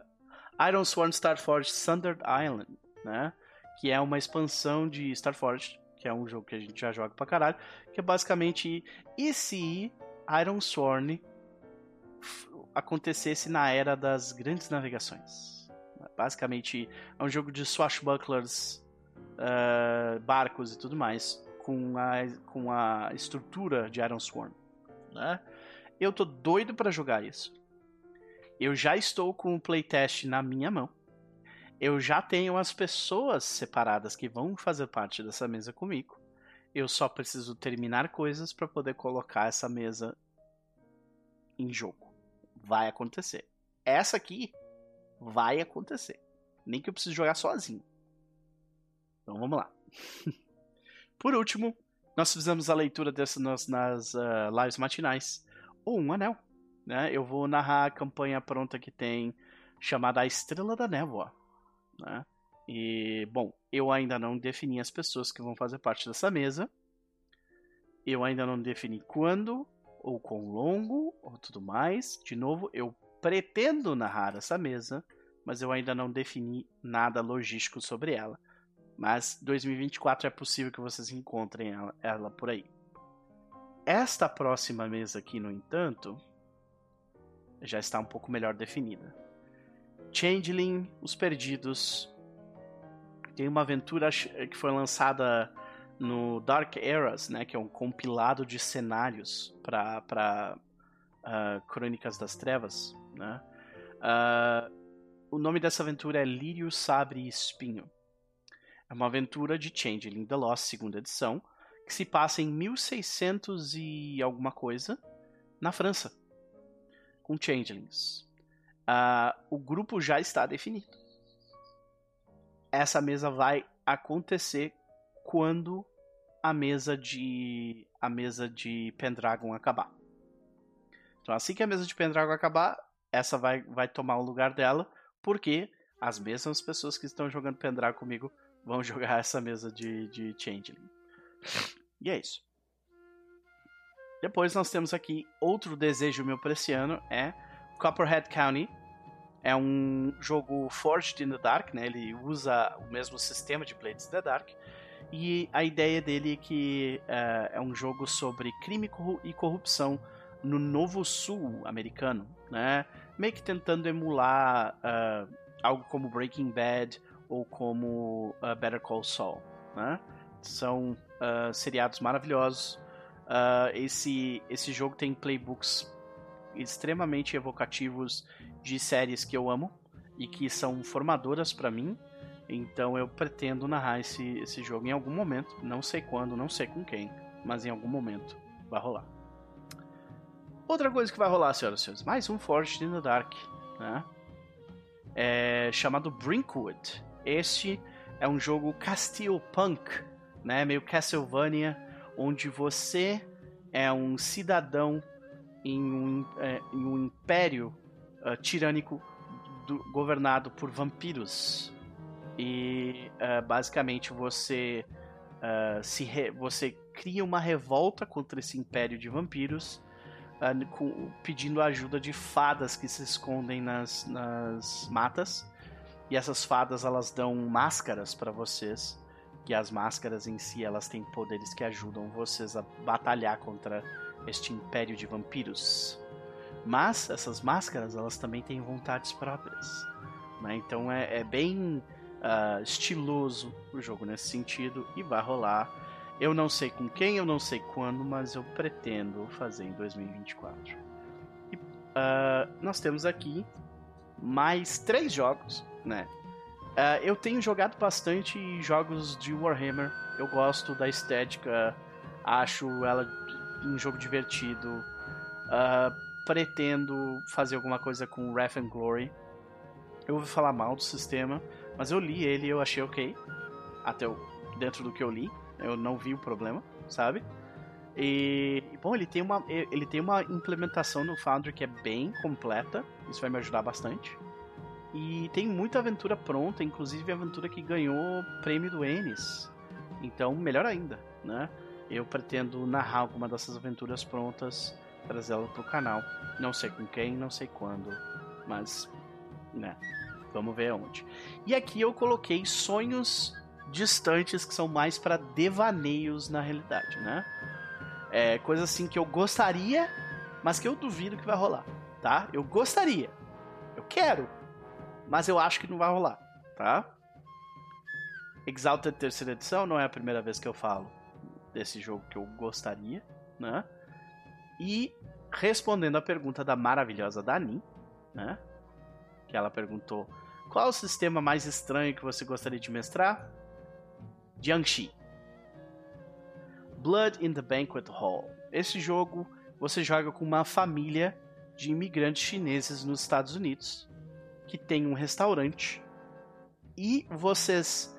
Iron Sworn Starforged Sundered Island, né? Que é uma expansão de Starforged, que é um jogo que a gente já joga pra caralho, que é basicamente e se Iron Sworn acontecesse na era das grandes navegações. Basicamente é um jogo de swashbucklers, uh, barcos e tudo mais com a, com a estrutura de Iron Sworn. Né? Eu tô doido para jogar isso. Eu já estou com o playtest na minha mão. Eu já tenho as pessoas separadas que vão fazer parte dessa mesa comigo. Eu só preciso terminar coisas para poder colocar essa mesa em jogo. Vai acontecer. Essa aqui vai acontecer. Nem que eu precise jogar sozinho. Então vamos lá. Por último, nós fizemos a leitura dessa nas, nas uh, lives matinais. O Um Anel. Né? Eu vou narrar a campanha pronta que tem chamada A Estrela da Névoa. Né? E, bom, eu ainda não defini as pessoas que vão fazer parte dessa mesa. Eu ainda não defini quando, ou quão longo, ou tudo mais. De novo, eu pretendo narrar essa mesa, mas eu ainda não defini nada logístico sobre ela. Mas 2024 é possível que vocês encontrem ela, ela por aí. Esta próxima mesa aqui, no entanto, já está um pouco melhor definida. Changeling, Os Perdidos. Tem uma aventura que foi lançada no Dark Eras, né, que é um compilado de cenários para uh, ah, Crônicas das Trevas. Né? Uh, o nome dessa aventura é Lírio, Sabre e Espinho. É uma aventura de Changeling The Lost, segunda edição, que se passa em 1600 e alguma coisa, na França, com Changelings. Uh, o grupo já está definido. Essa mesa vai acontecer quando a mesa de a mesa de Pendragon acabar. Então, assim que a mesa de Pendragon acabar, essa vai, vai tomar o lugar dela, porque as mesmas pessoas que estão jogando Pendragon comigo vão jogar essa mesa de, de Changeling. E é isso. Depois nós temos aqui outro desejo meu para esse ano, é Copperhead County. É um jogo Forged in the Dark, né? Ele usa o mesmo sistema de Blades in the Dark. E a ideia dele é que uh, é um jogo sobre crime e corrupção no Novo Sul americano, né? Meio que tentando emular uh, algo como Breaking Bad ou como uh, Better Call Saul, né? São seriados maravilhosos. esse, esse jogo tem playbooks extremamente evocativos de séries que eu amo e que são formadoras para mim. Então eu pretendo narrar esse, esse jogo em algum momento. Não sei quando, não sei com quem, mas em algum momento vai rolar. Outra coisa que vai rolar, senhoras e senhores, mais um Forged in the Dark, né? É chamado Brinkwood. Este é um jogo Castle Punk, né? Meio Castlevania, onde você é um cidadão em um, é, em um império uh, tirânico do, governado por vampiros. E uh, basicamente você uh, se re, você cria uma revolta contra esse império de vampiros, com, pedindo a ajuda de fadas que se escondem nas, nas matas. E essas fadas elas dão máscaras para vocês. E as máscaras em si elas têm poderes que ajudam vocês a batalhar contra este império de vampiros. Mas essas máscaras elas também têm vontades próprias. Né? Então é, é bem uh, estiloso o jogo nesse sentido e vai rolar. Eu não sei com quem, eu não sei quando, mas eu pretendo fazer em 2024. E, uh, nós temos aqui mais três jogos, né? Uh, eu tenho jogado bastante jogos de Warhammer. Eu gosto da estética, acho ela um jogo divertido. Uh, pretendo fazer alguma coisa com Wrath and Glory. Eu ouvi falar mal do sistema, mas eu li ele e eu achei ok. Até o, dentro do que eu li. Eu não vi o problema, sabe? E, bom, ele tem, uma, ele tem uma implementação no Foundry que é bem completa. Isso vai me ajudar bastante. E tem muita aventura pronta, inclusive a aventura que ganhou prêmio do Ennis. Então, melhor ainda, né? Eu pretendo narrar alguma dessas aventuras prontas, trazê-la pro canal. Não sei com quem, não sei quando, mas, né? Vamos ver aonde. E aqui eu coloquei sonhos distantes que são mais para devaneios na realidade, né? É coisa assim que eu gostaria, mas que eu duvido que vai rolar, tá? Eu gostaria, eu quero, mas eu acho que não vai rolar, tá? Exalted terceira edição não é a primeira vez que eu falo desse jogo que eu gostaria, né? E respondendo a pergunta da maravilhosa Dani, né? Que ela perguntou qual o sistema mais estranho que você gostaria de mestrar? Jiangxi. Blood in the Banquet Hall. Esse jogo você joga com uma família de imigrantes chineses nos Estados Unidos que tem um restaurante e vocês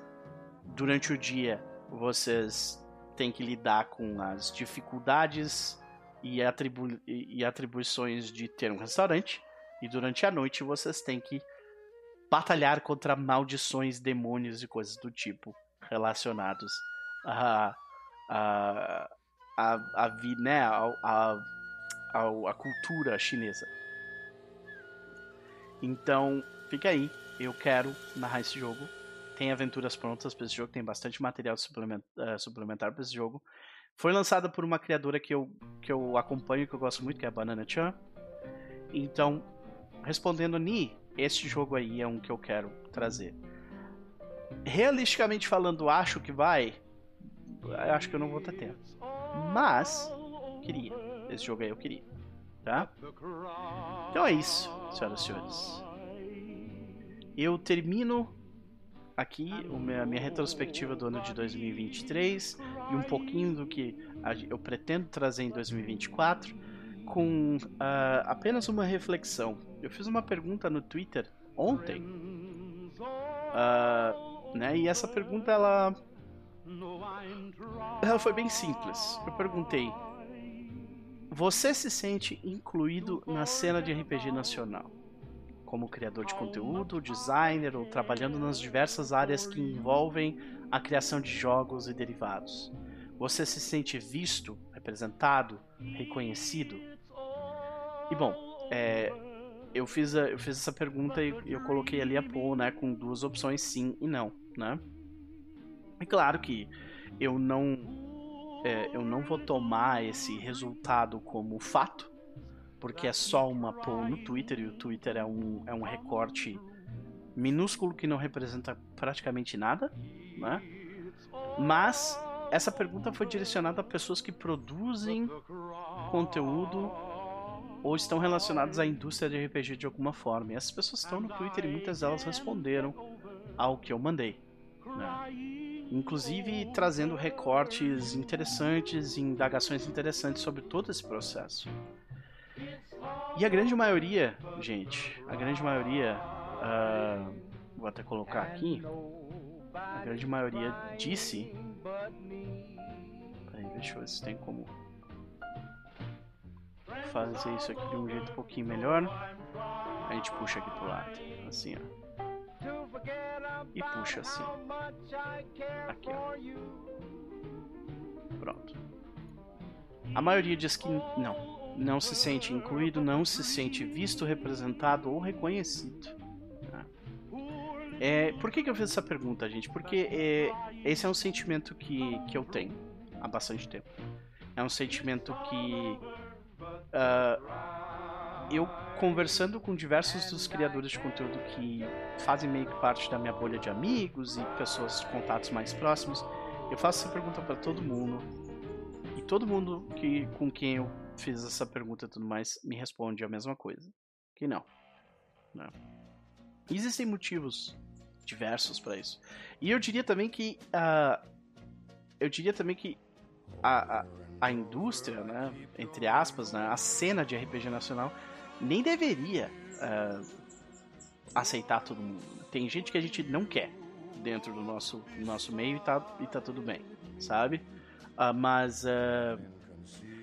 durante o dia vocês têm que lidar com as dificuldades e, atribu e atribuições de ter um restaurante e durante a noite vocês têm que batalhar contra maldições, demônios e coisas do tipo relacionados a a a, a, né, a, a, a, a cultura chinesa. Então, fica aí. Eu quero narrar esse jogo. Tem aventuras prontas para esse jogo, tem bastante material suplementar, uh, suplementar para esse jogo. Foi lançada por uma criadora que eu, que eu acompanho, que eu gosto muito, que é a Banana Chan. Então, respondendo Ni, este jogo aí é um que eu quero trazer. Realisticamente falando, acho que vai. Acho que eu não vou ter tempo. Mas, queria. Esse jogo aí eu queria. Tá? Então é isso, senhoras e senhores. Eu termino aqui a minha retrospectiva do ano de 2023 e um pouquinho do que eu pretendo trazer em 2024 com uh, apenas uma reflexão. Eu fiz uma pergunta no Twitter ontem, uh, né? E essa pergunta ela ela foi bem simples. Eu perguntei: Você se sente incluído na cena de RPG nacional? Como criador de conteúdo, designer ou trabalhando nas diversas áreas que envolvem a criação de jogos e derivados? Você se sente visto, representado, reconhecido? E bom, é, eu, fiz a, eu fiz essa pergunta e eu coloquei ali a Paul, né, com duas opções sim e não, né? É claro que eu não é, eu não vou tomar esse resultado como fato, porque é só uma poll no Twitter e o Twitter é um, é um recorte minúsculo que não representa praticamente nada, né? Mas essa pergunta foi direcionada a pessoas que produzem conteúdo ou estão relacionadas à indústria de RPG de alguma forma. E essas pessoas estão no Twitter e muitas delas responderam ao que eu mandei. Né? Inclusive trazendo recortes interessantes e indagações interessantes sobre todo esse processo. E a grande maioria, gente, a grande maioria, uh, vou até colocar aqui, a grande maioria disse. Peraí, deixa eu ver se tem como fazer isso aqui de um jeito um pouquinho melhor. A gente puxa aqui pro lado, assim, ó. E puxa assim. Aqui, ó. Pronto. A maioria diz que não. Não se sente incluído, não se sente visto, representado ou reconhecido. Tá? É, por que, que eu fiz essa pergunta, gente? Porque é, esse é um sentimento que, que eu tenho há bastante tempo. É um sentimento que uh, eu conversando com diversos dos criadores de conteúdo que fazem meio que parte da minha bolha de amigos e pessoas contatos mais próximos, eu faço essa pergunta para todo mundo e todo mundo que com quem eu fiz essa pergunta e tudo mais me responde a mesma coisa, que não. não. Né? Existem motivos diversos para isso. E eu diria também que uh, eu diria também que a, a, a indústria, né, entre aspas, né, a cena de RPG nacional nem deveria uh, aceitar todo mundo. Tem gente que a gente não quer dentro do nosso, nosso meio e tá, e tá tudo bem, sabe? Uh, mas, uh,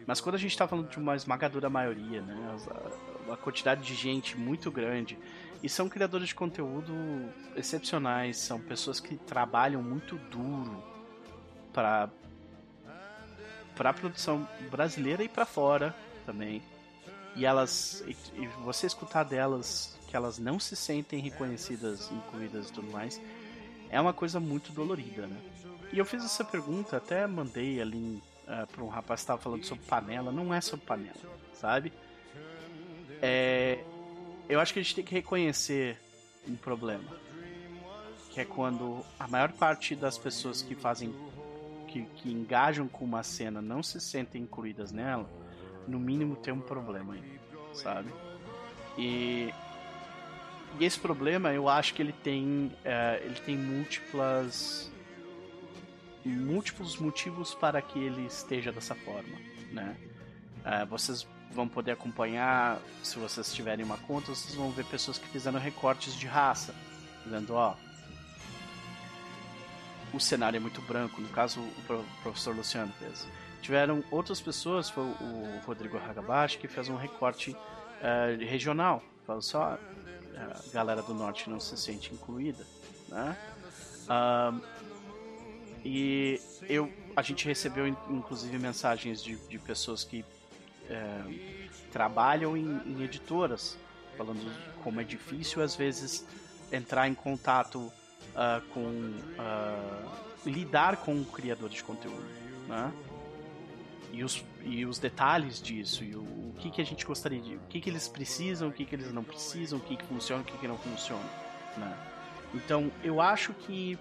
mas quando a gente tá falando de uma esmagadora maioria, né? Uma quantidade de gente muito grande. E são criadores de conteúdo excepcionais, são pessoas que trabalham muito duro para para a produção brasileira e para fora também e elas e, e, você escutar delas que elas não se sentem reconhecidas, incluídas e tudo mais, é uma coisa muito dolorida, né? E eu fiz essa pergunta, até mandei ali uh, para um rapaz que estava falando sobre panela, não é sobre panela, sabe? É, eu acho que a gente tem que reconhecer um problema, que é quando a maior parte das pessoas que fazem que, que engajam com uma cena não se sentem incluídas nela no mínimo tem um problema aí, sabe? E, e esse problema eu acho que ele tem é, ele tem múltiplas múltiplos motivos para que ele esteja dessa forma, né? É, vocês vão poder acompanhar, se vocês tiverem uma conta, vocês vão ver pessoas que fizeram recortes de raça, dizendo, ó, o cenário é muito branco, no caso o professor Luciano fez tiveram outras pessoas, foi o Rodrigo Hagabashi, que fez um recorte uh, regional. Falou só, a galera do norte não se sente incluída, né? Uh, e eu, a gente recebeu inclusive mensagens de, de pessoas que uh, trabalham em, em, editoras, falando como é difícil às vezes entrar em contato ah, com lidar com o criador de conteúdo, né? e os, e os detalhes disso, e o, o que, que a gente gostaria de. O que, que eles precisam, o que, que eles não precisam, o que, que funciona, o que, que não funciona. Né? Então, eu acho que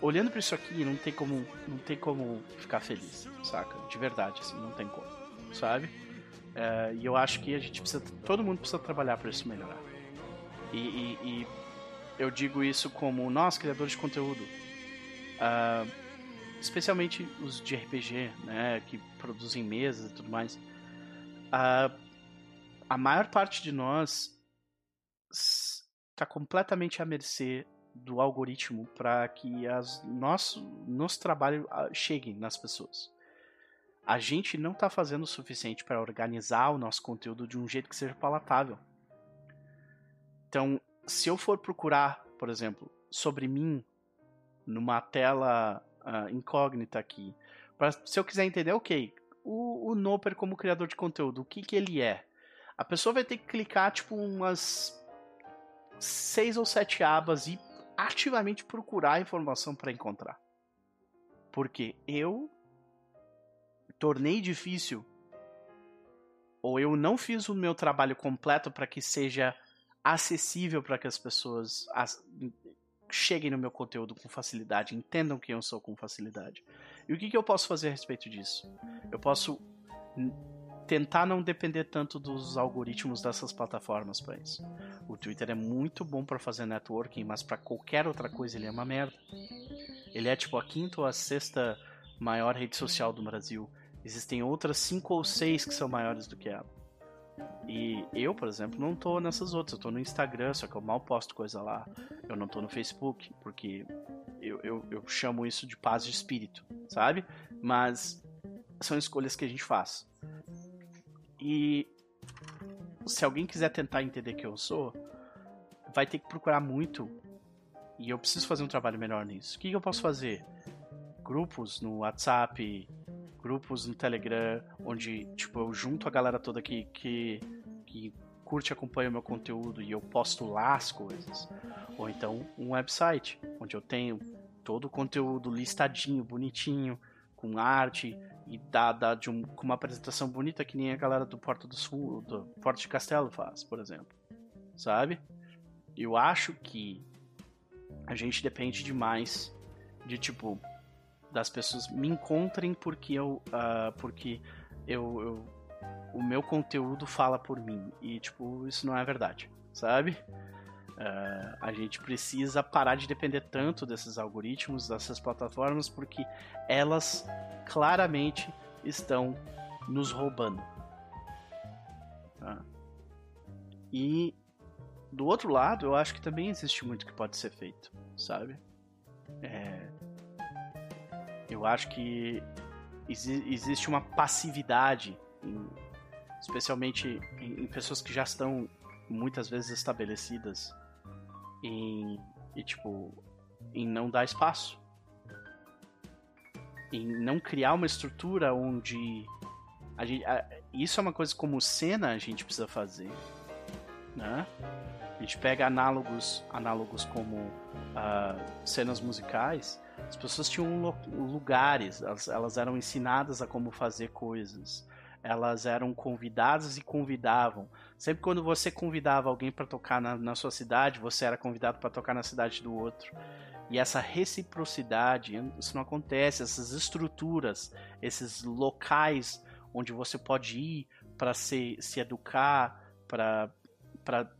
olhando para isso aqui, não tem como não tem como ficar feliz, saca? De verdade, assim, não tem como, sabe? É, e eu acho que a gente precisa, todo mundo precisa trabalhar para isso melhorar. E, e, e, eu digo isso como nós, criadores de conteúdo. Uh, especialmente os de RPG, né, que produzem mesas e tudo mais, a, a maior parte de nós está completamente à mercê do algoritmo para que as nosso nosso trabalho chegue nas pessoas. A gente não está fazendo o suficiente para organizar o nosso conteúdo de um jeito que seja palatável. Então, se eu for procurar, por exemplo, sobre mim numa tela uh, incógnita aqui, pra, se eu quiser entender, ok, o, o Noper como criador de conteúdo, o que, que ele é? A pessoa vai ter que clicar tipo umas seis ou sete abas ativamente procurar informação para encontrar. Porque eu tornei difícil ou eu não fiz o meu trabalho completo para que seja acessível para que as pessoas cheguem no meu conteúdo com facilidade, entendam quem eu sou com facilidade. E o que, que eu posso fazer a respeito disso? Eu posso tentar não depender tanto dos algoritmos dessas plataformas para isso. O Twitter é muito bom para fazer networking, mas para qualquer outra coisa ele é uma merda. Ele é tipo a quinta ou a sexta maior rede social do Brasil. Existem outras cinco ou seis que são maiores do que ela. E eu, por exemplo, não tô nessas outras. Eu tô no Instagram, só que eu mal posto coisa lá. Eu não tô no Facebook, porque eu, eu, eu chamo isso de paz de espírito, sabe? Mas são escolhas que a gente faz. E se alguém quiser tentar entender quem eu sou, vai ter que procurar muito. E eu preciso fazer um trabalho melhor nisso. O que, eu posso fazer? Grupos no WhatsApp, grupos no Telegram, onde tipo, eu junto a galera toda que, que, que curte e acompanha o meu conteúdo e eu posto lá as coisas. Ou então um website, onde eu tenho todo o conteúdo listadinho, bonitinho, com arte e dada de um, com uma apresentação bonita que nem a galera do Porto do Sul, do Porto de Castelo faz, por exemplo. Sabe? Eu acho que a gente depende demais de tipo das pessoas me encontrem porque eu uh, porque eu, eu, o meu conteúdo fala por mim e tipo isso não é verdade sabe uh, a gente precisa parar de depender tanto desses algoritmos dessas plataformas porque elas claramente estão nos roubando tá? e do outro lado eu acho que também existe muito que pode ser feito sabe é, eu acho que exi existe uma passividade, em, especialmente em, em, pessoas que já estão muitas vezes estabelecidas em, e, tipo, em não dar espaço. Em não criar uma estrutura onde a gente, a, isso é uma coisa como cena a gente precisa fazer, né? A gente pega análogos, análogos como uh, cenas musicais as pessoas tinham lugares, elas, elas eram ensinadas a como fazer coisas. Elas eram convidadas e convidavam. Sempre quando você convidava alguém para tocar na, na sua cidade, você era convidado para tocar na cidade do outro. E essa reciprocidade, isso não acontece. Essas estruturas, esses locais onde você pode ir para se, se educar, para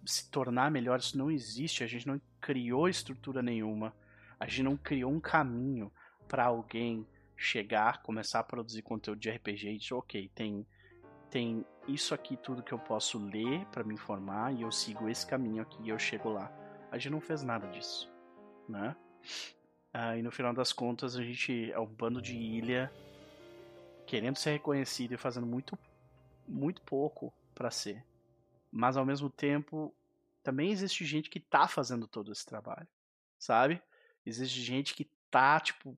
se tornar melhor, isso não existe. A gente não criou estrutura nenhuma. A gente não criou um caminho para alguém chegar, começar a produzir conteúdo de RPG e dizer, ok, tem, tem isso aqui tudo que eu posso ler para me informar e eu sigo esse caminho aqui e eu chego lá. A gente não fez nada disso, né? Ah, e no final das contas a gente é um bando de ilha querendo ser reconhecido e fazendo muito, muito pouco para ser. Mas ao mesmo tempo também existe gente que tá fazendo todo esse trabalho, sabe? Existe gente que tá, tipo,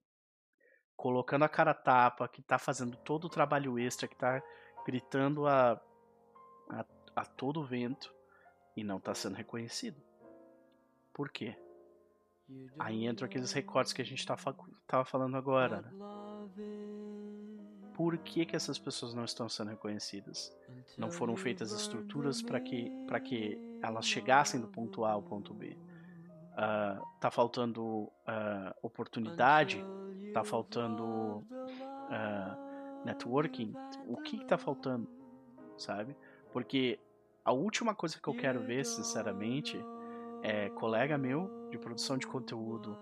colocando a cara tapa, que tá fazendo todo o trabalho extra, que tá gritando a, a, a todo vento e não tá sendo reconhecido. Por quê? Aí entram aqueles recortes que a gente tá, tava falando agora. Né? Por que, que essas pessoas não estão sendo reconhecidas? Não foram feitas estruturas para que, que elas chegassem do ponto A ao ponto B uh, tá faltando uh, oportunidade, tá faltando uh, networking, o que, que tá faltando, sabe? Porque a última coisa que eu quero ver, sinceramente, é colega meu de produção de conteúdo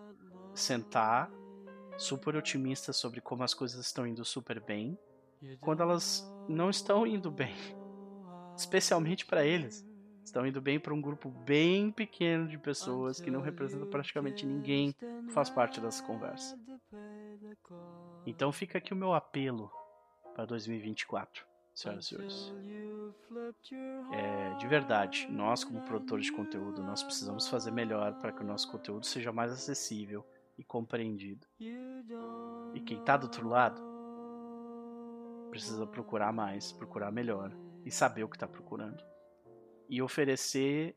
sentar super otimista sobre como as coisas estão indo super bem, quando elas não estão indo bem, especialmente para eles, estão indo bem para um grupo bem pequeno de pessoas que não representa praticamente ninguém que faz parte dessa conversa. Então fica aqui o meu apelo para 2024, senhoras e senhores. É, de verdade, nós como produtores de conteúdo, nós precisamos fazer melhor para que o nosso conteúdo seja mais acessível e compreendido. E quem está do outro lado precisa procurar mais, procurar melhor e saber o que está procurando. E oferecer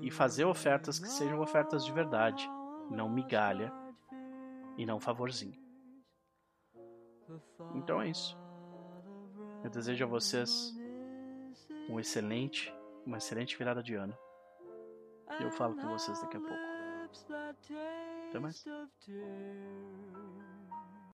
e fazer ofertas que sejam ofertas de verdade, não migalha e não favorzinho. Então é isso. Eu desejo a vocês um excelente, uma excelente virada de ano. E eu falo com vocês daqui a pouco. Até mais.